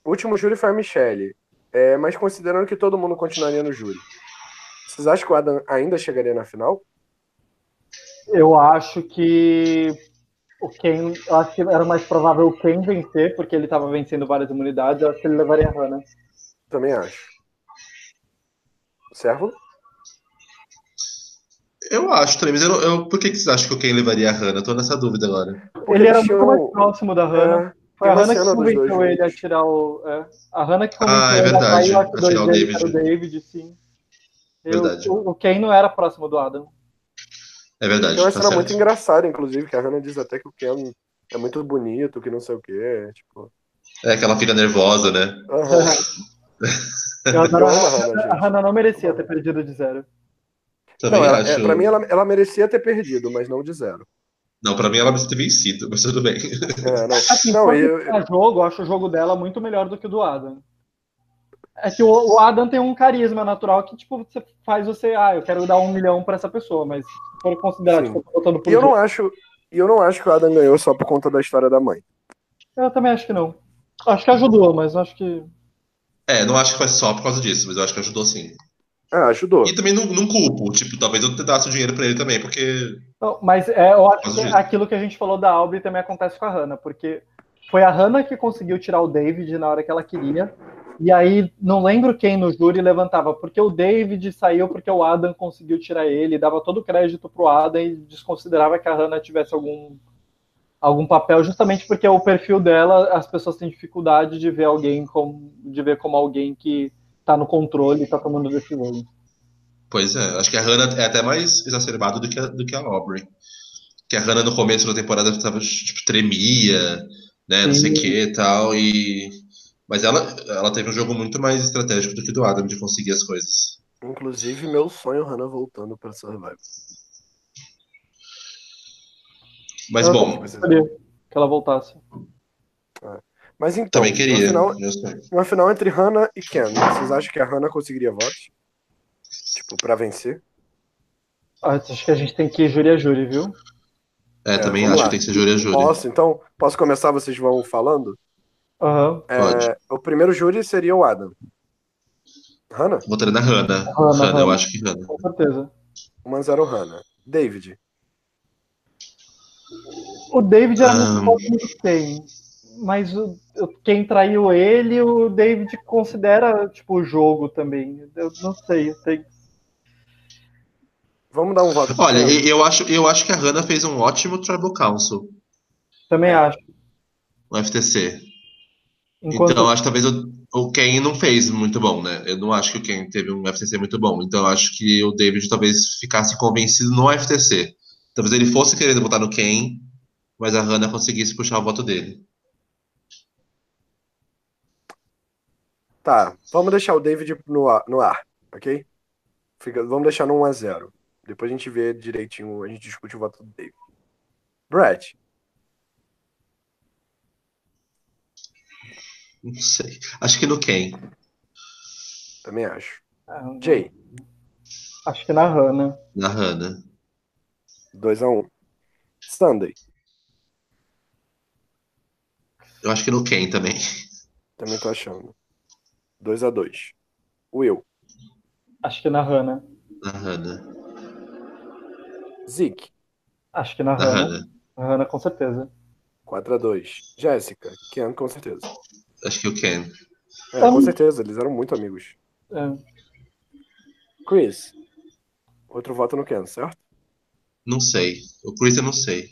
O último júri foi a Michelle. É, mas considerando que todo mundo continuaria no júri, vocês acham que o Adam ainda chegaria na final? Eu acho que o Ken. Eu acho que era mais provável o Ken vencer, porque ele tava vencendo várias imunidades. Eu acho que ele levaria a Hannah. Também acho. Servo? Eu acho também, mas eu, eu, por que, que vocês acham que o Ken levaria a Hannah? Eu tô nessa dúvida agora. Porque ele era muito mais próximo da Hannah. É, Foi a Hannah que convenceu ele a tirar o. é. A Hannah que convenceu Ah, é ele a verdade, sair, eu acho que o David. era o David, sim. Eu- Verdade. o, o Ken não era próximo do Adam. É verdade. Tem uma tá cena certo. muito engraçada, inclusive, que a Hannah diz até que o Ken é muito bonito, que não sei o quê. Tipo, É que ela fica nervosa, né? aham. Eu adoro Eu a Hannah. Não merecia ter perdido de zero. Também Não, ela, acho. é, pra mim, ela, ela merecia ter perdido, mas não de zero. Não, pra mim ela precisa ter vencido, mas tudo bem. É, não, Assim, não eu, a jogo, eu acho o jogo dela muito melhor do que o do Adam. É que o, Adam tem um carisma natural que, tipo, você faz você, ah, eu quero dar um milhão pra essa pessoa, mas se for considerar, Sim. tipo, botando por E eu não acho. E eu não acho que o Adam ganhou só por conta da história da mãe. Eu também acho que não. Acho que ajudou, mas acho que. É, não acho que foi só por causa disso, mas eu acho que ajudou sim. Ah, ajudou. E também não, não culpo, tipo, talvez eu dasse o dinheiro pra ele também, porque. Não, mas é, eu acho que justo. aquilo que a gente falou da Aubrey também acontece com a Hannah, porque foi a Hannah que conseguiu tirar o David na hora que ela queria. E aí, não lembro quem no júri levantava, porque o David saiu porque o Adam conseguiu tirar ele, dava todo o crédito pro Adam e desconsiderava que a Hannah tivesse algum, algum papel, justamente porque o perfil dela, as pessoas têm dificuldade de ver alguém como, de ver como alguém que tá no controle e tá tomando decisões. Pois é, acho que a Hannah é até mais exacerbado do que a, do que a Aubrey. Que a Hannah no começo da temporada tava, tipo, tremia, né, não sei o Sim. que e tal, e... Mas ela, ela teve um jogo muito mais estratégico do que o do Adam de conseguir as coisas. Inclusive, meu sonho, Hannah voltando pra Survivor. Mas Eu bom, também gostaria que ela voltasse. Mas então, também queria. Uma final, uma final entre Hannah e Ken. Vocês acham que a Hannah conseguiria votos? Tipo, pra vencer? Ah, Acho que a gente tem que ir júri a júri, viu? É, também vamos acho lá. que tem que ser júri a júri. Posso, então? Posso começar? Vocês vão falando? Aham. É, o primeiro júri seria o Adam. Hannah? Votaria na Hannah. Hannah, Hannah, eu acho que Hannah. Com certeza. 1x0 Hannah. David. O David era Ah. muito bom com quem, mas o, o- quem traiu ele, o David considera tipo o jogo também. Eu não sei, eu sei. Vamos dar um voto Olha, eu acho, eu acho que a Hannah fez um ótimo Tribal Council também acho. no FTC. Enquanto Então, eu acho que talvez o, o Ken não fez muito bom, né? Eu não acho que o Ken teve um FTC muito bom. Então, eu acho que o David talvez ficasse convencido no FTC. Talvez ele fosse querendo votar no Ken, mas a Hannah conseguisse puxar o voto dele. Tá, vamos deixar o David no ar, no ar ok? Fica, vamos deixar no 1x0. Depois a gente vê direitinho, a gente discute o voto do David. Brad, Não sei. Acho que no Ken. também acho. Ah, Jay, acho que na Hannah. Na Hannah. 2x1. Sunday, Eu acho que no Ken também. também tô achando. 2x2. Will, Acho que na Hannah. Na Hannah. Zeke, Acho que na Na Hannah. Hannah. Na Hannah, com certeza. 4x2. Jéssica, Ken, com certeza. Acho que o Ken. É, com certeza, eles eram muito amigos. É. Chris, outro voto no Ken, certo? Não sei. O Chris eu não sei.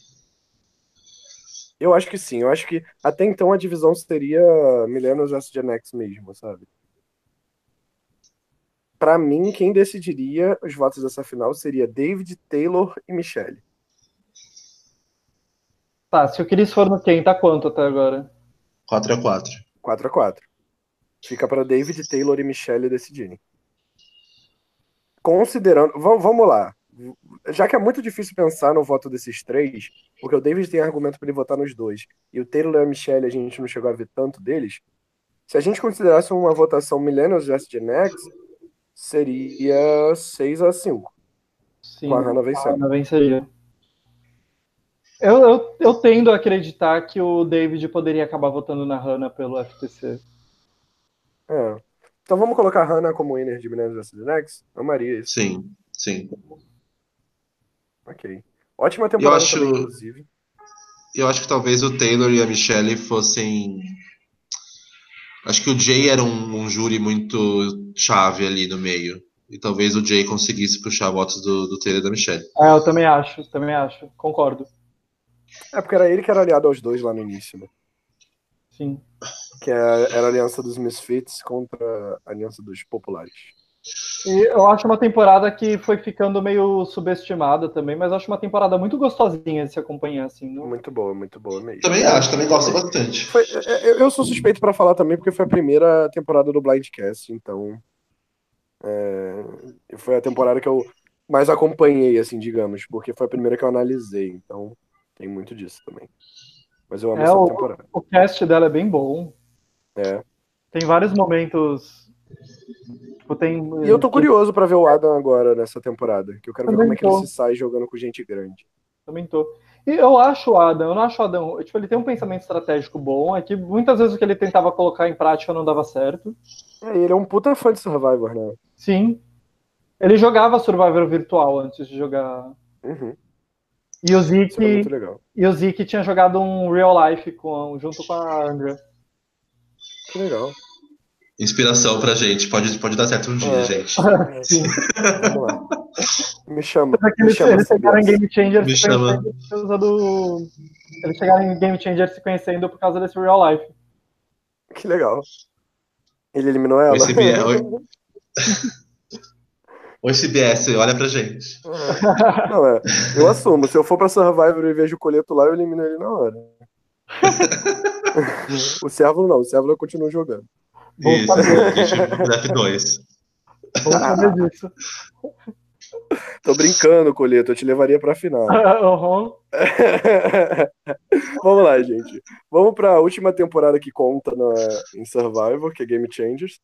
Eu acho que sim. Eu acho que até então a divisão seria Millennials vs Gen X mesmo, sabe? Pra mim, quem decidiria os votos dessa final seria David, Taylor e Michelle. Tá, se o Chris for no quem, tá quanto até agora? 4x4. 4 a 4 Fica pra David, Taylor e Michelle decidirem. Considerando. Vamos, lá. Já que é muito difícil pensar no voto desses três, porque o David tem argumento pra ele votar nos dois, e o Taylor e a Michelle a gente não chegou a ver tanto deles. Se a gente considerasse uma votação Millennials vs Gen X, seria 6 a 5 Sim, com a Hannah a vencendo. Hannah venceria. Eu, eu, eu tendo a acreditar que o David poderia acabar votando na Hannah pelo FTC. É. Então vamos colocar a Hannah como winner de Millennials vs X? Amaria isso. Sim, sim. Ok. Ótima temporada acho- também, inclusive. Eu acho que talvez o Taylor e a Michelle fossem. Acho que o Jay era um, um júri muito chave ali no meio. E talvez o Jay conseguisse puxar votos do, do Taylor e da Michelle. É, eu também acho, também acho. Concordo. É porque era ele que era aliado aos dois lá no início, né? Sim. Que é- era a aliança dos Misfits contra a aliança dos populares. E eu acho uma temporada que foi ficando meio subestimada também, mas eu acho uma temporada muito gostosinha de se acompanhar, assim. Não... Muito boa, muito boa mesmo. Também acho, também gosto bastante. Foi- é- é- eu sou suspeito pra falar também, porque foi a primeira temporada do Blindcast, então. é, foi a temporada que eu mais acompanhei, assim, digamos, porque foi a primeira que eu analisei, então tem muito disso também. Mas eu amo É, essa o- temporada. O cast dela é bem bom. É. Tem vários momentos Tipo, tem, E eu tô curioso pra ver o Adam agora nessa temporada. Que eu quero ver Também como é que tô. ele se sai jogando com gente grande. Também tô. E eu acho o Adam, eu não acho o Adam. Tipo, ele tem um pensamento estratégico bom, é que muitas vezes o que ele tentava colocar em prática não dava certo. É, ele é um puta fã de Survivor, né? Sim. Ele jogava Survivor virtual antes de jogar. Uhum. E o é Zeke, legal. e o Zeke tinha jogado um real life com, junto com a Andrea. Que legal. Inspiração pra gente. Pode, pode dar certo um dia, É. gente. Sim. Vamos lá. Me chama. Me eles, chama eles chegaram em. Game Changer Me se chama. conhecendo por causa do. Eles chegaram em Game Changer se conhecendo por causa desse real life. Que legal. Ele eliminou ela. CBS. Oi. CBS, olha pra gente. Não, é. Eu assumo. Se eu for pra Survivor e vejo o coleto lá, eu elimino ele na hora. o Servo não. O Servo continua jogando. Isso, saber. a gente draft 2. Vamos saber disso. Tô brincando, coleto. Eu te levaria pra final. Uhum. Vamos lá, gente. Vamos pra última temporada que conta na, em Survivor, que é Game Changers.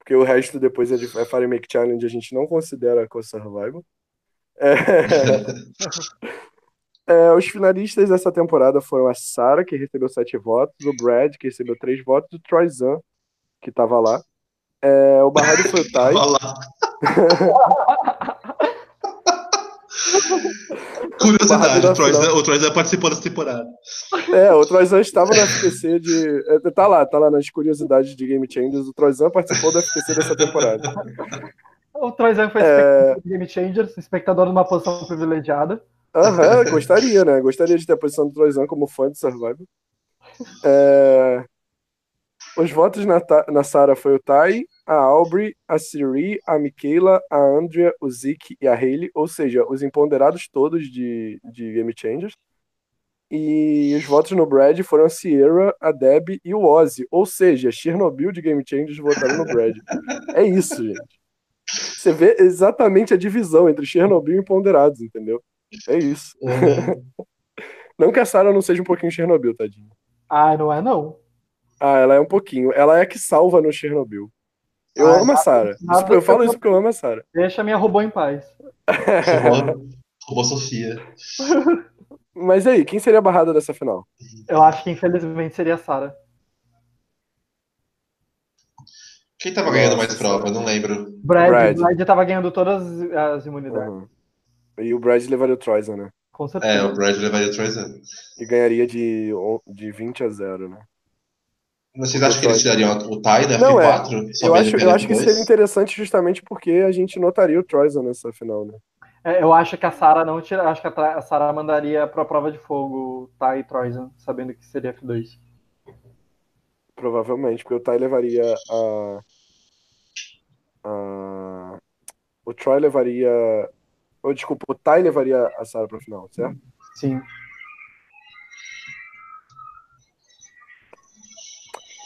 Porque o resto depois é, de, é Fire Make Challenge, a gente não considera com Survivor. É... É, os finalistas dessa temporada foram a Sarah, que recebeu sete votos, o Brad, que recebeu três votos, o Troy Zan, que tava lá. É, o barrado foi o Tai. Curiosidade, o Troy, da o Troy Zan participou dessa temporada. É, o Troyzan estava no FTC de. é, Tá lá, tá lá nas curiosidades de Game Changers. O Troyzan participou do FTC dessa temporada. O Troyzan foi É. espectador de Game Changers, espectador numa posição privilegiada. Aham, gostaria, né? Gostaria de ter a posição do Troyzan como fã de Survivor. É, Os votos na, Ta- na Sarah foi o Tai, a Aubrey, a Siri, a Michaela, a Andrea, o Zeke e a Hayley, ou seja, os imponderados todos de, de Game Changers. E os votos no Brad foram a Sierra, a Deb e o Ozzy, ou seja, Chernobyl de Game Changers votaram no Brad. É isso, gente. Você vê exatamente a divisão entre Chernobyl e imponderados, entendeu? É isso. Não que a Sarah não seja um pouquinho Chernobyl, tadinho. Ah, não é não. Ah, ela é um pouquinho. Ela é a que salva no Chernobyl. Eu Ah, amo a Sarah. nada Isso- Eu falo eu- isso porque eu amo a Sarah. Deixa a minha robô em paz. Roubou, roubou Sofia. Mas e aí, quem seria a barrada dessa final? Eu acho que infelizmente seria a Sarah. Quem tava ganhando mais prova? Não lembro. Brad, Brad. Brad. tava ganhando todas as imunidades, Uhum. E o Brad levaria o Troyzan, né? com É, certeza. o Brad levaria o Troy Zan. E ganharia de, de 20 a 0, né? Vocês acham que eles tirariam o Tai da Não, é. F4? Só Eu acho, eu acho que seria interessante justamente porque a gente notaria o Troyzan nessa final, né? É, eu acho que a Sarah não tira. Acho que a, a Sarah mandaria pra prova de fogo Ty e Troyzan, sabendo que seria F2. Provavelmente, porque o Tai levaria a. a o Troy levaria. Ou, desculpa, o Tai levaria a Sarah pra final, certo? Sim.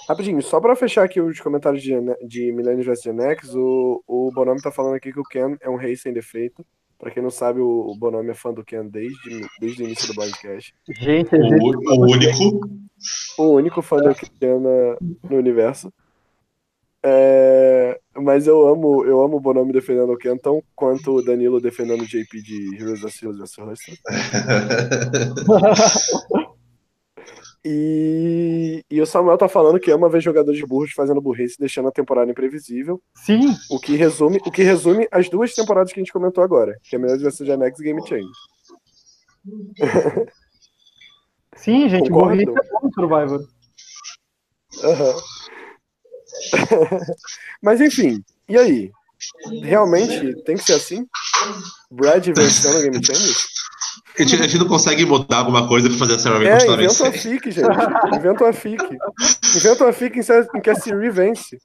Rapidinho, só pra fechar aqui os comentários de, de Millennium vs Gen X, o, o Bonami tá falando aqui que o Ken é um rei sem defeito. Pra quem não sabe, o, o Bonami é fã do Ken desde, desde o início do podcast. Gente, O, existe- o único. O único fã do Ken na- no universo. É, mas eu amo, eu amo o Bonami defendendo o Ken, tão quanto o Danilo defendendo o JP de Heroes of Steel vs Hustle. E, e o Samuel tá falando que ama ver jogadores burros fazendo burrice, deixando a temporada imprevisível. Sim, O que resume, o que resume as duas temporadas que a gente comentou agora, que é Melhores vs Gen X e Game Change. sim, gente, Concordo. burrice é bom Survivor. Aham. Mas enfim, e aí? Realmente tem que ser assim? Brad vencendo o Game Change? A gente, a gente não consegue mudar alguma coisa pra fazer a Sarah É, continuar inventa uma fic, gente. Inventa uma fic. Inventa uma fic em que a Siri vence.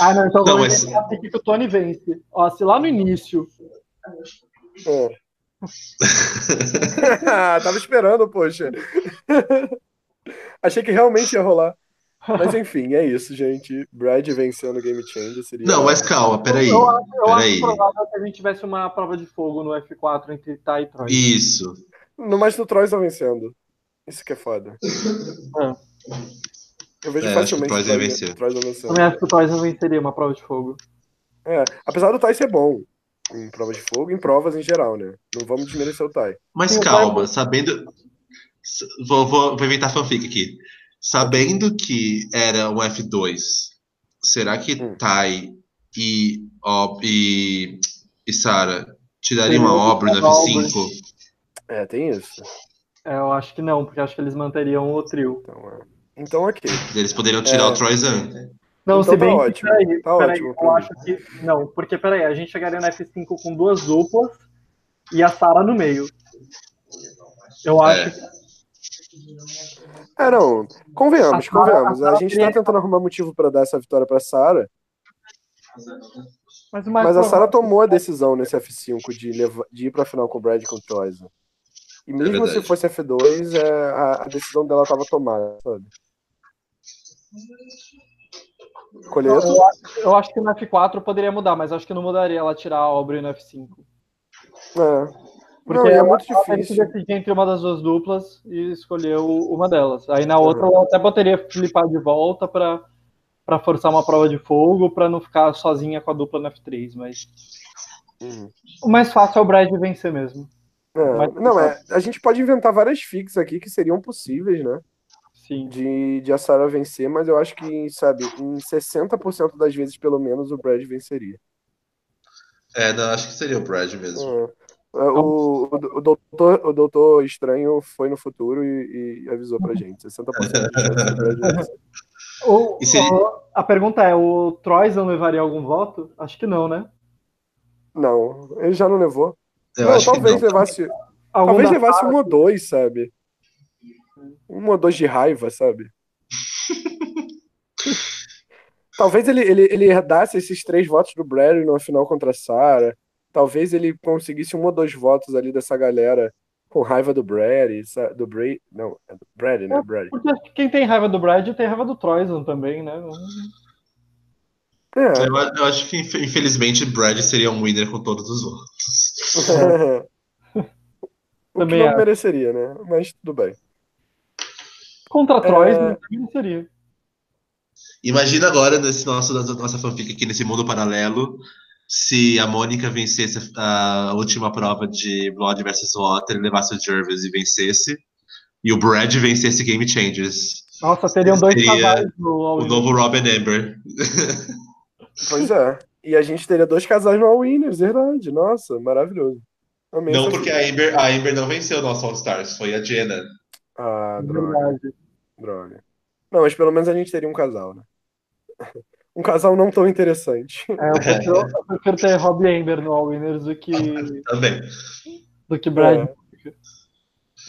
Ah, não, então Não, vamos mas- mas... que o Tony vence. Ó, se lá no início É. Tava esperando, poxa. Achei que realmente ia rolar. Mas enfim, é isso, gente. Brad vencendo o Game Changer seria. Não, mas calma, peraí. Eu, acho- eu acho Peraí. provável que a gente tivesse uma prova de fogo no F4 entre Ty e Troy. Isso. No mais do Troy tá vencendo. Isso que é foda. Eu vejo É, acho que o facilmente vai vencer. Vencendo. Também acho que o Toys venceria uma prova de fogo. É, apesar do Tai ser bom em prova de fogo, em provas em geral, né? Não vamos desmerecer o Tai. Mas Sim, calma, Bible- sabendo. s- Vou, vou, vou inventar fanfic aqui. Sabendo que era um F2, será que Hum. Tai e, Ob- e, e Sarah tirariam a Aubrey no a Aubrey. F5? É, tem isso. É, eu acho que não, porque acho que eles manteriam o trio. Então, é. então ok. Eles poderiam tirar É. o Troyzan. Não, Então se tá bem que, ótimo, peraí, tá peraí, ótimo eu acho que. Não, porque peraí, a gente chegaria no F5 com duas duplas e a Sarah no meio. Eu acho É. que. É, não. Convenhamos, convenhamos. a gente tá tentando arrumar motivo pra dar essa vitória pra Sarah, Mas, mas a Sarah tomou a decisão nesse F5 de, leva- de ir pra final com o Brad com o. E mesmo verdade. se fosse F2, é, a, a decisão dela tava tomada, sabe? Eu acho, eu acho que no F4 poderia mudar, mas acho que não mudaria ela tirar a Aubrey no F5. É. Porque Não, é muito ela difícil. decidir entre uma das duas duplas e escolheu uma delas. Aí na outra ela até poderia flipar de volta pra, pra forçar uma prova de fogo, pra não ficar sozinha com a dupla no F3. Mas Uhum. o mais fácil é o Brad vencer mesmo. É, Mas- não, é, a gente pode inventar várias fics aqui que seriam possíveis, né? Sim. De, de a Sarah vencer, mas eu acho que, sabe, em 60% das vezes, pelo menos, o Brad venceria. É, não, acho que seria o Brad mesmo. É. É, O, o, o doutor, o doutor Estranho foi no futuro e, e avisou pra gente. 60% de chance. O- E seria- o- a pergunta é: o Troyson levaria algum voto? Acho que não, né? Não, ele já não levou. Eu não, acho que talvez não. levasse. Algum Talvez levasse um ou dois, sabe? Um ou dois de raiva, sabe? Talvez ele, ele, ele herdasse esses três votos do Brad numa final contra a Sarah. Talvez ele conseguisse um ou dois votos ali dessa galera com raiva do Brad, sa- do Brad. Não, é do Brad, né? Brad. Porque quem tem raiva do Brad tem raiva do Troyson também, né? É. Eu, eu acho que, inf- infelizmente, Brad seria um winner com todos os votos. o que Também não acho. mereceria, né? Mas tudo bem. Contra É. Troyson também seria. Imagina agora, nesse nosso, nossa fanfic aqui, nesse mundo paralelo, se a Mônica vencesse a última prova de Blood vs Water, levasse o Jervis e vencesse, e o Brad vencesse Game Changers. Nossa, teriam dois Seria casais no O All-In. novo Robin Amber. Pois é. E a gente teria dois casais no All Winners, verdade. Nossa, maravilhoso. Amei Não porque a Amber, a Amber não venceu o nosso All Stars, foi a Jenna. Ah, droga. Verdade. Droga. Não, mas pelo menos a gente teria um casal, né? Um casal não tão interessante. É, eu, prefiro, eu prefiro ter Rob Amber no All Winners do que, Também. do que Brad. É.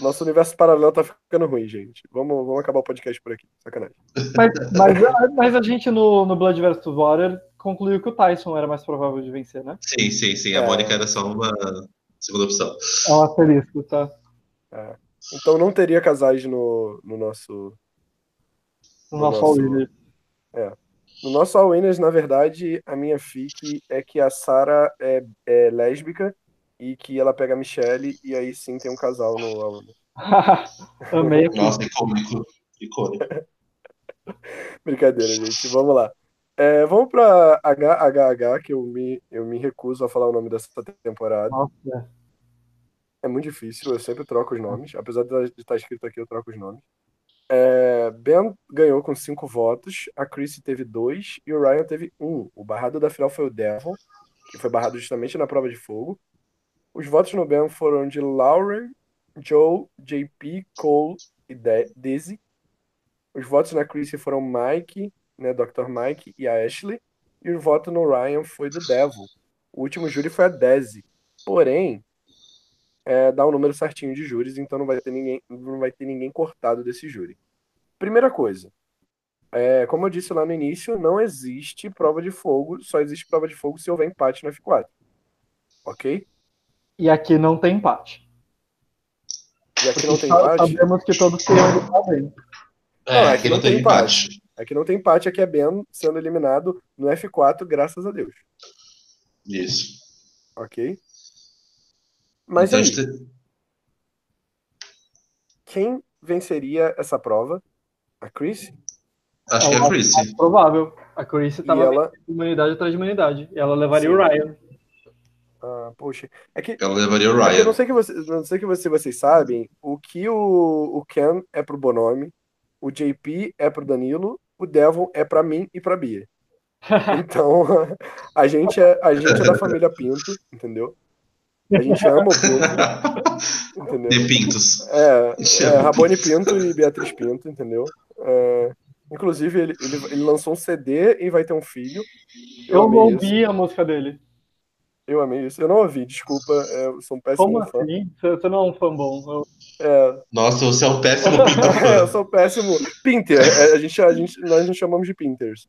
Nosso universo paralelo tá ficando ruim, gente. Vamos, vamos acabar o podcast por aqui. Sacanagem. Mas, mas, mas a gente no, no Blood vs Water concluiu que o Tyson era mais provável de vencer, né? Sim, sim, sim. A É. Mônica era só uma segunda opção. É um asterisco, tá? Então não teria casais no, no nosso. No No nosso nosso- All Winners. No nosso All Winners, na verdade, a minha fic é que a Sarah é, é lésbica e que ela pega a Michelle e aí sim tem um casal no All Winners. Amei. Nossa, icônico. Icônico. Brincadeira, gente. Vamos lá. É, vamos pra HHH, que eu me, eu me recuso a falar o nome dessa temporada. Nossa, É muito difícil, eu sempre troco os nomes. Apesar de estar escrito aqui, eu troco os nomes. É, ben ganhou com cinco votos, a Chrissy teve dois e o Ryan teve um. O barrado da final foi o Devon, que foi barrado justamente na prova de fogo. Os votos no Ben foram de Lauren, Joe, JP, Cole e De Desi. Os votos na Chrissy foram Mike, né, Dr. Mike e a Ashley. E o voto no Ryan foi do Devon. O último júri foi a Desi. Porém, é, dá um número certinho de júris, então não vai ter ninguém, não vai ter ninguém cortado desse júri. Primeira coisa, é, como eu disse lá no início, não existe prova de fogo, só existe prova de fogo se houver empate no F4. Ok? E aqui não tem empate. E aqui não tem empate? Sabemos que todos teriam eliminado bem. É, Não, aqui não tem empate. Aqui não tem empate, aqui é Ben sendo eliminado no F4, graças a Deus. Isso. Ok? Mas então, aí, gente- quem venceria essa prova? A Chris? Acho que é a Chris. É provável. A Chris E tava ela. humanidade atrás de humanidade. E ela levaria Sim. o Ryan. Ah, poxa. É que Ela levaria o É que Eu não Ryan. sei que vocês, não sei que você, vocês sabem, o que o, o Ken é pro Bonomi, o JP é pro Danilo, o Devon é pra mim e pra Bia. Então, a gente é, a gente é da família Pinto, entendeu? A gente ama o Pinto, entendeu? De Pintos. É, é Rabone Pinto e Beatriz Pinto, entendeu? É, inclusive, ele, ele, ele lançou um CD e vai ter um filho. Eu amei não isso. ouvi a música dele. Eu amei isso. Eu não ouvi, desculpa, é, eu sou um péssimo Como fã. assim? Você não é um fã bom. Eu- É, Nossa, você é um péssimo Pinto É, eu sou péssimo. Pinter. é, A gente, a gente, nós nos chamamos de Pinters.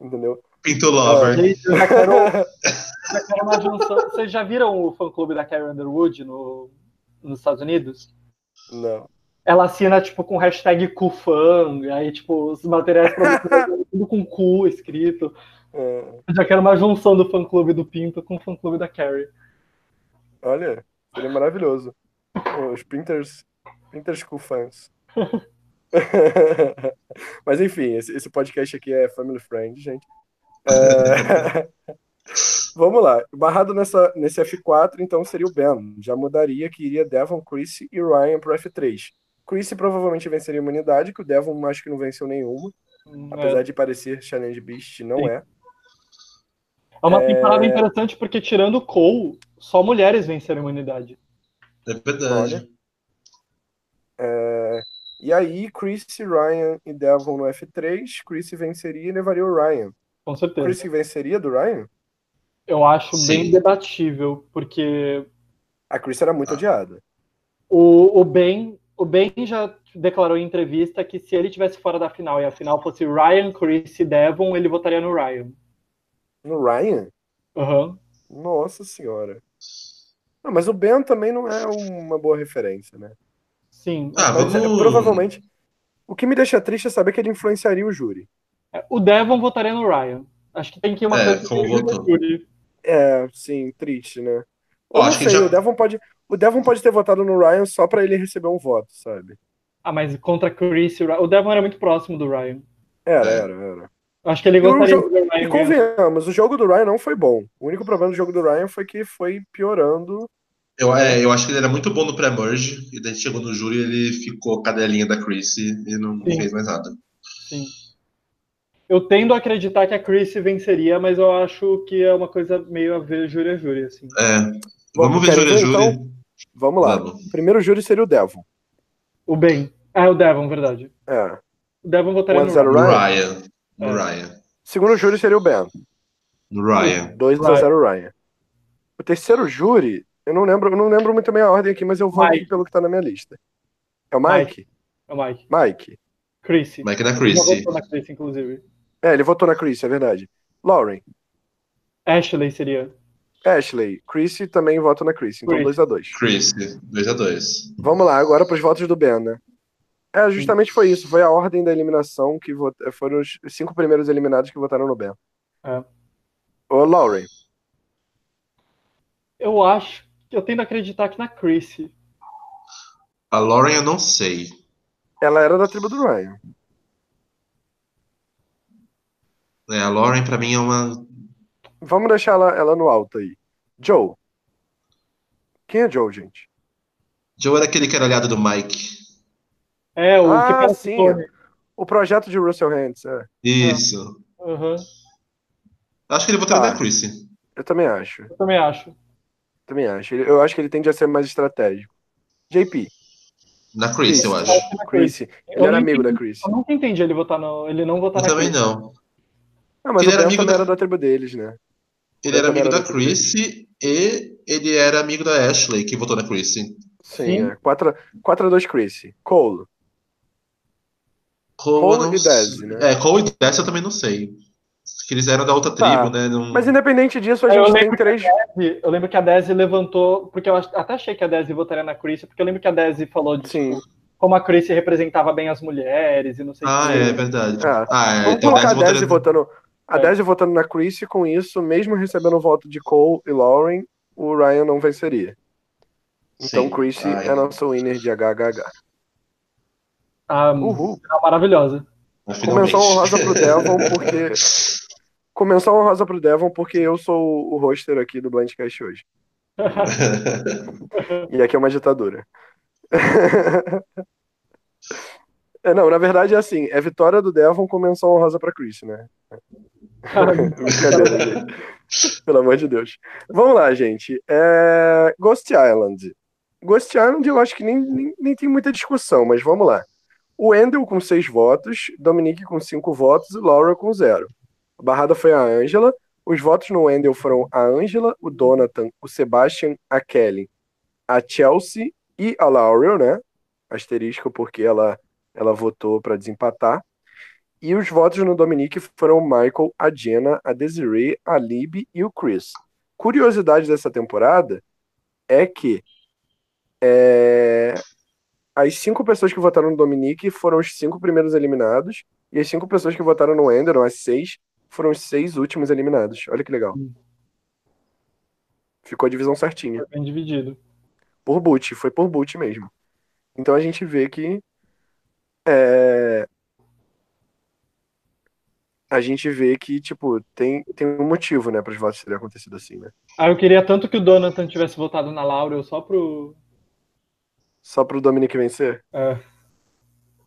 Entendeu? Pinto Lover. Gente, eu já quero, já quero uma junção. Vocês já viram o fã-clube da Carrie Underwood no, nos Estados Unidos? Não. Ela assina, tipo, com hashtag CuFan, e aí, tipo, os materiais tudo com cu escrito. É, Eu já quero uma junção do fã-clube do Pinto com o fã-clube da Carrie. olha, seria maravilhoso. Os Pinters. Pinters Cool Fans. Mas enfim, esse, esse podcast aqui é Family Friend, gente. É, Vamos lá. Barrado nessa, nesse F4, então seria o Ben. Já mudaria que iria Devon, Chris e Ryan pro F3. Chris provavelmente venceria a humanidade, que o Devon acho que não venceu nenhuma. Hum, Apesar É, de parecer Challenge Beast, não Sim. é. é uma é- temporada interessante porque, tirando o Cole, só mulheres venceram a humanidade. É verdade. É, E aí, Chris, Ryan e Devon no F3. Chris venceria e levaria o Ryan. Com certeza. Chris venceria do Ryan? Eu acho Sim. bem debatível, porque A Chris era muito Ah. odiada. o, o Ben o Ben já declarou em entrevista que se ele tivesse fora da final e a final fosse Ryan, Chris e Devon, ele votaria no Ryan. No Ryan? Aham. Nossa senhora. Não, mas o Ben também não é uma boa referência, né? Sim. Ah, Mas, é, vamos- provavelmente. O que me deixa triste é saber que ele influenciaria o júri. O Devon votaria no Ryan. Acho que tem que ir uma É, coisa como que votou. júri. É, sim, triste, né? Eu não acho que sei, já- o Devon pode. O Devon pode ter votado no Ryan só pra ele receber um voto, sabe? Ah, mas contra Chris e Ryan. O Devon era muito próximo do Ryan. Era, É. era, era. Acho que ele E o gostaria jogo- ver o E Ryan ganhar. convenhamos, o jogo do Ryan não foi bom. O único problema do jogo do Ryan foi que foi piorando. Eu, é, eu acho que ele era muito bom no pré-merge, e daí chegou no júri e ele ficou cadelinha da Chris e não Sim. fez mais nada. Sim. Eu tendo a acreditar que a Chris venceria, mas eu acho que é uma coisa meio a ver júri a júri, assim. É. Vamos ver querem júri a ver, júri. então? Vamos lá. Vamos. O primeiro júri seria o Devon. O Ben. Ah, o Devon, verdade. É. O Devon votaria no 1 a 0 No Ryan. Ryan. É. Ryan. Segundo júri seria o Ben. No Ryan. 2 a 0 Ryan. O terceiro júri, eu não lembro, eu não lembro muito bem a ordem aqui, mas eu vou Mike. aqui pelo que tá na minha lista. É o Mike? É o Mike. Mike. Chris. Mike na Já Chris. votou na Chris, inclusive. É, ele votou na Chris, é verdade. Lauren. Ashley seria. Ashley. Chris também vota na Chris. Então Chris. 2 a 2 Chris. 2x2. Vamos lá, agora para os votos do Ben, né? É, justamente foi isso. Foi a ordem da eliminação que vot... foram os cinco primeiros eliminados que votaram no Ben. É. Ô, Lauren. Eu acho que eu tendo a acreditar que na Chris. A Lauren eu não sei. Ela era da tribo do Ryan. É, a Lauren pra mim é uma. Vamos deixar ela, ela no alto aí. Joe. Quem é Joe, gente? Joe era aquele que era aliado do Mike. É, o Ah, que sim. Tony. O projeto de Russell Hands. É. Isso. Aham. Acho que ele votaria Tá. na Chris. Eu também acho. Eu também acho. Também acho. Eu acho que ele tende a ser mais estratégico. JP. Na Chris, eu Chris. acho. Na Chris. Ele Eu era não amigo da entendi- Chris. Eu nunca entendi ele votar no. Ele não votar Eu na também Chris. não. Ah, mas Ele o era amigo da- era da tribo deles, né? Ele era amigo era da da Chris e ele era amigo da Ashley, que votou na Chris. Sim, Sim. é. 4, 4 a 2 Chris. Cole. Cole, Cole e. Dez, né? É, Cole e Dez eu também não sei. Que eles eram da outra Tá. tribo, né? Não... Mas independente disso, a Eu gente tem lembro três. Desi- Eu lembro que a Desi levantou, porque eu até achei que a Desi votaria na Chris, porque eu lembro que a Desi falou de Sim. tipo, como a Chris representava bem as mulheres e não sei o Ah, que. é verdade. Ah, Ah, é. Vamos Então colocar a Dez Desi votaria... votando. A É. Desi votando na Chris, e com isso, mesmo recebendo o voto de Cole e Lauren, o Ryan não venceria. Então, Sim. Chris Ai. é nosso winner de HHH. Ah, Uhul. maravilhosa. Começou honrosa pro Devon porque. Começou honrosa pro Devon porque eu sou o roster aqui do Blindcast hoje. e aqui é uma ditadura. é, não, na verdade é assim, é vitória do Devon com menção honrosa pra Chris, né? Brincadeira, gente. Pelo amor de Deus. Vamos lá, gente. É... Ghost Island. Ghost Island eu acho que nem, nem, nem tem muita discussão, mas vamos lá. O Wendell com seis votos, Dominique com cinco votos e Laura com zero. A barrada foi a Angela. Os votos no Wendell foram a Angela, o Donathan, o Sebastian, a Kelly, a Chelsea e a Laurel, né? Asterisco porque ela, ela votou para desempatar. E os votos no Dominique foram o Michael, a Jenna, a Desiree, a Lib e o Chris. Curiosidade dessa temporada é que é, as cinco pessoas que votaram no Dominique foram os cinco primeiros eliminados, e as cinco pessoas que votaram no Enderon, as seis, foram os seis últimos eliminados. Olha que legal. Ficou a divisão certinha. Foi bem dividido. Por boot, foi por boot mesmo. Então a gente vê que é, a gente vê que, tipo, tem, tem um motivo, né, para os votos terem acontecido assim, né? Ah, eu queria tanto que o Donathan tivesse votado na Laurel só pro. Só pro Dominic vencer? É.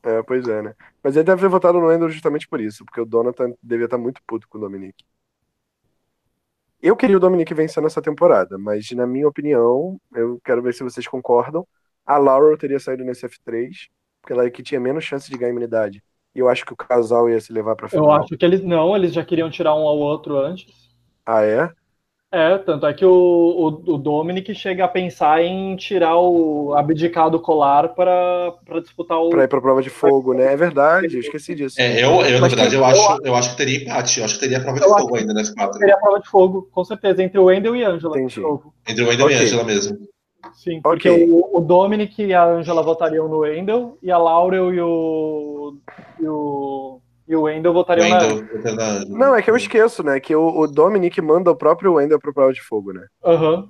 É, pois é, né? Mas ele deve ter votado no Ender justamente por isso, porque o Donathan devia estar muito puto com o Dominic. Eu queria o Dominic vencer nessa temporada, mas na minha opinião, eu quero ver se vocês concordam. A Laurel teria saído nesse F3, porque ela é que tinha menos chance de ganhar imunidade. E eu acho que o casal ia se levar pra final. Eu acho que eles não, eles já queriam tirar um ao outro antes. Ah, é? É, tanto é que o, o, o Dominic chega a pensar em tirar o abdicar do colar para disputar o. Pra ir pra prova de fogo, né? É verdade, eu esqueci disso. É, eu, eu na verdade, eu acho, eu acho que teria empate. Eu acho que teria prova de Eu fogo ainda nas quatro. Teria prova de fogo, com certeza, entre o Wendell e a Angela. Entendi. de novo. Entre o Wendell Ok. e a Angela mesmo. Sim, porque o, o Dominic e a Angela votariam no Wendell e a Laurel e o. e o. e o Wendell votariam na. Wendell, Angela. Não, é que eu esqueço, né? Que o, o Dominic manda o próprio Wendell pro prova de fogo, né? Aham.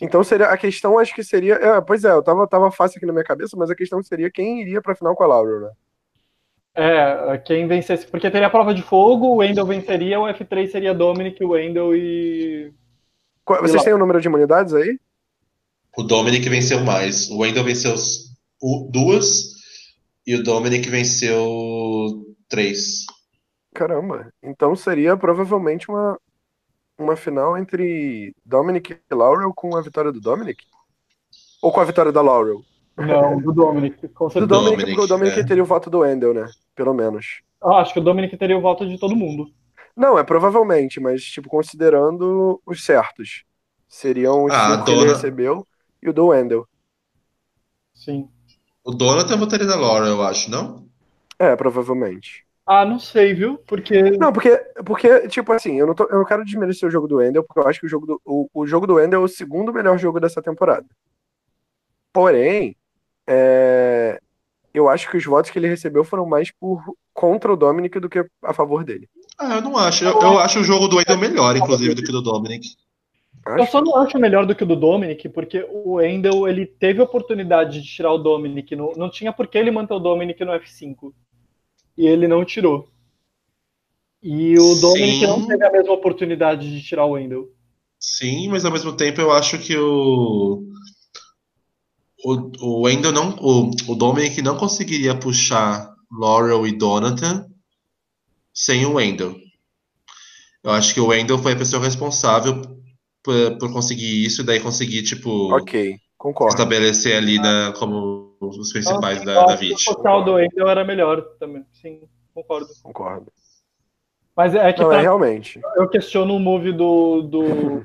Então seria a questão, acho que seria. É, pois é, eu tava, tava fácil aqui na minha cabeça, mas a questão seria quem iria pra final com a Laurel, né? É, quem vencesse. Porque teria a prova de fogo, o Wendell venceria, o F3 seria Dominic, o Wendell e. Vocês têm o número de imunidades aí? O Dominic venceu mais. O Wendell venceu duas e o Dominic venceu três. Caramba. Então seria provavelmente uma, uma final entre Dominic e Laurel com a vitória do Dominic? Ou com a vitória da Laurel? Não, do Dominic, com Do certeza. Dominic, Dominic, porque o Dominic é. teria o voto do Wendell, né? Pelo menos. Ah, acho que o Dominic teria o voto de todo mundo. Não, é provavelmente, mas, tipo, considerando os certos. Seriam os Ah, cinco que ele recebeu e o do Wendell. Sim. O Donatan votaria na Laura, eu acho, não? É, provavelmente. Ah, não sei, viu? Porque. Não, porque, porque tipo assim, eu não, tô- eu não quero desmerecer o jogo do Wendell, porque eu acho que o jogo do, o, o jogo do Wendell é o segundo melhor jogo dessa temporada. Porém, é, eu acho que os votos que ele recebeu foram mais por contra o Dominic do que a favor dele. Ah, eu não acho. Eu, eu acho o jogo do Wendell melhor, inclusive, do que do Dominic. Eu Acho. só não acho melhor do que o do Dominic, porque o Wendell ele teve a oportunidade de tirar o Dominic. Não, não tinha por que ele manter o Dominic no F5. E ele não tirou. E o Sim. Dominic não teve a mesma oportunidade de tirar o Wendell. Sim, mas ao mesmo tempo eu acho que o. O, o Wendell não. O, o Dominic não conseguiria puxar Laurel e Donatan sem o Wendell. Eu acho que o Wendell foi a pessoa responsável por, por conseguir isso e daí conseguir, tipo, Ok, concordo. estabelecer ali na, como os principais da, da VIT. O do Wendell era melhor também. Sim, concordo. Concordo. Mas é que Não, pra- é realmente. eu questiono o move do, do,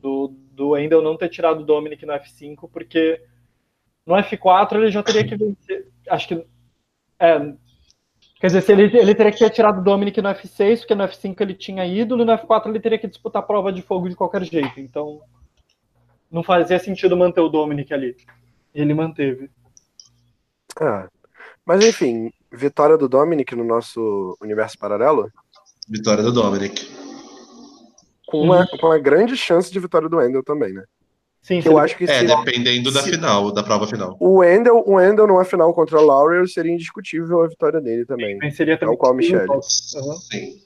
do, do Wendell não ter tirado o Dominic no F5, porque no F4 ele já teria que vencer. Acho que. É, quer dizer, se ele, ele teria que ter tirado o Dominic no F6, porque no F5 ele tinha ídolo, e no F4 ele teria que disputar a prova de fogo de qualquer jeito. Então, não fazia sentido manter o Dominic ali. Ele manteve. Ah. Mas enfim, vitória do Dominic no nosso universo paralelo, Vitória do Dominic. com uma, com uma grande chance de vitória do Wendell também, né? Sim, eu acho que É, se dependendo da se- final, da prova final. o Wendell, o Wendell numa final contra o Laurel seria indiscutível a vitória dele também. venceria também. Tal qual a Michelle. Uhum. Sim.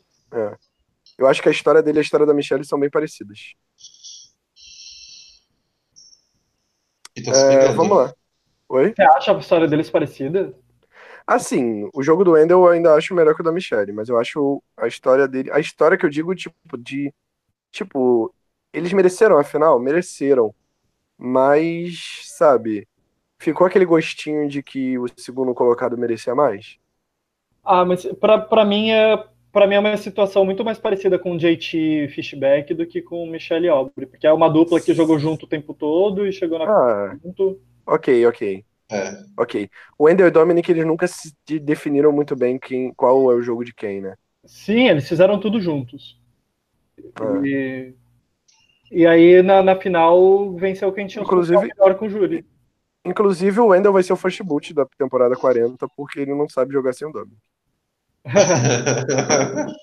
Eu acho que a história dele e a história da Michelle são bem parecidas. Então, É, vamos lá. Oi? Você acha a história deles parecida? Assim, o jogo do Wendell eu ainda acho melhor que o da Michelle, mas eu acho a história dele. A história que eu digo, tipo, de. Tipo, eles mereceram a final? Mereceram. Mas, sabe, ficou aquele gostinho de que o segundo colocado merecia mais? Ah, mas pra, pra mim é. Pra mim é uma situação muito mais parecida com o JT Fishback do que com o Michelle Aubrey, porque é uma dupla que jogou junto o tempo todo e chegou na Ah, junto. ok, ok. É. Ok. O Wendell e o Dominic, eles nunca se de- definiram muito bem quem, qual é o jogo de quem, né? Sim, eles fizeram tudo juntos. Ah. E, e aí na, na final venceu quem tinha o Inclusive- melhor com o júri. Inclusive, o Wendell vai ser o first boot da temporada 40, porque ele não sabe jogar sem o Dominic.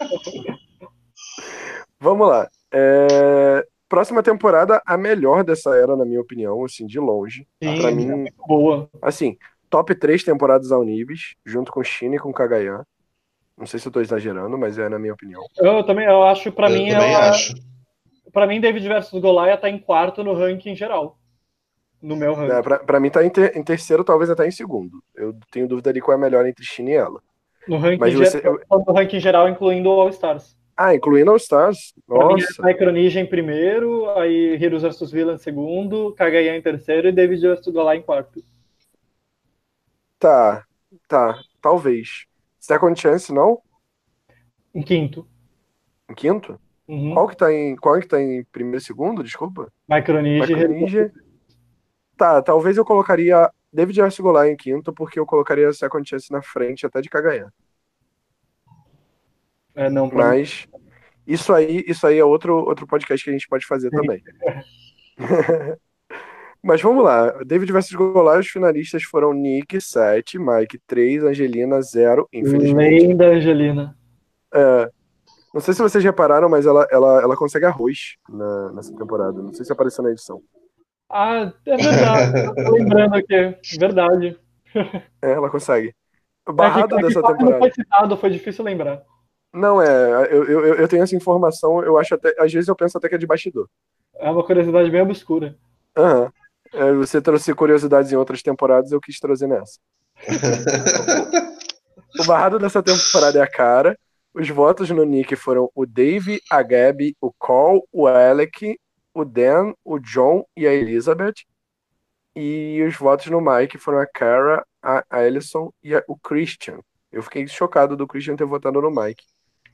Vamos lá. É, Próxima temporada, a melhor dessa era, na minha opinião, assim, de longe. Sim, pra é mim, muito boa. assim, top 3 temporadas ao Nibis, junto com China e com Kagayan. Não sei se eu tô exagerando, mas é na minha opinião. Eu também eu acho, pra eu mim, também ela- acho. Pra mim, David versus Goliath tá em quarto no ranking geral. No meu ranking. É, pra, pra mim tá em, ter- em terceiro, talvez até em segundo. Eu tenho dúvida ali qual é a melhor entre China e ela. No ranking, Mas você- geral, no ranking geral, incluindo o All-Stars. Ah, incluindo All Stars. Pra mim, Nossa. é Micronesia em primeiro, aí Heroes vs Villain em segundo, Kagayan em terceiro e David vs Goliath em quarto. Tá, tá, talvez. Second Chance, não? Em quinto. Em quinto? Uhum. Qual que tá em, qual que tá em primeiro e segundo? Desculpa. Heroes Micronesia. Tá, talvez eu colocaria David vs Goliath em quinto, porque eu colocaria Second Chance na frente até de Kagayan. É, não, pra mim. Mas isso aí, isso aí é outro, outro podcast que a gente pode fazer também. Mas vamos lá. David vs Goliath, os finalistas foram Nick, 7, Mike, 3, Angelina, 0, infelizmente. Lenda Angelina. É, não sei se vocês repararam, mas ela, ela, ela consegue arroz na- nessa temporada. Não sei se apareceu na edição. Ah, é verdade. Tô lembrando aqui. Verdade. É, ela consegue. O É barrado que- é que dessa Não temporada. foi citado, foi difícil lembrar. Não, é. Eu, eu, eu tenho essa informação, eu acho até. Às vezes eu penso até que é de bastidor. É uma curiosidade bem obscura. Aham. É, você trouxe curiosidades em outras temporadas, eu quis trazer nessa. O barrado dessa temporada é a cara. Os votos no Nick foram o Dave, a Gabi, o Cole, o Alec, o Dan, o John e a Elizabeth. E os votos no Mike foram a Cara, a Alison e a- o Christian. Eu fiquei chocado do Christian ter votado no Mike.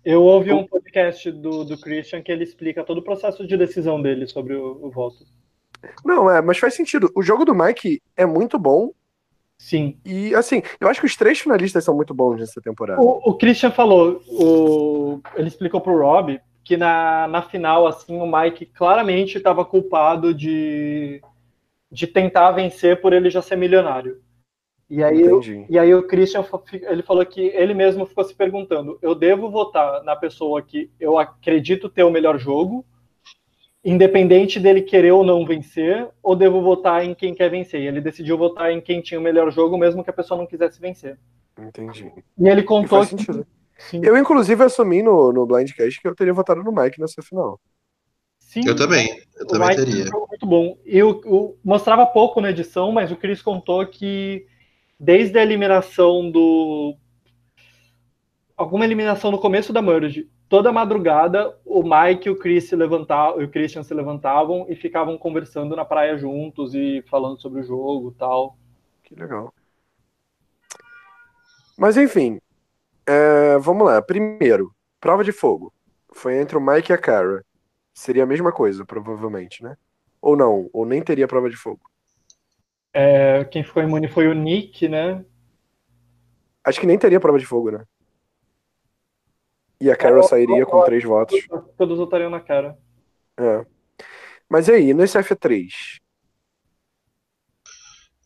Eu ouvi um podcast do, do Christian que ele explica todo o processo de decisão dele sobre o, o voto. Não, é, mas faz sentido. O jogo do Mike é muito bom. Sim. E, assim, eu acho que os três finalistas são muito bons nessa temporada. O, o Christian falou, o, ele explicou pro Rob que na, na final, assim, o Mike claramente estava culpado de, de tentar vencer por ele já ser milionário. E aí, eu- Entendi. e aí o Christian ele falou que ele mesmo ficou se perguntando: eu devo votar na pessoa que eu acredito ter o melhor jogo, independente dele querer ou não vencer, ou devo votar em quem quer vencer? E ele decidiu votar em quem tinha o melhor jogo, mesmo que a pessoa não quisesse vencer. Entendi. E ele E contou faz que sentido. sim, Eu, inclusive, assumi no, no Blindcast que eu teria votado no Mike nessa final. sim, Eu também. Eu o também Mike teria. muito bom. E o- mostrava pouco na edição, mas o Chris contou que desde a eliminação do. Alguma eliminação no começo da Merge, toda madrugada o Mike e o Chris se levantavam, e o Christian se levantavam e ficavam conversando na praia juntos e falando sobre o jogo e tal. Que legal. Mas enfim, é, vamos lá. Primeiro, prova de fogo. Foi entre o Mike e a Cara. Seria a mesma coisa, provavelmente, né? Ou não, ou nem teria prova de fogo. É, quem ficou imune foi o Nick, né? Acho que nem teria prova de fogo, né? E a Cara Eu- sairia com três votos. Todos votariam na cara. É. Mas e aí, nesse F3?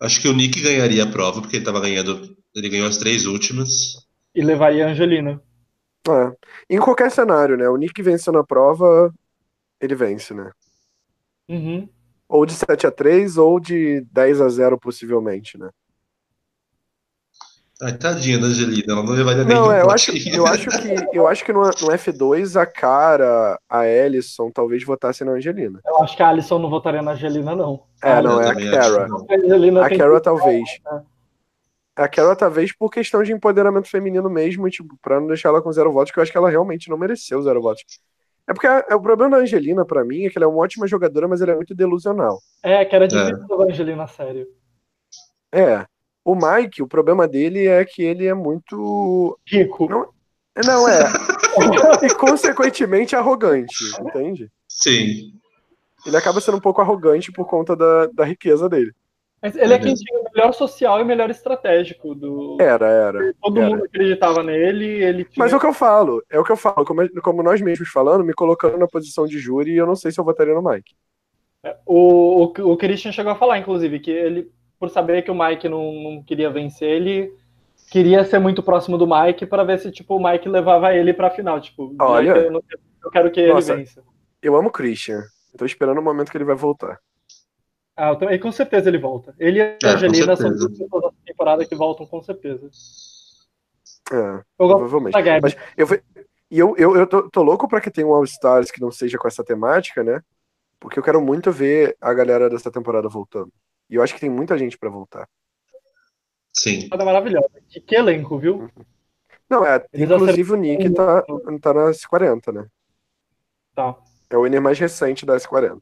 Acho que o Nick ganharia a prova, porque ele tava ganhando. Ele ganhou as três últimas. E levaria a Angelina. É. Em qualquer cenário, né? O Nick vencendo a prova, ele vence, né? Uhum. Ou de 7 a 3 ou de 10 a 0 possivelmente, né? Ai, tadinha da Angelina, ela não levaria nem Não, é, eu acho, eu acho que eu acho que no, no F2 a cara, a Ellison talvez votasse na Angelina. Eu acho que a Alison não votaria na Angelina, não. É, não, Eu é a não. A A que- talvez. É. A Cara talvez por questão de empoderamento feminino mesmo, tipo, pra não deixar ela com zero votos, que eu acho que ela realmente não mereceu zero votos. É porque a- é o problema da Angelina, pra mim, é que ela é uma ótima jogadora, mas ela é muito delusional. É, que era difícil levar a Angelina a sério. É. O Mike, o problema dele é que ele é muito. Rico. Não, Não, é. e consequentemente arrogante, entende? Sim. Ele acaba sendo um pouco arrogante por conta da, da riqueza dele. Mas ele é É quem mesmo. tinha o melhor social e o melhor estratégico do. Era, era. Todo era. mundo acreditava nele, ele tinha. Mas é o que eu falo, é o que eu falo, como, como nós mesmos falando, me colocando na posição de júri, eu não sei se eu votaria no Mike. O, o, o Christian chegou a falar, inclusive, que ele, por saber que o Mike não, não queria vencer, ele queria ser muito próximo do Mike para ver se tipo, o Mike levava ele pra final. Tipo, Olha. eu, não- eu quero que Nossa. ele vença. Eu amo o Christian. Tô esperando o momento que ele vai voltar. Ah, eu também, com certeza ele volta. Ele e a Angelina são certeza. duas pessoas dessa temporada que voltam com certeza. É, Eu gosto provavelmente. da Gabi. Mas eu, e eu, eu, eu tô, tô louco pra que tenha um All-Stars que não seja com essa temática, né? Porque eu quero muito ver a galera dessa temporada voltando. E eu acho que tem muita gente pra voltar. Sim. temporada maravilhosa. Que, que elenco, viu? Não, é, Eles inclusive o Nick tá, tá na S40, né? Tá. É o winner mais recente da S40.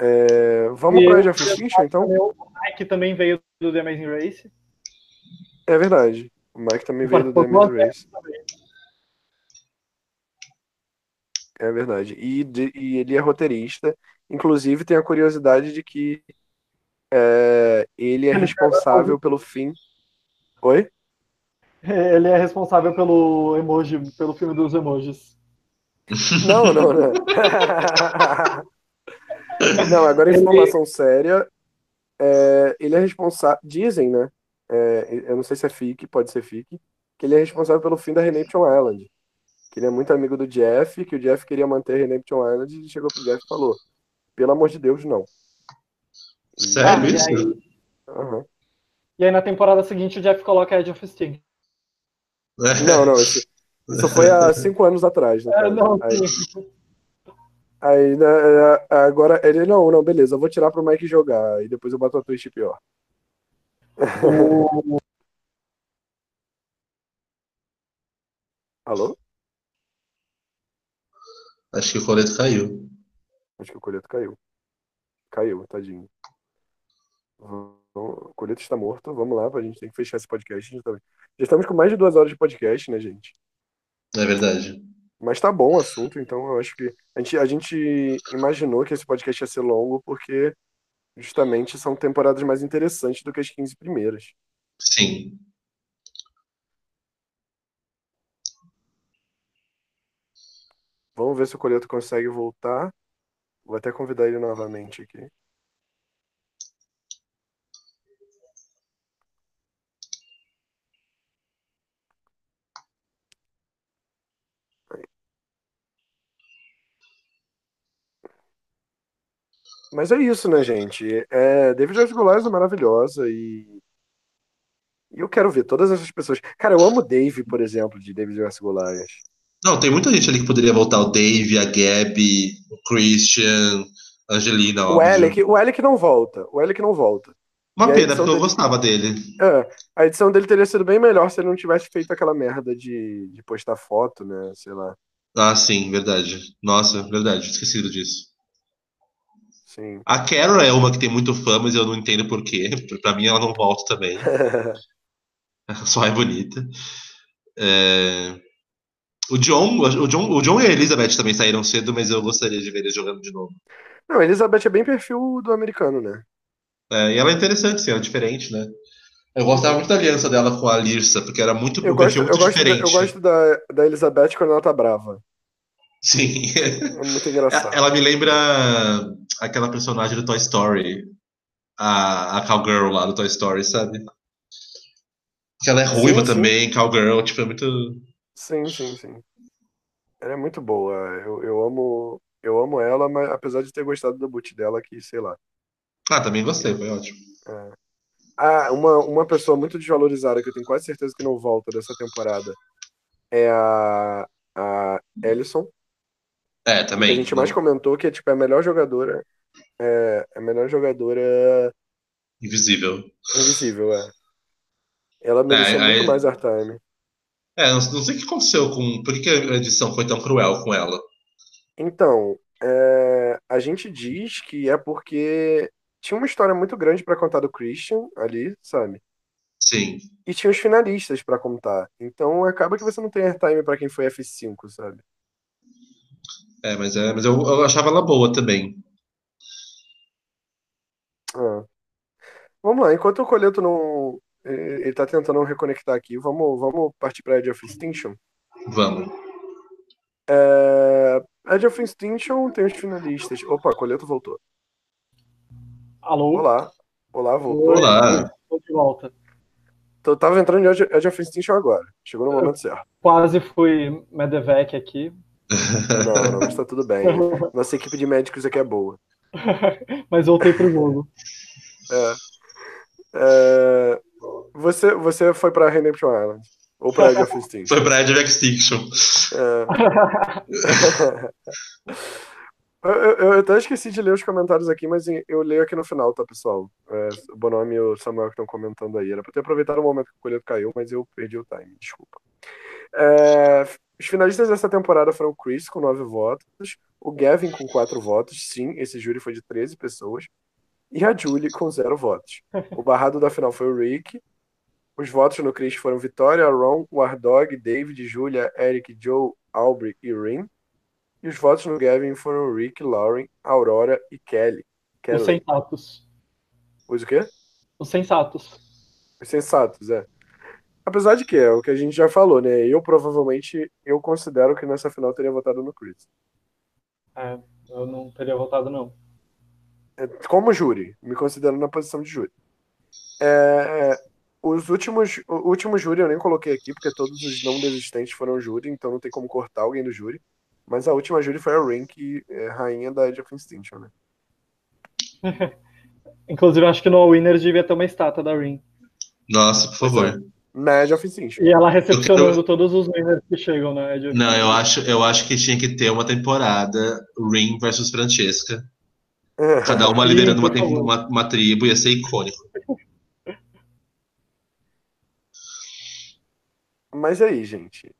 É, vamos Age of Extinction, então? O Mike também veio do The Amazing Race. É verdade. O Mike também veio do The Amazing Race. É verdade. E, de- e ele é roteirista. Inclusive, tem a curiosidade de que é, ele é Ele responsável pelo fim. Oi? Ele é responsável pelo emoji, pelo filme dos emojis. Não, não, não. Não, agora Ele- informação séria. É, ele é responsável. Dizem, né? É, eu não sei se é fic, pode ser fic, que ele é responsável pelo fim da Renaption Island. Que ele é muito amigo do Jeff, que o Jeff queria manter a Renaption Island e chegou pro Jeff e falou: pelo amor de Deus, não. Sério Ah, e isso? aí- Aham. E aí na temporada seguinte o Jeff coloca Edge of Steam. Não, não, isso, isso foi há cinco anos atrás, né? É, não, Aí, aí, né, é, agora ele, não, não, beleza, eu vou tirar pro Mike jogar, e depois eu boto a twist pior. O- Alô? Acho que o coleto caiu. Acho que o Coleto caiu. Caiu, tadinho. O Coleto está morto. Vamos lá, a gente tem que fechar esse podcast. Já tá- já estamos com mais de duas horas de podcast, né, gente? É verdade. Mas tá bom o assunto, então eu acho que. A gente, a gente imaginou que esse podcast ia ser longo porque justamente são temporadas mais interessantes do que as 15 primeiras. Sim. Vamos ver se o Coleto consegue voltar. Vou até convidar ele novamente aqui. Mas é isso, né, gente? É, David Joyce é maravilhosa e... e eu quero ver todas essas pessoas. Cara, eu amo Dave, por exemplo, de David Joyce. Não, tem muita gente ali que poderia voltar. O Dave, a Gabi, o Christian, a Angelina, O. Alec, o Alec não volta. O Alec não volta. Uma E pena, porque eu dele- gostava dele. É, a edição dele teria sido bem melhor se ele não tivesse feito aquela merda de, de postar foto, né? Sei lá. Ah, sim, verdade. Nossa, verdade, esquecido disso. Sim. A Carol é uma que tem muito fã, mas eu não entendo por quê. Pra mim, ela não volta também. Só é bonita. É, O John, o John, o John e a Elizabeth também saíram cedo, mas eu gostaria de ver eles jogando de novo. Não, a Elizabeth é bem perfil do americano, né? É, e ela é interessante, sim, ela é diferente, né? Eu gostava muito da aliança dela com a Lirsa, porque era muito Eu um gosto, perfil eu muito gosto, da, diferente. eu gosto da, da Elizabeth quando ela tá brava. Sim. É muito engraçado. Ela me lembra aquela personagem do Toy Story, a, a Cowgirl lá do Toy Story, sabe? Que ela é ruiva Sim, sim. também, Cowgirl, tipo, é muito. Sim, sim, sim. Ela é muito boa. Eu, eu amo. Eu amo ela, mas apesar de ter gostado do boot dela, que sei lá. Ah, também gostei, foi ótimo. É. Ah, uma, uma pessoa muito desvalorizada que eu tenho quase certeza que não volta dessa temporada é a, a Ellison. É, Que também. a gente mais comentou que é tipo é a melhor jogadora. É a melhor jogadora Invisível. invisível, é. Ela merecia aí- muito mais airtime. É, não, não sei o que aconteceu com. Por que a edição foi tão cruel com ela? Então, é, a gente diz que é porque tinha uma história muito grande pra contar do Christian ali, sabe? Sim. E tinha os finalistas pra contar. Então acaba que você não tem airtime pra quem foi F5, sabe? É, mas, é, mas eu, eu achava ela boa também. Ah. Vamos lá, enquanto o Coleto não. Eh, Ele tá tentando reconectar aqui, vamos, vamos partir pra Edge of Extinction. Vamos. É... Edge of Extinction tem os finalistas. Opa, Coleto voltou. Alô? Olá. Olá, voltou. Olá. Tô de volta. Eu tava entrando em Edge Edge of Extinction agora. Chegou no momento certo. Quase fui Medevec aqui. Não, não, mas tá tudo bem. Nossa equipe de médicos aqui é boa. Mas voltei pro jogo. É. É, Você, você foi pra Redemption Island. Ou pra Edge of Extinction. Foi pra Edge of Extinction. É. Eu, eu- eu até esqueci de ler os comentários aqui, mas eu leio aqui no final, tá, pessoal? É, o Bonome e o Samuel que estão comentando aí. Era pra ter aproveitado o momento que o colheito caiu, mas eu perdi o time, desculpa. É, os finalistas dessa temporada foram o Chris com 9 votos, o Gavin com 4 votos, sim, esse júri foi de 13 pessoas, e a Julie com 0 votos. O barrado da final foi o Rick. Os votos no Chris foram Vitória, Ron, Wardog, David, Julia, Eric, Joe, Aubrey e Rin. E os votos no Gavin foram Rick, Lauren, Aurora e Kelly. Os Kelly. sensatos. Os o quê? Os sensatos. Os sensatos, é. Apesar de que é o que a gente já falou, né? Eu provavelmente, eu considero que nessa final teria votado no Chris. É, eu não teria votado, não. É, Como júri, me considero na posição de júri. É, é, os últimos, o último júri eu nem coloquei aqui, porque todos os não desistentes foram júri, então não tem como cortar alguém do júri. Mas a última júri foi a que é rainha da Edge of Extinction, né? Inclusive, eu acho que no All Winners devia ter uma estátua da Rin. Nossa, por favor. Na Edge of Extinction. E ela recepcionando Eu- todos os winners que chegam na Edge of Não, eu acho, eu acho que tinha que ter uma temporada Rin versus Francesca. Cada uma liderando uma, uma, uma tribo, ia ser icônico. Mas aí, gente.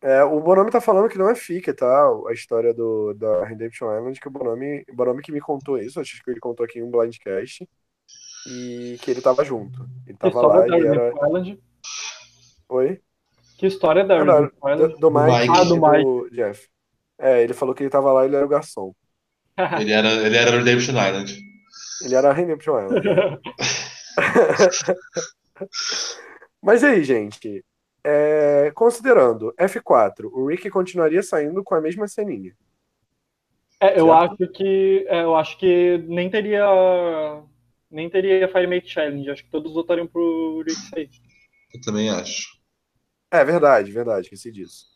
É, o Bonomi tá falando que não é fica, tá? A história do, da Redemption Island, que o Bonomi, o Bonomi que me contou isso, acho que ele contou aqui em um blindcast. E que ele tava junto. Ele tava lá e era. Island? Oi? Que história da Ah, Redemption Island? Do, do Mike, Mike. Ah, do e do Jeff. É, ele falou que ele tava lá e ele era o garçom. Ele era, ele era Redemption Island. Ele era a Redemption Island. Mas aí, gente. É, considerando F4, o Rick continuaria saindo com a mesma ceninha. É, eu Certo. acho que é, eu acho que nem teria nem teria Firemake Challenge. Acho que todos votariam pro Rick sair. Eu também acho. É verdade, verdade, esqueci disso.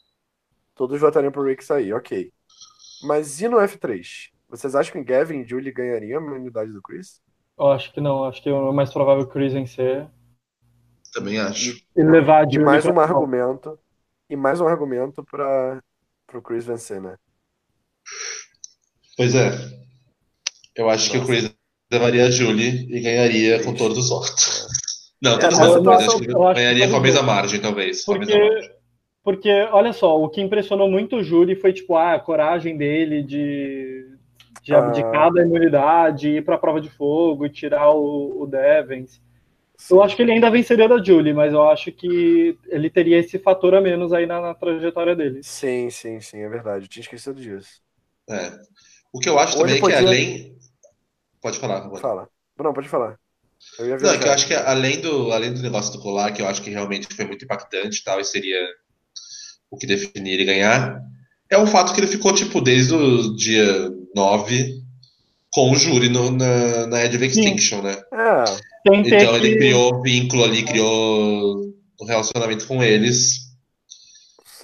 Todos votariam pro Rick sair, ok. Mas e no F3? Vocês acham que Gavin e Julie ganhariam a imunidade do Chris? Eu acho que não. Acho que é mais provável o Chris vencer Também acho. e levar a E Julie mais um argumento. E mais um argumento para o Chris vencer, né? Pois é. Eu acho que o Nossa. Chris levaria a Julie e ganharia com todos os votos. Não, todos os É, mas eu acho que eu acho que ganharia com a mesma margem, talvez. Com a mesma margem. Porque, porque, olha só, o que impressionou muito o júri foi, tipo, ah, a coragem dele de, de Ah. abdicar da imunidade, ir pra prova de fogo e tirar o, o Devens. Eu acho que ele ainda venceria da Julie, mas eu acho que ele teria esse fator a menos aí na, na trajetória dele. Sim, sim, sim, é verdade. Eu tinha esquecido disso. É. O que eu acho Ou também ele é que podia- além. Pode falar. Fala. Não, pode falar. Eu ia Não, é que eu acho que além do, além do negócio do colar, que eu acho que realmente foi muito impactante e tal, e seria o que definiria ele ganhar, é o fato que ele ficou, tipo, desde o dia 9 com o júri no- na, na Edge of Extinction, né? É, Tem que ter Então ele que- criou vínculo ali, criou um relacionamento com eles.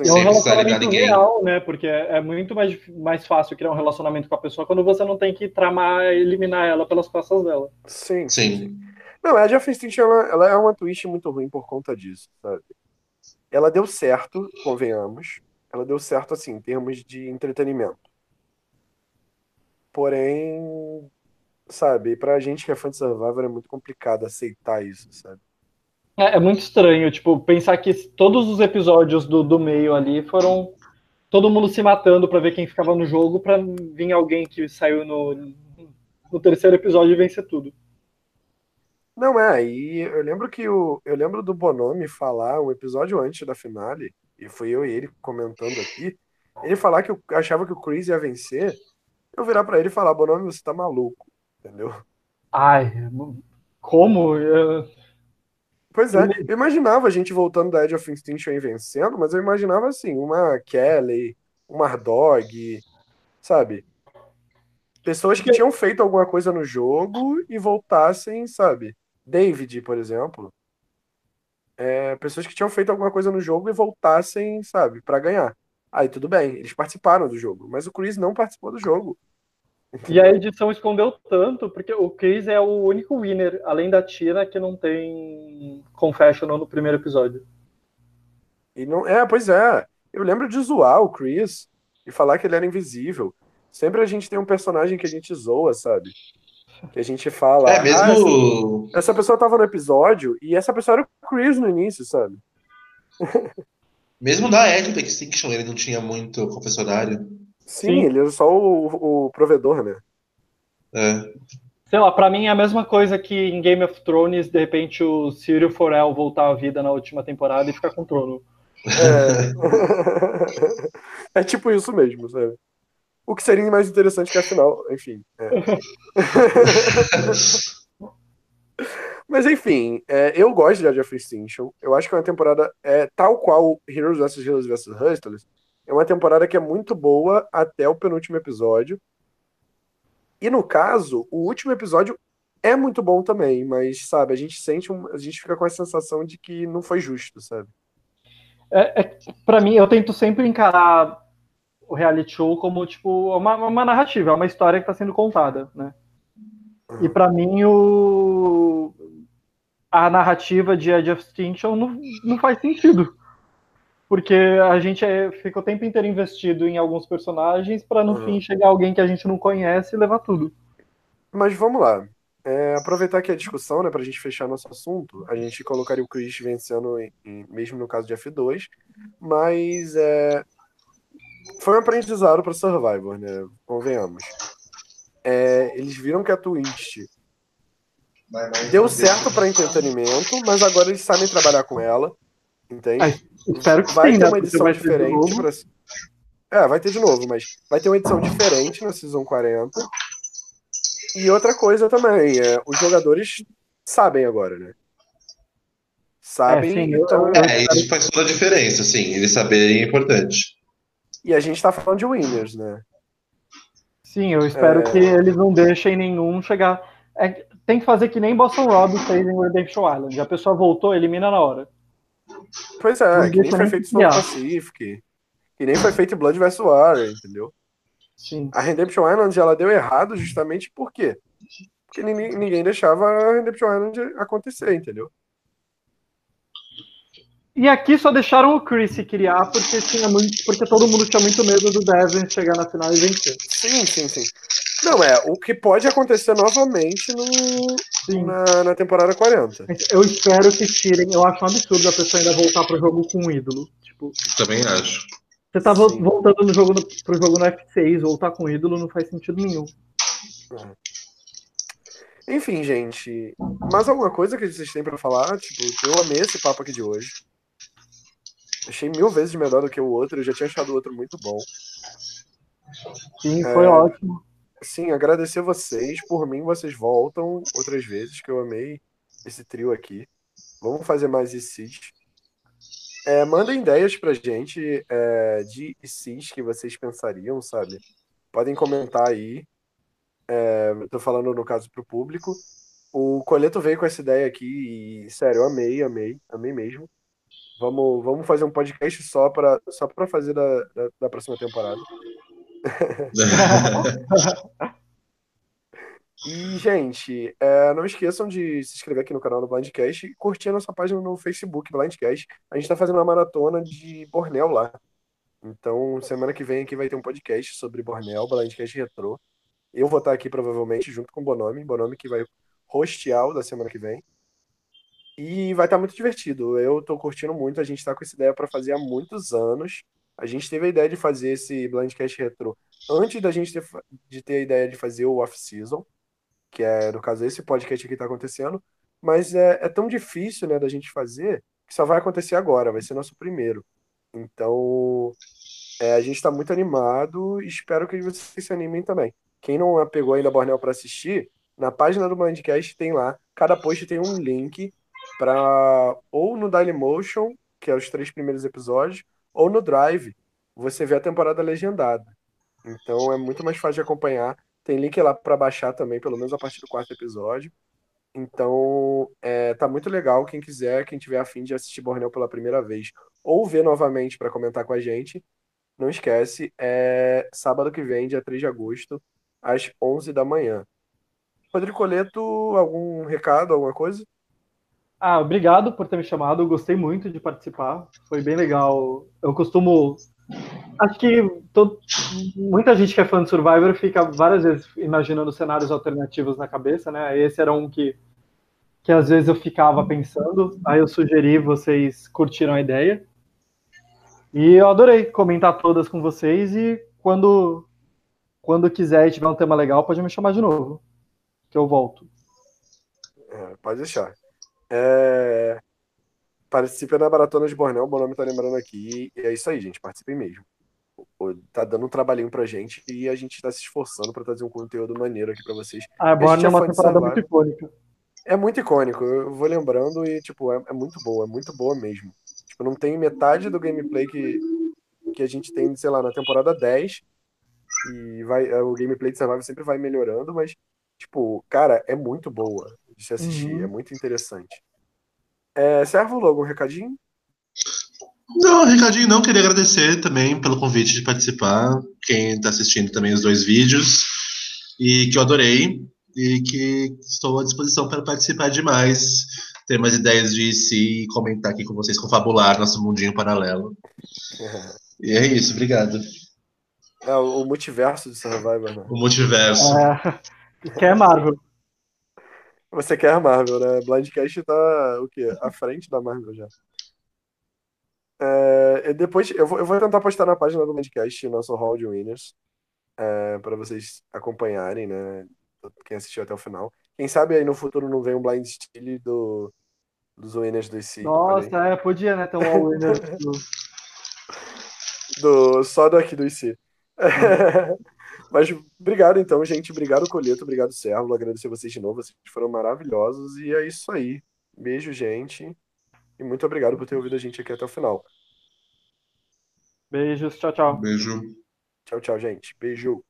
é um relacionamento real, né? Porque é, é, muito mais, mais fácil criar um relacionamento com a pessoa quando você não tem que tramar eliminar ela pelas costas dela. Sim. Sim. Não, a Age of Extinction, ela, ela é uma twist muito ruim por conta disso, sabe? Ela deu certo, convenhamos. Ela deu certo, assim, em termos de entretenimento. Porém, sabe, pra gente que é fã de Survivor é muito complicado aceitar isso, sabe? É, é, muito estranho, tipo, pensar que todos os episódios do, do meio ali foram todo mundo se matando para ver quem ficava no jogo para vir alguém que saiu no, no terceiro episódio e vencer tudo. Não é, e eu lembro que o eu lembro do Bonomi falar um episódio antes da finale, e foi eu e ele comentando aqui, ele falar que eu achava que o Chris ia vencer, eu virar para ele e falar, Bonomi, você tá maluco, entendeu? Ai, como? Eu... Pois é, eu imaginava a gente voltando da Edge of Extinction e vencendo, mas eu imaginava assim, uma Kelly, uma Dog, sabe? Pessoas que tinham feito alguma coisa no jogo e voltassem, sabe? David, por exemplo. É, pessoas que tinham feito alguma coisa no jogo e voltassem, sabe, para ganhar. Aí tudo bem, eles participaram do jogo, mas o Chris não participou do jogo. E a edição escondeu tanto, porque o Chris é o único winner, além da Tina, que não tem confessional no primeiro episódio. E não, é, pois é. Eu lembro de zoar o Chris e falar que ele era invisível. Sempre a gente tem um personagem que a gente zoa, sabe? Que a gente fala. É mesmo. Ah, essa, essa pessoa tava no episódio e essa pessoa era o Chris no início, sabe? mesmo na Epic Extinction ele não tinha muito confessionário. Sim, Sim. ele é só o, o provedor, né? É. Sei lá, pra mim é a mesma coisa que em Game of Thrones, de repente o Cyril Forel voltar à vida na última temporada e ficar com o trono. É, é tipo isso mesmo, sabe? O que seria mais interessante que a final, enfim. É. Mas enfim, é, eu gosto de Age of Extinction. Eu acho que é uma temporada é, tal qual Heroes vs Heroes vs Hustlers, é uma temporada que é muito boa até o penúltimo episódio. E no caso, o último episódio é muito bom também, mas sabe, a gente sente, um, a gente fica com a sensação de que não foi justo, sabe? É, é para mim, eu tento sempre encarar o reality show como tipo uma, uma narrativa, é uma história que está sendo contada, né? Uhum. E para mim o a narrativa de Edge of Extinction não, não faz sentido porque a gente é, fica o tempo inteiro investido em alguns personagens para no uhum. fim chegar alguém que a gente não conhece e levar tudo. Mas vamos lá. É, aproveitar aqui a discussão, né, pra gente fechar nosso assunto, a gente colocaria o Chris vencendo, em, em, mesmo no caso de F2, mas é, foi um aprendizado para Survivor, né, convenhamos. É, eles viram que a Twist deu certo para entretenimento, mas agora eles sabem trabalhar com ela, entende? Espero que vai sim, ter né? uma edição diferente. Pra... É, vai ter de novo, mas vai ter uma edição diferente na Season 40. E outra coisa também, é, os jogadores sabem agora, né? Sabem. É, sim, então... é, isso faz toda a diferença, sim. Eles saberem é importante. E a gente tá falando de winners, né? Sim, eu espero é... que eles não deixem nenhum chegar. É, tem que fazer que nem Boston Rob fez em Redemption Island. A pessoa voltou, elimina na hora. Pois é, que nem foi feito Snow Pacific. Que nem foi feito Blood vs. War, entendeu? Sim. A Redemption Island ela deu errado justamente por quê? Porque ninguém, deixava a Redemption Island acontecer, entendeu? E aqui só deixaram o Chris criar porque tinha muito, porque todo mundo tinha muito medo do Devin chegar na final e vencer. Sim, sim, sim. Não, é, o que pode acontecer novamente no, na, na, temporada 40. Eu espero que tirem. Eu acho um absurdo a pessoa ainda voltar pro jogo com um ídolo. Tipo, Também acho. Você tava Sim. voltando no jogo no, pro jogo no F6, voltar com ídolo não faz sentido nenhum. É. Enfim, gente. Mais alguma coisa que vocês têm para falar? Tipo, eu amei esse papo aqui de hoje. Achei mil vezes melhor do que o outro. Eu já tinha achado o outro muito bom. Sim, foi é... ótimo. Sim, agradecer vocês. Por mim, vocês voltam outras vezes, que eu amei esse trio aqui. Vamos fazer mais ICs. É, mandem ideias pra gente é, de ICs que vocês pensariam, sabe? Podem comentar aí. É, tô falando no caso pro público. O Coleto veio com essa ideia aqui e, sério, eu amei, amei, amei mesmo. Vamos, vamos fazer um podcast só para só fazer da, da, da próxima temporada. E, gente, é, não esqueçam de se inscrever aqui no canal do Blindcast e curtir a nossa página no Facebook, Blindcast. A gente está fazendo uma maratona de Bornel lá. Então, semana que vem aqui vai ter um podcast sobre Bornel, Blindcast Retro. Eu vou estar aqui provavelmente junto com o Bonomi, que vai hostear o da semana que vem. E vai estar muito divertido. Eu estou curtindo muito. A gente está com essa ideia para fazer há muitos anos. A gente teve a ideia de fazer esse Blindcast Retro antes da gente ter, de ter a ideia de fazer o off-season que é, no caso, esse podcast aqui está acontecendo, mas é, é, tão difícil, né, da gente fazer, que só vai acontecer agora, vai ser nosso primeiro. Então, é, a gente está muito animado e espero que vocês se animem também. Quem não pegou ainda Bornel para assistir, na página do Mindcast tem lá, cada post tem um link para ou no Dailymotion, que é os três primeiros episódios, ou no Drive, você vê a temporada legendada. Então é muito mais fácil de acompanhar tem link lá para baixar também, pelo menos a partir do quarto episódio. Então, é, tá muito legal. Quem quiser, quem tiver afim de assistir Borneo pela primeira vez ou ver novamente para comentar com a gente, não esquece, é sábado que vem, dia 3 de agosto, às 11 da manhã. Rodrigo Coleto, algum recado, alguma coisa? Ah, obrigado por ter me chamado. Eu gostei muito de participar. Foi bem legal. Eu costumo Acho que muita gente que é fã de Survivor fica várias vezes imaginando cenários alternativos na cabeça, né? Esse era um que, que às vezes eu ficava pensando, aí eu sugeri, vocês curtiram a ideia. E eu adorei comentar todas com vocês e quando, quando quiser e tiver um tema legal, pode me chamar de novo, que eu volto. É, pode deixar. É... Participe da Maratona de Bornel, o bom nome tá lembrando aqui. E é isso aí, gente. Participem mesmo. Tá dando um trabalhinho pra gente e a gente tá se esforçando para trazer um conteúdo maneiro aqui para vocês. Ah, Bornel é uma temporada muito icônica. É muito icônico, eu vou lembrando e, tipo, é, é, muito boa, é muito boa mesmo. Tipo, não tem metade do gameplay que, que a gente tem, sei lá, na temporada 10. E vai, o gameplay de Survival sempre vai melhorando, mas, tipo, cara, é muito boa de se assistir, uhum. é muito interessante. É, Servo, algum recadinho? Não, recadinho não. Queria agradecer também pelo convite de participar. Quem está assistindo também os dois vídeos. E que eu adorei. E que estou à disposição para participar de mais. Ter mais ideias de si e comentar aqui com vocês, confabular nosso mundinho paralelo. e é isso, obrigado. É, o multiverso de Survivor, né? O multiverso. É, quer Marvel. Você quer a Marvel, né? Blindcast tá o quê? À frente da Marvel já. É, depois eu vou, eu vou tentar postar na página do Blindcast nosso hall de winners é, para vocês acompanharem, né? Quem assistiu até o final. Quem sabe aí no futuro não vem um blind steal do, dos winners do IC. Nossa, é, podia, né? Ter um all winner do... do... Só do aqui do IC. Mas obrigado então, gente. Obrigado, Colheto. Obrigado, Servo. Agradecer vocês de novo. Vocês foram maravilhosos. E é isso aí. Beijo, gente. E muito obrigado por ter ouvido a gente aqui até o final. Beijos. Tchau, tchau. Beijo. Tchau, tchau, gente. Beijo.